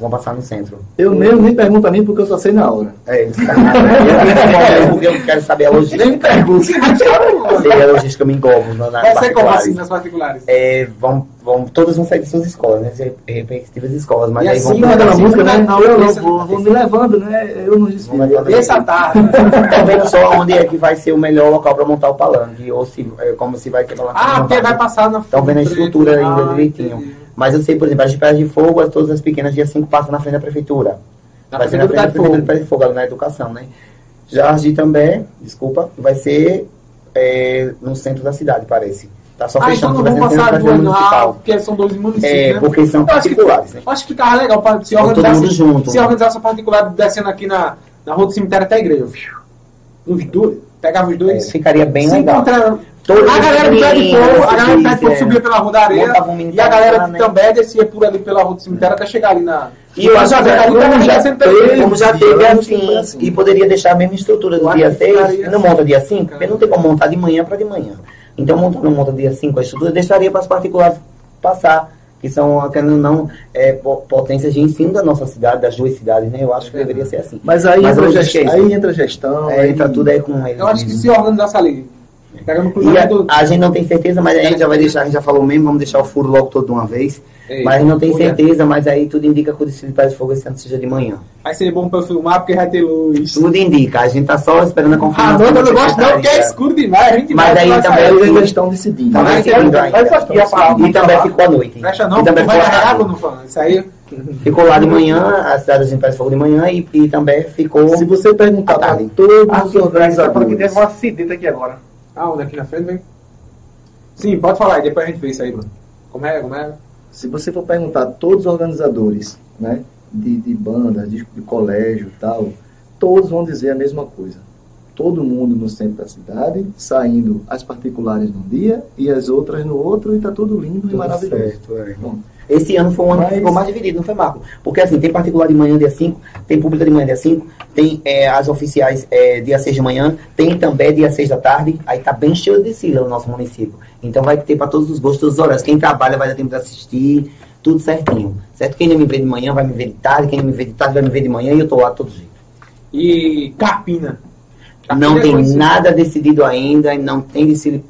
Vão passar no centro. Eu mesmo nem pergunto a mim porque eu só sei na hora. É, isso. eu, porque eu quero saber a logística. Nem pergunto. Sei a logística, eu me engolvo Vai ser como assim, nas particulares? É, vão, vão, todas vão sair de suas escolas, né? As respectivas escolas. Mas E aí assim, vão Não aquela Sim, música, não, né? não, eu, esse- vou, vou me levando, né? Eu não levando. Terça tarde. Tá vendo só onde é que vai ser o melhor local para montar o palanque, ou se, é, como se vai ter palanque. Ah, porque vai passar na Estão vendo a estrutura ainda Ah, direitinho. entendi. Mas eu sei, por exemplo, as de de Fogo, as- todas as pequenas dia 5 passam na frente da prefeitura. Na vai ser na frente da prefeitura de. Pés de Fogo, ali na educação, né? Já as de também, desculpa, vai ser é, no centro da cidade, parece. Tá só Ah, então fechando, não vai vão ser no passar duas, não, ah, municipal. porque são dois municípios, É, né? porque são Eu acho que- particulares, né? Acho que ficava legal para se Todo organizar mundo junto, se né? organizasse a particular descendo aqui na, na rua do cemitério até a igreja. Os dois, pegava os É, dois. ficaria bem se legal. encontrava- Todos a galera do pé de fogo, a galera do pé de fogo é. subia pela rua da areia e a galera lá, de né? També descia por ali pela rua do cemitério até chegar ali na. E eu acho que já, como já, teve, Como já teve assim, foi assim. e poderia deixar a mesma estrutura do dia acho que 6, ficaria não assim. monta dia 5, porque não tem como montar de manhã para de manhã. Então, monta, não monta dia 5 a estrutura, deixaria para as particulares passar, que são, querendo ou não, é, po- potências de ensino da nossa cidade, das duas cidades, né? Eu acho que deveria ser assim. Mas aí, Mas entra, gestão, é isso. aí entra gestão. É, entra tudo aí com eles. Eu acho que se organizasse ali. Pegando o E cruzamento. A, a gente não tem certeza, mas a gente já vai deixar, a gente já falou mesmo, vamos deixar o furo logo todo de uma vez. Ei, mas a gente não tem certeza, mas aí tudo indica que o desfile de Paz de Fogo esse ano seja de manhã. Vai ser bom pra eu filmar porque vai ter luz. Tudo indica, a gente tá só esperando a Ah, confirmação. não, eu não gosto não, porque é escuro demais. A gente Mas aí também- aí eles estão decidindo. Tá ter- seguindo vai ainda. E também ficou à noite. Fecha não, também vai ficou, dar água no fã. Isso aí. ficou lá de manhã, a cidade a gente faz fogo de manhã e, e também ficou. Se você perguntar para todos os Ah, tá falando que organizadores, teve um acidente aqui agora. Ah, onde aqui na frente, vem? Sim, pode falar, e depois a gente vê isso aí, Bruno. Como é, como é? se você for perguntar a todos os organizadores, né, de, de banda, de, de colégio e tal, todos vão dizer a mesma coisa. Todo mundo no centro da cidade, saindo as particulares num dia e as outras no outro, e tá tudo lindo e Tudo maravilhoso. certo, é. Bom, Esse ano foi um ano Mas- que ficou mais dividido, não foi, Marco? Porque assim, tem particular de manhã dia 5, tem pública de manhã dia 5, tem é, as oficiais é, dia 6 de manhã, tem também dia 6 da tarde, aí tá bem cheio de sigla no nosso município. Então vai ter para todos os gostos, todos os horários. Quem trabalha vai dar tempo de assistir, tudo certinho. Certo? Quem não me vê de manhã vai me ver de tarde, quem não me vê de tarde vai me ver de manhã e eu tô lá todo jeito. E Carpina. Carpina Não é tem nada decidido ainda, não tem desfile,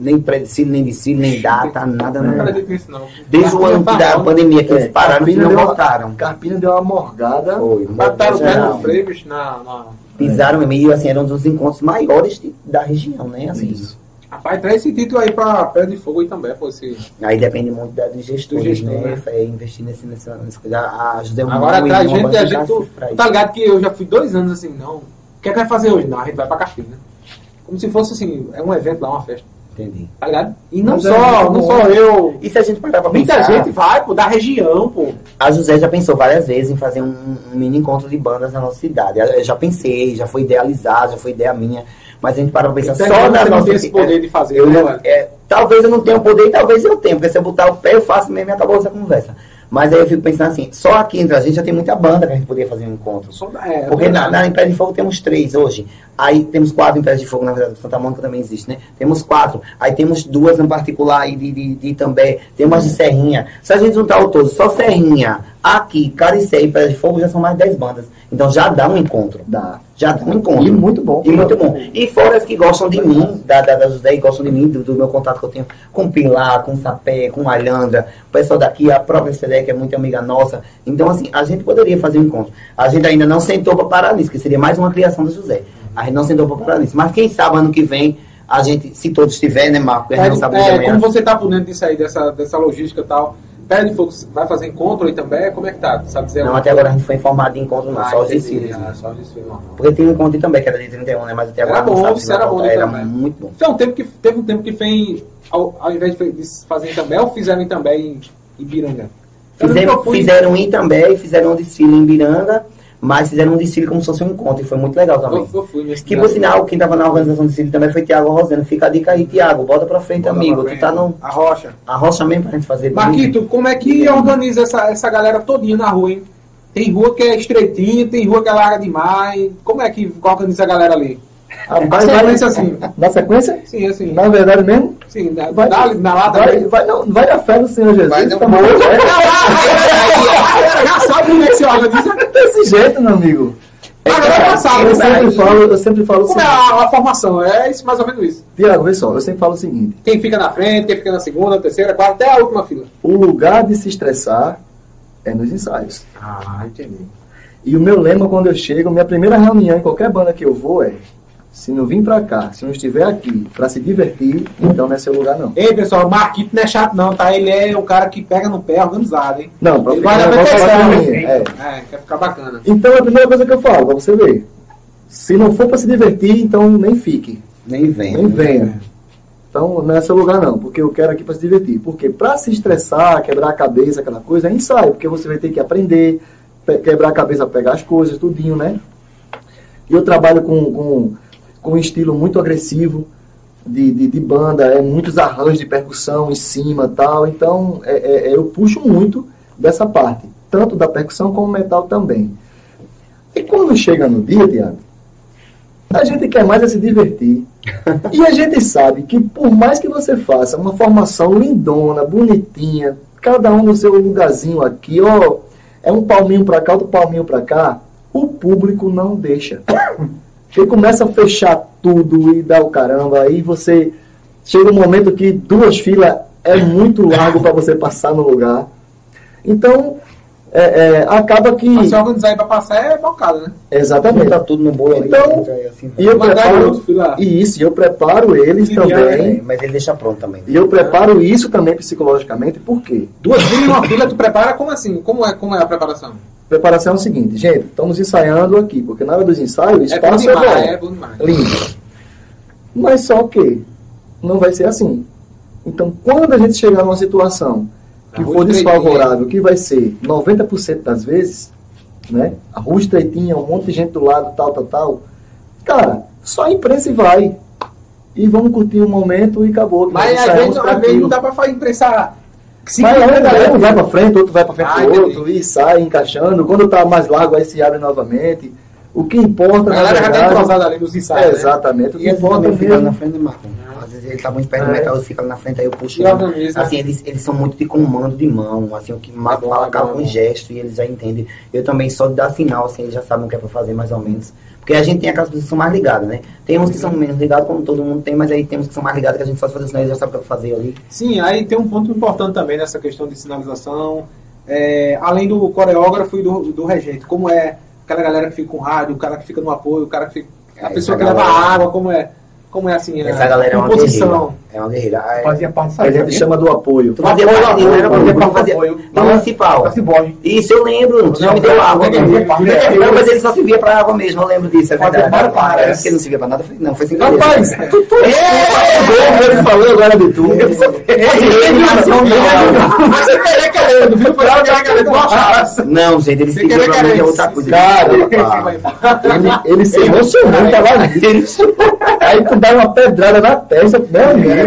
nem pré-desfile, nem desfile, nem data, nada, Não não. acredito nisso, não. Desde o ano da tá pandemia que É, eles pararam, Carpina não deu voltaram. Carpina deu uma morgada. Foi, Bateram o pé no freio, bicho, na, na... Pisaram mesmo, e assim, era um dos encontros maiores de- da região, né? Assim, Isso. Rapaz, traz esse título aí pra Pedra de Fogo aí também, pô. Esse... Aí depende muito da, Do gestor, né? né? É, investir nesse, nessa, nessa coisa. A José Agora traz uma gente, a gente tu, tá ligado que eu já fui dois anos assim, não. O que é que vai fazer hoje? Não, a gente vai pra Carpina. Como se fosse assim, é um evento lá, uma festa. Entendi. Tá ligado? E não Mas é só, muito não só eu. E se a gente parar pra Muita pensar, gente vai, pô, da região, pô. a José já pensou várias vezes em fazer um, um mini encontro de bandas na nossa cidade. Eu já pensei, já foi idealizado, já foi ideia minha. Mas a gente para pra pensar Então, só na não nossa tem esse poder de fazer, Eu né, é, talvez eu não tenha o poder e talvez eu tenha, porque se eu botar o pé, eu faço mesmo e acabou essa conversa. Mas aí eu fico pensando assim, só aqui entre a gente já tem muita banda que a gente poderia fazer um encontro. Só- é, Porque na, na Império de Fogo temos três hoje. Aí temos quatro Impérios de Fogo, na verdade, Santa Mônica também existe, né? Temos quatro. Aí temos duas em particular aí de, de, de também. Temos as de Serrinha. Se a gente juntar o todo, só Serrinha, aqui, Caricé e Império de Fogo já são mais dez bandas. Então já dá um encontro. Dá. Já dá um encontro. E muito bom. E muito bom. E fora as que gostam de mim, da, da, da José, e gostam de mim, do, do meu contato que eu tenho com Pilar, com Sapé, com Alhandra, o pessoal daqui, a própria CD, que é muito amiga nossa. Então, assim, a gente poderia fazer um encontro. A gente ainda não sentou para parar nisso, que seria mais uma criação do José. A gente não sentou para parar nisso. Mas quem sabe ano que vem, a gente, se todos estiver, né, Marco? A gente não sabe É, é, como você tá por dentro disso aí, dessa, dessa logística e tal, Pedra de Fogo vai fazer encontro aí também? Como é que tá? Sabe dizer Não, até agora a gente foi informado de encontro, não, Ah, só os desfiles. Ah, né? só os desfiles, não. Porque tem um encontro também, que era de 31, né? Mas até Era agora não bom, sabe se era bom Era também. muito bom. Foi um tempo que, teve um tempo que fez, ao, ao invés de fazer em També, ou fizeram em També em Ibiranga? Fizeram, fizeram em também, fizeram um desfile em Biranga, mas fizeram um desfile como se fosse um encontro, e foi muito legal também. Eu, eu fui nesse Que por sinal, quem estava na organização do desfile também foi Tiago Roseno. Fica a dica aí, Tiago, bota pra frente, Bota amigo. pra Tu frente. tá no. A Rocha. A rocha mesmo pra gente fazer. Marquito, como é que organiza essa, essa galera todinha na rua, hein? Tem rua que é estreitinha, tem rua que é larga demais. Como é que organiza a galera ali? Rapaz, Sequência vai, assim. Na sequência? Sim, assim. Na verdade mesmo? Sim, na, Vai, dá, na lata vai, vai, não, vai na fé do Senhor Jesus. Vai no tá bom? Já sabe como é que se organiza? Desse jeito, meu amigo. Agora é eu, né? sempre falo, eu sempre falo Como é seguinte. a, a formação? É isso, mais ou menos isso. Tiago, vê só, eu sempre falo o seguinte. Quem fica na frente, quem fica na segunda, terceira, quarta, até a última fila. O lugar de se estressar é nos ensaios. Ah, entendi. E o meu lema quando eu chego, minha primeira reunião em qualquer banda que eu vou é: se não vir pra cá, se não estiver aqui pra se divertir, então não é seu lugar não. Ei, pessoal, o Marquito não é chato não, tá? Ele é o cara que pega no pé organizado, hein? Não, pra Ele ficar vai é. É, quer ficar bacana. Então é a primeira coisa que eu falo, pra você ver. Se não for pra se divertir, então nem fique. Nem vem. Nem venha. Então não é seu lugar não, porque eu quero aqui pra se divertir. Porque pra se estressar, quebrar a cabeça, aquela coisa, é ensaio, porque você vai ter que aprender, quebrar a cabeça, pegar as coisas, tudinho, né? E eu trabalho com, com, com um estilo muito agressivo de, de, de banda, é muitos arranjos de percussão em cima tal. Então é, é- é- eu puxo muito dessa parte, tanto da percussão como metal também. E quando chega no dia, Tiago, a gente quer mais é se divertir. E a gente sabe que por mais que você faça uma formação lindona, bonitinha, cada um no seu lugarzinho aqui, ó, é um palminho pra cá, outro palminho pra cá, o público não deixa. Ele começa a fechar tudo e dá o caramba, aí você chega um momento que duas filas é muito largo para você passar no lugar. Então, é, é, acaba que. Mas se organizar pra passar é bocada, né? Exatamente. Tá tudo no bolo ali. Então, entra aí assim. E eu preparo, e isso, e eu preparo eles também. É, mas ele deixa pronto também. E eu preparo isso também psicologicamente, por quê? Duas filas e uma fila, tu prepara como assim? Como é, como é a preparação? Preparação é o seguinte, gente, estamos ensaiando aqui, porque na hora dos ensaios, o É bom espaço é, demais, é bom demais. lindo. Mas só que não vai ser assim. Então, quando a gente chegar numa situação que for desfavorável, que vai ser 90% das vezes, né? A rua estreitinha, um monte de gente do lado, tal, tal, tal. Cara, só a imprensa e vai. E vamos curtir um momento e acabou. Mas às vezes, às vezes não dá pra imprensar. Vai, um, um vai pra frente, outro vai pra frente Ah, pro entendi. outro, e sai encaixando. Quando tá mais largo, aí se abre novamente. O que importa, A galera já tá verdade, entrosada ali nos é, ensaios. né? exatamente. O que E importa fica na frente do Marcão. Às vezes ele tá muito perto do É. metal, eu fico ali na frente, aí eu puxo. Assim, eles, eles são muito de comando de mão, assim, o que Marco bom, fala é acaba com é gesto e eles já entendem. Eu também só de dar sinal, assim, eles já sabem o que é pra fazer mais ou menos. Porque a gente tem aquelas pessoas que são mais ligadas, né? Tem uns que são menos ligados, como todo mundo tem, mas aí tem uns que são mais ligados que a gente só faz o sinal, já sabem o que é fazer ali. Sim, aí tem um ponto importante também nessa questão de sinalização. É, além do coreógrafo e do, do regente, como é aquela galera que fica com rádio, o cara que fica no apoio, o cara que fica. A Essa pessoa que galera- leva água, como é? Como é assim? Essa a galera é uma composição. guerreira. É uma guerreira. Ah, é- Fazia parte disso A aí. gente chama do apoio. Tu fazia Apoio, parte disso, apoio, era apoio, pra fazer apoio. na municipal. Tá. Isso eu lembro, tu já me deu água. Não, mas ele só servia pra água mesmo, eu lembro disso, é Fazia verdade. para, para. Parece que ele não servia pra nada, não, foi sem querer. Rapaz, tu, tu, ele falou agora de tudo. Mas você querer querendo, viu? Foi querer querendo. Não, gente, ele servia querer pra mim é outra coisa. Cara, Ele- se emocionou, tava ali. Aí tu dá uma pedrada na testa, meu amigo.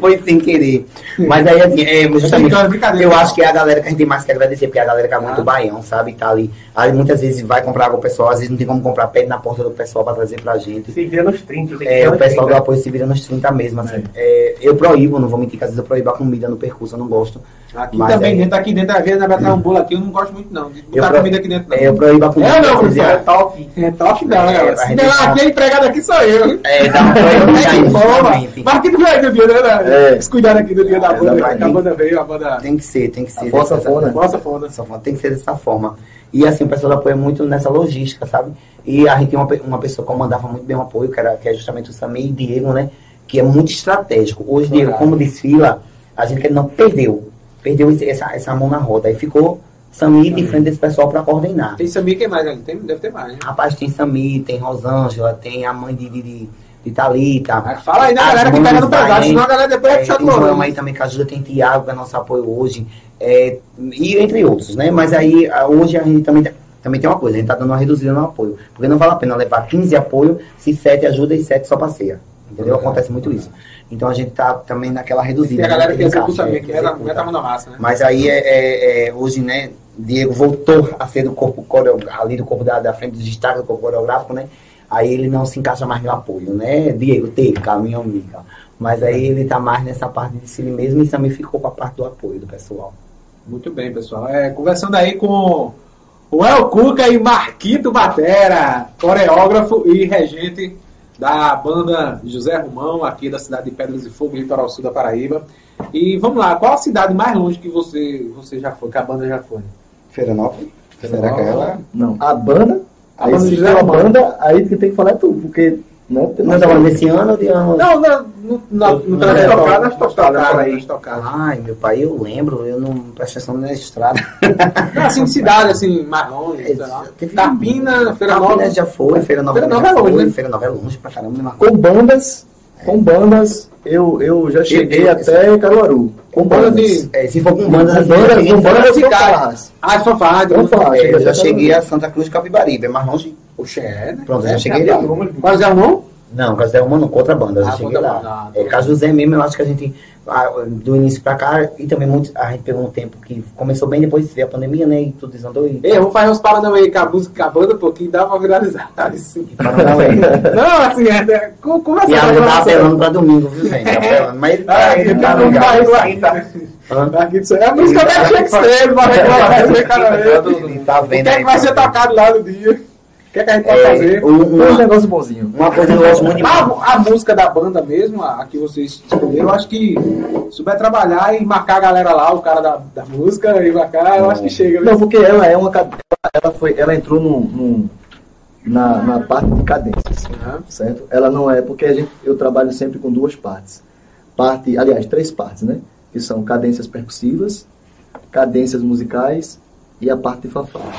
Foi sem querer. Mas aí, assim, é, justamente, brincando, brincadeira. eu acho que é a galera que a gente tem mais que agradecer, porque é a galera que é muito baião, sabe? Tá ali. Aí muitas vezes vai comprar água pro pessoal, às vezes não tem como comprar, pede na porta do pessoal pra trazer pra gente. Se vira nos 30. tem que É, o pessoal do 30. apoio se vira nos 30 mesmo, assim. É, eu proíbo, não vou mentir, que às vezes eu proíbo a comida no percurso, eu não gosto. Aqui Mas também, é- dentro, aqui dentro, às vezes, na um bolo aqui, eu não gosto muito não. De Eu botar pro- comida aqui dentro, não. É, eu proíbo a comida. É, não, às vezes, professor, é é- toque. É toque não, É, né, galera? Se der lá, aqui, a empregada aqui sou eu. É, dá uma Toma. justamente. Mas aqui tu veio no dia, né? É. Eles cuidaram aqui do dia da É, banda. A banda veio, a banda... Tem que ser, tem que ser. A força dessa- fona. Nossa, foda. tem que ser dessa forma. E assim, o pessoal do apoio é muito nessa logística, sabe? E a gente tem uma, uma pessoa que comandava muito bem o apoio, que, era, que é justamente o Samir e Diego, né? Que é muito estratégico. Hoje, Diego, como desfila, a gente não perdeu. Perdeu essa, essa mão na roda. Aí ficou Samir de frente desse pessoal para coordenar. Tem Samir, quem mais ali? Tem, deve ter mais, né? Rapaz, tem Samir, tem Rosângela, tem a mãe de, de, de, de Thalita. Mas Fala aí As galera que pega no pesado, senão a galera depois vai é, puxar tem do lado. aí também que ajuda, tem Tiago, que é nosso apoio hoje, é, e entre outros, né? Mas aí, hoje a gente também, tem- também tem uma coisa, a gente tá dando uma reduzida no apoio, porque não vale a pena levar 15 apoio se 7 ajuda e 7 só passeia. Entendeu? Acontece muito isso. Então a gente tá também naquela reduzida. Tem a galera né? que executa também, é, que meta, executa. meta a mão na massa, né? Mas aí é, é- é, hoje, né, Diego voltou a ser do corpo coreográfico, ali do corpo da, da frente do destaque do corpo coreográfico, né? Aí ele não se encaixa mais no apoio, né? Diego, TK, minha amiga. Mas aí ele tá mais nessa parte de si mesmo e também ficou com a parte do apoio do pessoal. Muito bem, pessoal. É, conversando aí com o El Cuca e Marquito Batera, coreógrafo e regente da banda José Romão, aqui da cidade de Pedras e Fogo, litoral sul da Paraíba. E vamos lá, qual a cidade mais longe que você, você já foi, que a banda já foi? Feiranópolis? Será que é ela? Não, a banda, A aí banda se José a banda, aí que tem que falar é tu, porque tem Não tava nesse ano ou de ano? Não, não, no, no, no Nas tocadas, tocadas por aí. tocadas. Ai, meu pai, eu lembro, eu não presto atenção na estrada. Não, assim, de cidade, assim, mais longe, sei lá. Carpina, Feira Nova. já foi, Feira Nova, Feira Nova é longe, foi? Feira Nova é longe pra caramba, né, Com bandas, com bandas, eu, eu já cheguei eu- até Caruaru. Com banda bandas. de- É, se for com bandas, Com cheguei com com Cidade. farras. Ah, só faz. Então fala, é, eu já cheguei a. Santa Cruz de Capibaribe, é mais longe. Oxe, é, né? Pronto, já É, cheguei é, lá. Qual é o nome? Não, Casé Uma não, com outra banda, eu já Ah, outra lá. banda, ah, é, tá. Cajuzé mesmo, eu acho que a gente, ah, do início pra cá, e também muito, a gente pegou um tempo que começou bem depois veio a pandemia, né, e tudo desandou e... Ei, vamos fazer uns paranauê aí com a música, com a banda, pô, que dá pra viralizar. Assim. Paranauê. Não, assim, é, é, com- conversa E a gente tá apelando pra domingo, viu, gente? Tá apelando, mas ele Ah, tá, ele ele tá tá no bairro ainda. Aqui. É por isso que eu deixei que cedo, pra como. Ele tá O vendo que é aí, que vai tá ser tocado lá no dia? O que é que a gente pode É, fazer? um- Um negócio bonzinho. uma coisa que eu gosto muito A, a música da banda mesmo, a, a que vocês escolheram, eu acho que souber trabalhar e marcar a galera lá, o cara da, da música, e marcar, eu acho que chega. Não, porque ela é uma ela foi, ela entrou num, num- na, na parte de cadências, Aham. certo? Ela não é porque a gente, eu trabalho sempre com duas partes. Parte, aliás, três partes, né? Que são cadências percussivas, cadências musicais e a parte de fanfarra,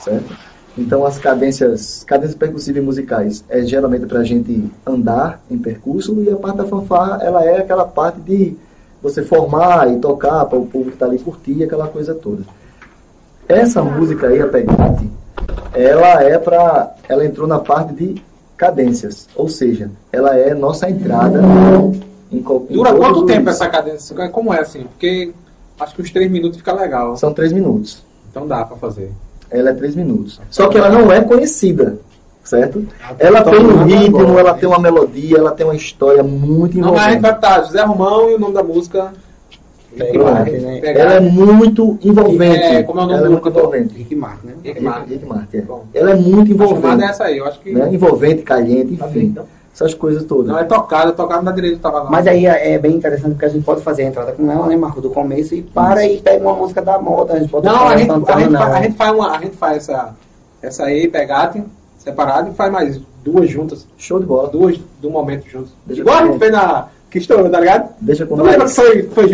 certo? Então as cadências, cadências percussivas e musicais é geralmente para a gente andar em percurso e a parte da fanfarra ela é aquela parte de você formar e tocar para o povo que está ali curtir aquela coisa toda. Essa música aí, a Pegate, ela é pra. Ela entrou na parte de cadências. Ou seja, ela é nossa entrada em, em Dura quanto os- tempo essa cadência? Como é assim? Porque acho que uns 3 minutos fica legal. São três minutos. Então dá pra fazer. Ela é três minutos. Só que ela não é conhecida, certo? Ela Todo tem um mundo ritmo, ela tem uma melodia, ela tem uma história muito Não, mas a envolvente. vai botar José Romão e o nome da música. Pegate, né? Pegate. Ela é muito envolvente. É, como é o nome ela é do muito cantor? envolvente. Rick Martin, né? Rick Martin. Rick Martin, é. Ela é muito A é envolvente. essa aí, eu acho que. Né? Envolvente, caliente, enfim. Essas coisas todas. Não, é tocada, tocada na direita, tava lá. Mas aí é é bem interessante porque a gente pode fazer a entrada com ela, né, Marco, do começo e para e pega uma música da moda, a gente pode Não, a gente, a, gente, não. fa- a gente faz uma. A gente faz essa. Essa aí, pegate, separado, e faz mais duas juntas. Show de bola. Duas do momento juntos. Deixa Igual a gente fez na. Que estourou, tá ligado? Deixa com Tu lembra que foi, foi?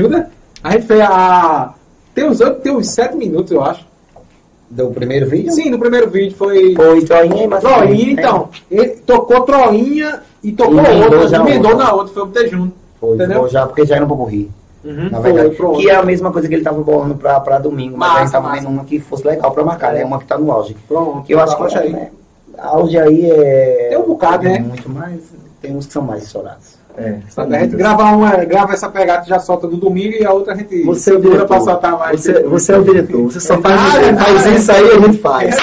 A gente fez a. Tem uns oito, tem uns sete minutos, eu acho. Do primeiro vídeo? Sim, no primeiro vídeo foi. Foi Troinha e Troinha, então. Ele tocou Troinha e tocou outra, já emendou na outra, foi o junto. Foi, Entendeu? foi já, porque já era um pouco rir. Uhum, Na foi, verdade. pronto. que é a mesma coisa que ele tava bolando pra, pra domingo, mas Massa, a gente tava vendo uma que fosse legal pra marcar, né? Uma que tá no auge. Pronto, Que eu acho que é, né? Auge aí é. Tem um bocado, né? Muito mais. Tem uns que são mais estourados. É, A gente grava uma, grava essa pegada e já solta no domingo e a outra a gente Você é o diretor. pra soltar mais. Você, você é o diretor. Você só faz, Ah, é faz verdade. isso aí e a gente faz.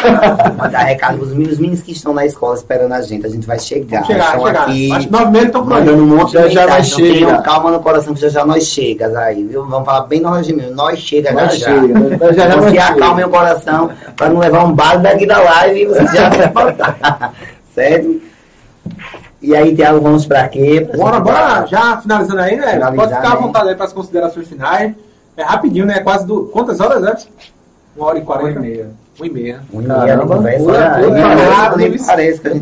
Mandar recado pros meninos, os meninos que estão na escola esperando a gente. A gente vai chegar. Vamos chegar, chegar. aqui. Acho que nove meses estão por aí. Mandando um monte Já, já vai chegar. tenham calma no coração que já já nós chegas aí, viu? Vamos falar bem nós de mim. Nós chega já Nós já. chega, né? Nós já já Você acalmem o coração pra não levar um balo daqui da live e você já vai faltar. certo? E aí, Thiago, vamos pra quê? Pra Bora, gente- bora, já finalizando aí, né? Finalizar, Pode ficar à né? vontade aí para as considerações finais. É rapidinho, né? Quase do... Quantas horas, Edson? Uma hora e quarenta. Uma e meia. Uma e meia. Um dia de Caramba, conversa,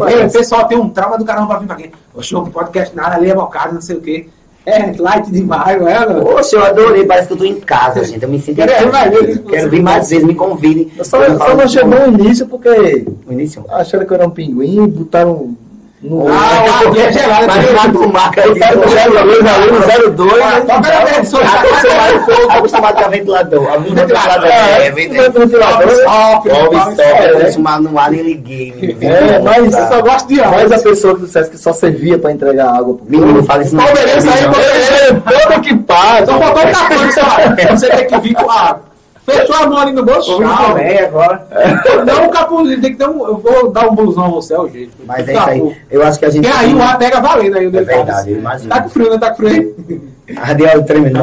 Ei, o pessoal tem um trauma do caramba pra vir pra aqui. O show que podcast nada, ali é bocado, não sei o quê. É, light demais, não é? não? Poxa, eu adorei, parece que eu tô em casa, gente. Eu me sinto em Quero- casa. vai ver Quero vir mais vezes, me convidem. Eu só, Eu só não chegou no início porque O início. acharam que eu era um pinguim e botaram no. Ah, é gelado. Mas já com marca aí. Botaram no 02, 02, toca na minha edição, Tá acostumado com- acostumado com a ventilador. A ventilador. É, É, ventilador. Sobe, sobe, é. Acostumado no ar, nem liguei. É, mas Eu só gosto de Mas a pessoa que dissesse que só servia pra entregar água Menino, fala isso. Palmeirense aí, Palmeirense. Todo equipado. Só faltou cartão. Você tem que vir com a... Fechou a mão ali no bolso, tchau. agora. Não, o capuzinho, tem que ter um... Eu vou dar um blusão a você, é o jeito. Mas é isso aí. Eu acho que a gente. E aí o ar pega valendo aí o É verdade, eu imagino. Tá com frio, né? Tá com frio aí? A radial tremendo.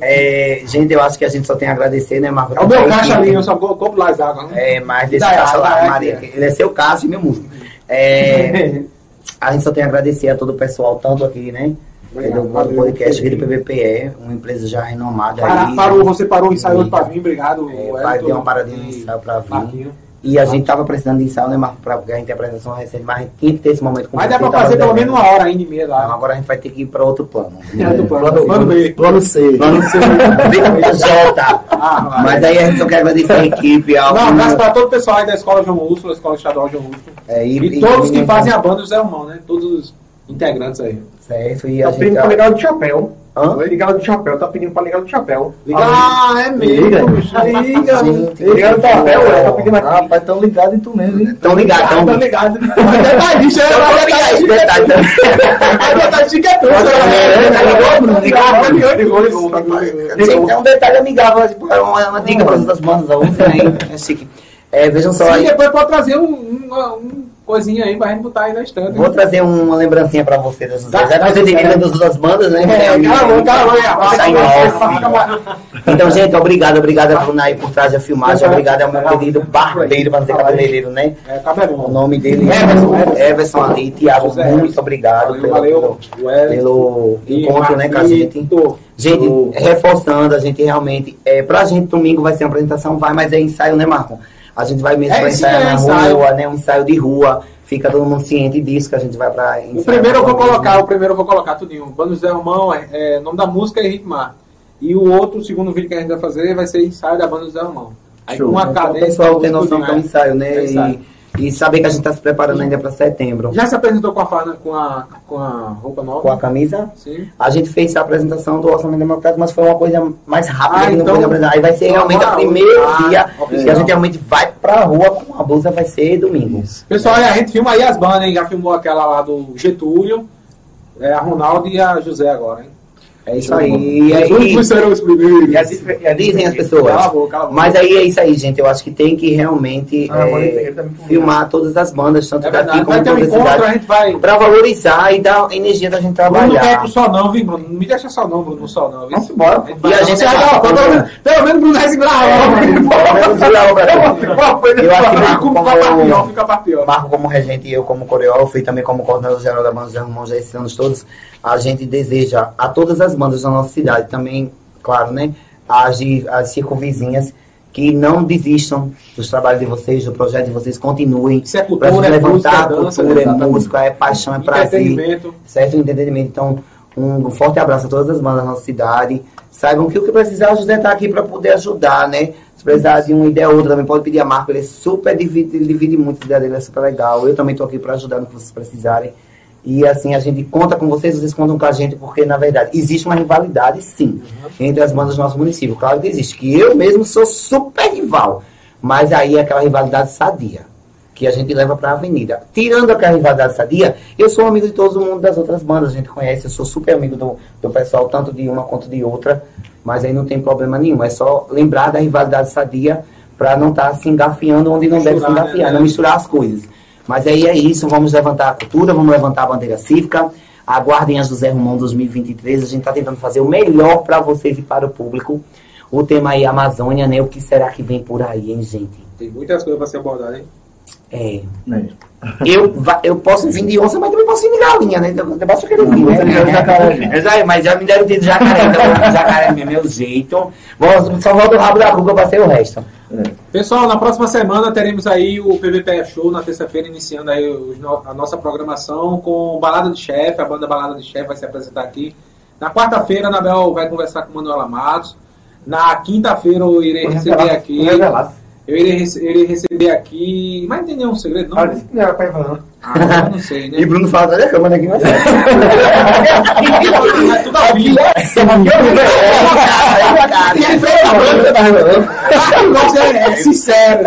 É, gente, eu acho que a gente só tem a agradecer, né, Marco? É o meu caixa ali, eu só co- compro lá as águas. né? É, mas deixa Dá, eu lá, dá, Maria. é. Ele é seu caixa e meu músico. É, a gente só tem a agradecer a todo o pessoal, tanto aqui, né? Obrigado, do valeu. podcast aqui do PVPE, uma empresa já renomada Para- aí. parou, você parou o ensaio hoje pra vir, obrigado. É, o deu uma paradinha no e ensaio pra vir. Marquinho. E a gente tava precisando de ensaio, né, Marco? Pra, a interpretação recente, mas a gente tinha que ter esse momento com Mas dá pra fazer pelo menos uma hora ainda e meia lá. agora a gente vai ter que ir pra outro plano. É, do plano, Plano, plano B. plano C. Plano C. J. Ah, Mas aí a gente só quer agradecer a equipe. Ao, Não, um abraço pra todo o pessoal aí da Escola João Úrsulo, Escola Estadual João Úrsulo. É, E, todos que fazem a banda do Zé Romão, né? Todos os integrantes aí. Certo, e a Tá gente. pedindo pra ligar o do chapéu. Hã? Ligar o do chapéu, tá pedindo pra ligar o do chapéu. Ah, é Liga. bicho. Liga. Gente, Liga o chapéu, ué, tá pedindo aqui. Rapaz, tão ligado em tu mesmo, hein? Tão ligado, Tá tão ligado. Mas detalhe, isso é Então, vamos ligar esse detalhe também. Mas detalhe chique é tudo. É, tá ligado, Bruno? Ligou, Ligou, ligou, ligou. Sim, é um detalhe amigável, tipo, é uma, dica para as outras bandas a usem aí. É chique. É, vejam só Sim, aí. depois pode trazer um, um, um coisinha aí pra gente botar aí na estante. Vou trazer uma lembrancinha pra vocês. das- Tá. Já que você tem das outras bandas, né? É, a a. Então, gente, obrigado, obrigado a Bruna aí por trás da filmagem, obrigado ao meu querido barbeiro, pra não dizer cabeleireiro, né? É. O nome dele Everson, Everson. Ali. Tiago, José muito obrigado pelo, encontro, né, com a gente. Gente, reforçando, a gente realmente, é, pra gente domingo vai ser uma apresentação, vai, mas é ensaio, né, Marco? A gente vai mesmo É, pra sim, ensaiar é na ensaio. rua, né? Um ensaio de rua. Fica todo mundo ciente disso, que a gente vai pra ensaiar. O primeiro eu vou colocar, mesmo. o primeiro eu vou colocar tudinho. Bando Zé Romão, é, é, nome da música é Henrique Mar. E o outro, o segundo vídeo que a gente vai fazer, vai ser ensaio da banda Zé Romão. Aí Show. com uma Então, o pessoal tem noção que é um ensaio, né? É ensaio. E E saber que a gente está se preparando ainda para setembro. Já se apresentou com a, com a, com a roupa nova? Com a camisa, Sim. a gente fez a apresentação do Orçamento Democrático, mas foi uma coisa mais rápida. Ah, então- foi apresentar. Aí vai ser realmente o primeiro ah, dia oficial. que a gente realmente vai pra rua com a bolsa, vai ser domingo. Pessoal, e a gente filma aí as bandas, hein? Já filmou aquela lá do Getúlio, é, a Ronaldo e a José agora, hein? É isso aí. E aí- serão os primeiros. E a dif- e a Dizem as pessoas. Cala a boca, cala a boca. Mas aí é isso aí, gente. Eu acho que tem que realmente Ah, é, foi filmar todas as bandas, tanto É daqui como vai ter de outras encontro, a gente vai. pra valorizar e dar energia da gente Bruno não trabalhar. pro sol não, viu, Bruno? Não me deixa só não, Bruno, no sol não. viu? Vamos embora. vai- E a gente vai- vai- pelo, menos, pelo menos Bruno vai segurar a. Pelo menos eu, acho que. Marco como regente e eu como coreógrafo e também como coordenador geral da banda dos Irmãos já esses anos todos, a gente deseja a todas as bandas da nossa cidade, também, claro, né, as, de, as circunvizinhas, que não desistam dos trabalhos de vocês, do projeto de vocês, continuem. Isso é Pra cultura, gente é levantar música, é dança, cultura, é música, é paixão, é prazer certo? Entendimento. Então, um forte abraço a todas as bandas da nossa cidade. Saibam que o que precisar, o José está aqui para poder ajudar, né? Se precisar de uma ideia ou outra, também pode pedir a Marco. Ele é super, divide, ele divide muito a ideia dele, é super legal. Eu também estou aqui para ajudar no que vocês precisarem. E assim, a gente conta com vocês, vocês contam com a gente, porque na verdade existe uma rivalidade, sim, entre as bandas do nosso município. Claro que existe, que eu mesmo sou super rival. Mas aí é aquela rivalidade sadia que a gente leva para a avenida. Tirando aquela rivalidade sadia, eu sou amigo de todo mundo das outras bandas, a gente conhece, eu sou super amigo do, do pessoal, tanto de uma quanto de outra, mas aí não tem problema nenhum, é só lembrar da rivalidade sadia para não estar se engafiando onde não deve se Misturar, engafiar, né? não misturar as coisas. Mas aí é isso, vamos levantar a cultura, vamos levantar a bandeira cívica, aguardem a José Romão 2023, a gente está tentando fazer o melhor para vocês e para o público. O tema aí Amazônia, né? O que será que vem por aí, hein, gente? Tem muitas coisas pra ser abordadas, hein? É, Né? eu, eu posso vir de onça, mas também posso vir de galinha, né? Então, Eu posso querer vir, né? jacaré. Eu já- Mas já me deram de jacaré, então jacaré é meu jeito. Vou, só volto o rabo da cuca pra ser o resto. Pessoal, na próxima semana teremos aí o PVP Show na terça-feira, iniciando aí no- a nossa programação com Balada de Chefe, a banda Balada de Chefe vai se apresentar aqui. Na quarta-feira, a Anabel vai conversar com Manuela Matos. Na quinta-feira eu irei receber aqui. Eu irei, rece- irei receber aqui. Mas não tem nenhum segredo, não? Disse que não era pra ir falando. Ah, eu não sei, né? E Bruno fala da câmera aqui, mas Mas tudo ao vivo. O negócio é, é sincero.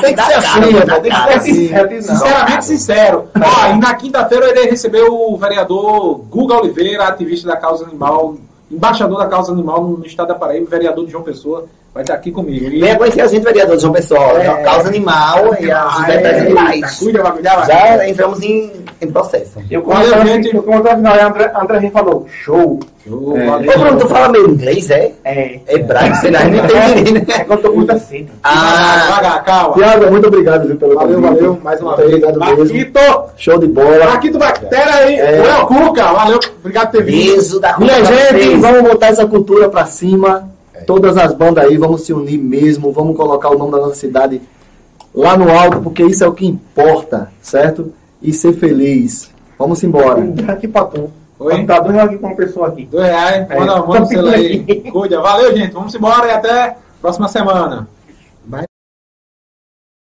tem que ser assim, né? tem que ser assim. Sinceramente sincero. Ó, e na quinta-feira eu irei receber o vereador Guga Oliveira, ativista da causa animal, embaixador da causa animal no estado da Paraíba, vereador de João Pessoa, vai estar aqui comigo. E- Venha conhecer a gente, vereador de João Pessoal. É. Causa animal e a Ah, José é, Pés Animais. Cuida, vai cuidar. Já entramos em, em processo. Eu Valeu, como gente. a André, a André falou, show. Ô, É. Ô, Bruno, tu fala meio inglês, é? É. Hebraico, sei lá, não entendi, né? É que eu tô muito assim. Ah, devagar, calma. Tiago, muito obrigado viu, pelo Valeu, convite. valeu, mais uma vez. obrigado mesmo. Marquito, Show de bola. Marquito Bactéria aí. É. Léo Cuca, valeu, obrigado por ter vindo. beijo da Minha gente, vamos botar essa cultura pra cima. Todas as bandas aí, vamos se unir mesmo. Vamos colocar o nome da nossa cidade lá no alto, porque isso é o que importa, certo? E ser feliz. Vamos embora. Aqui pra tu. Oi? Tá dois reais aqui pra uma pessoa aqui. Dois reais, É. manda, manda o selo aí. Cuida. Valeu, gente. Vamos embora e até próxima semana.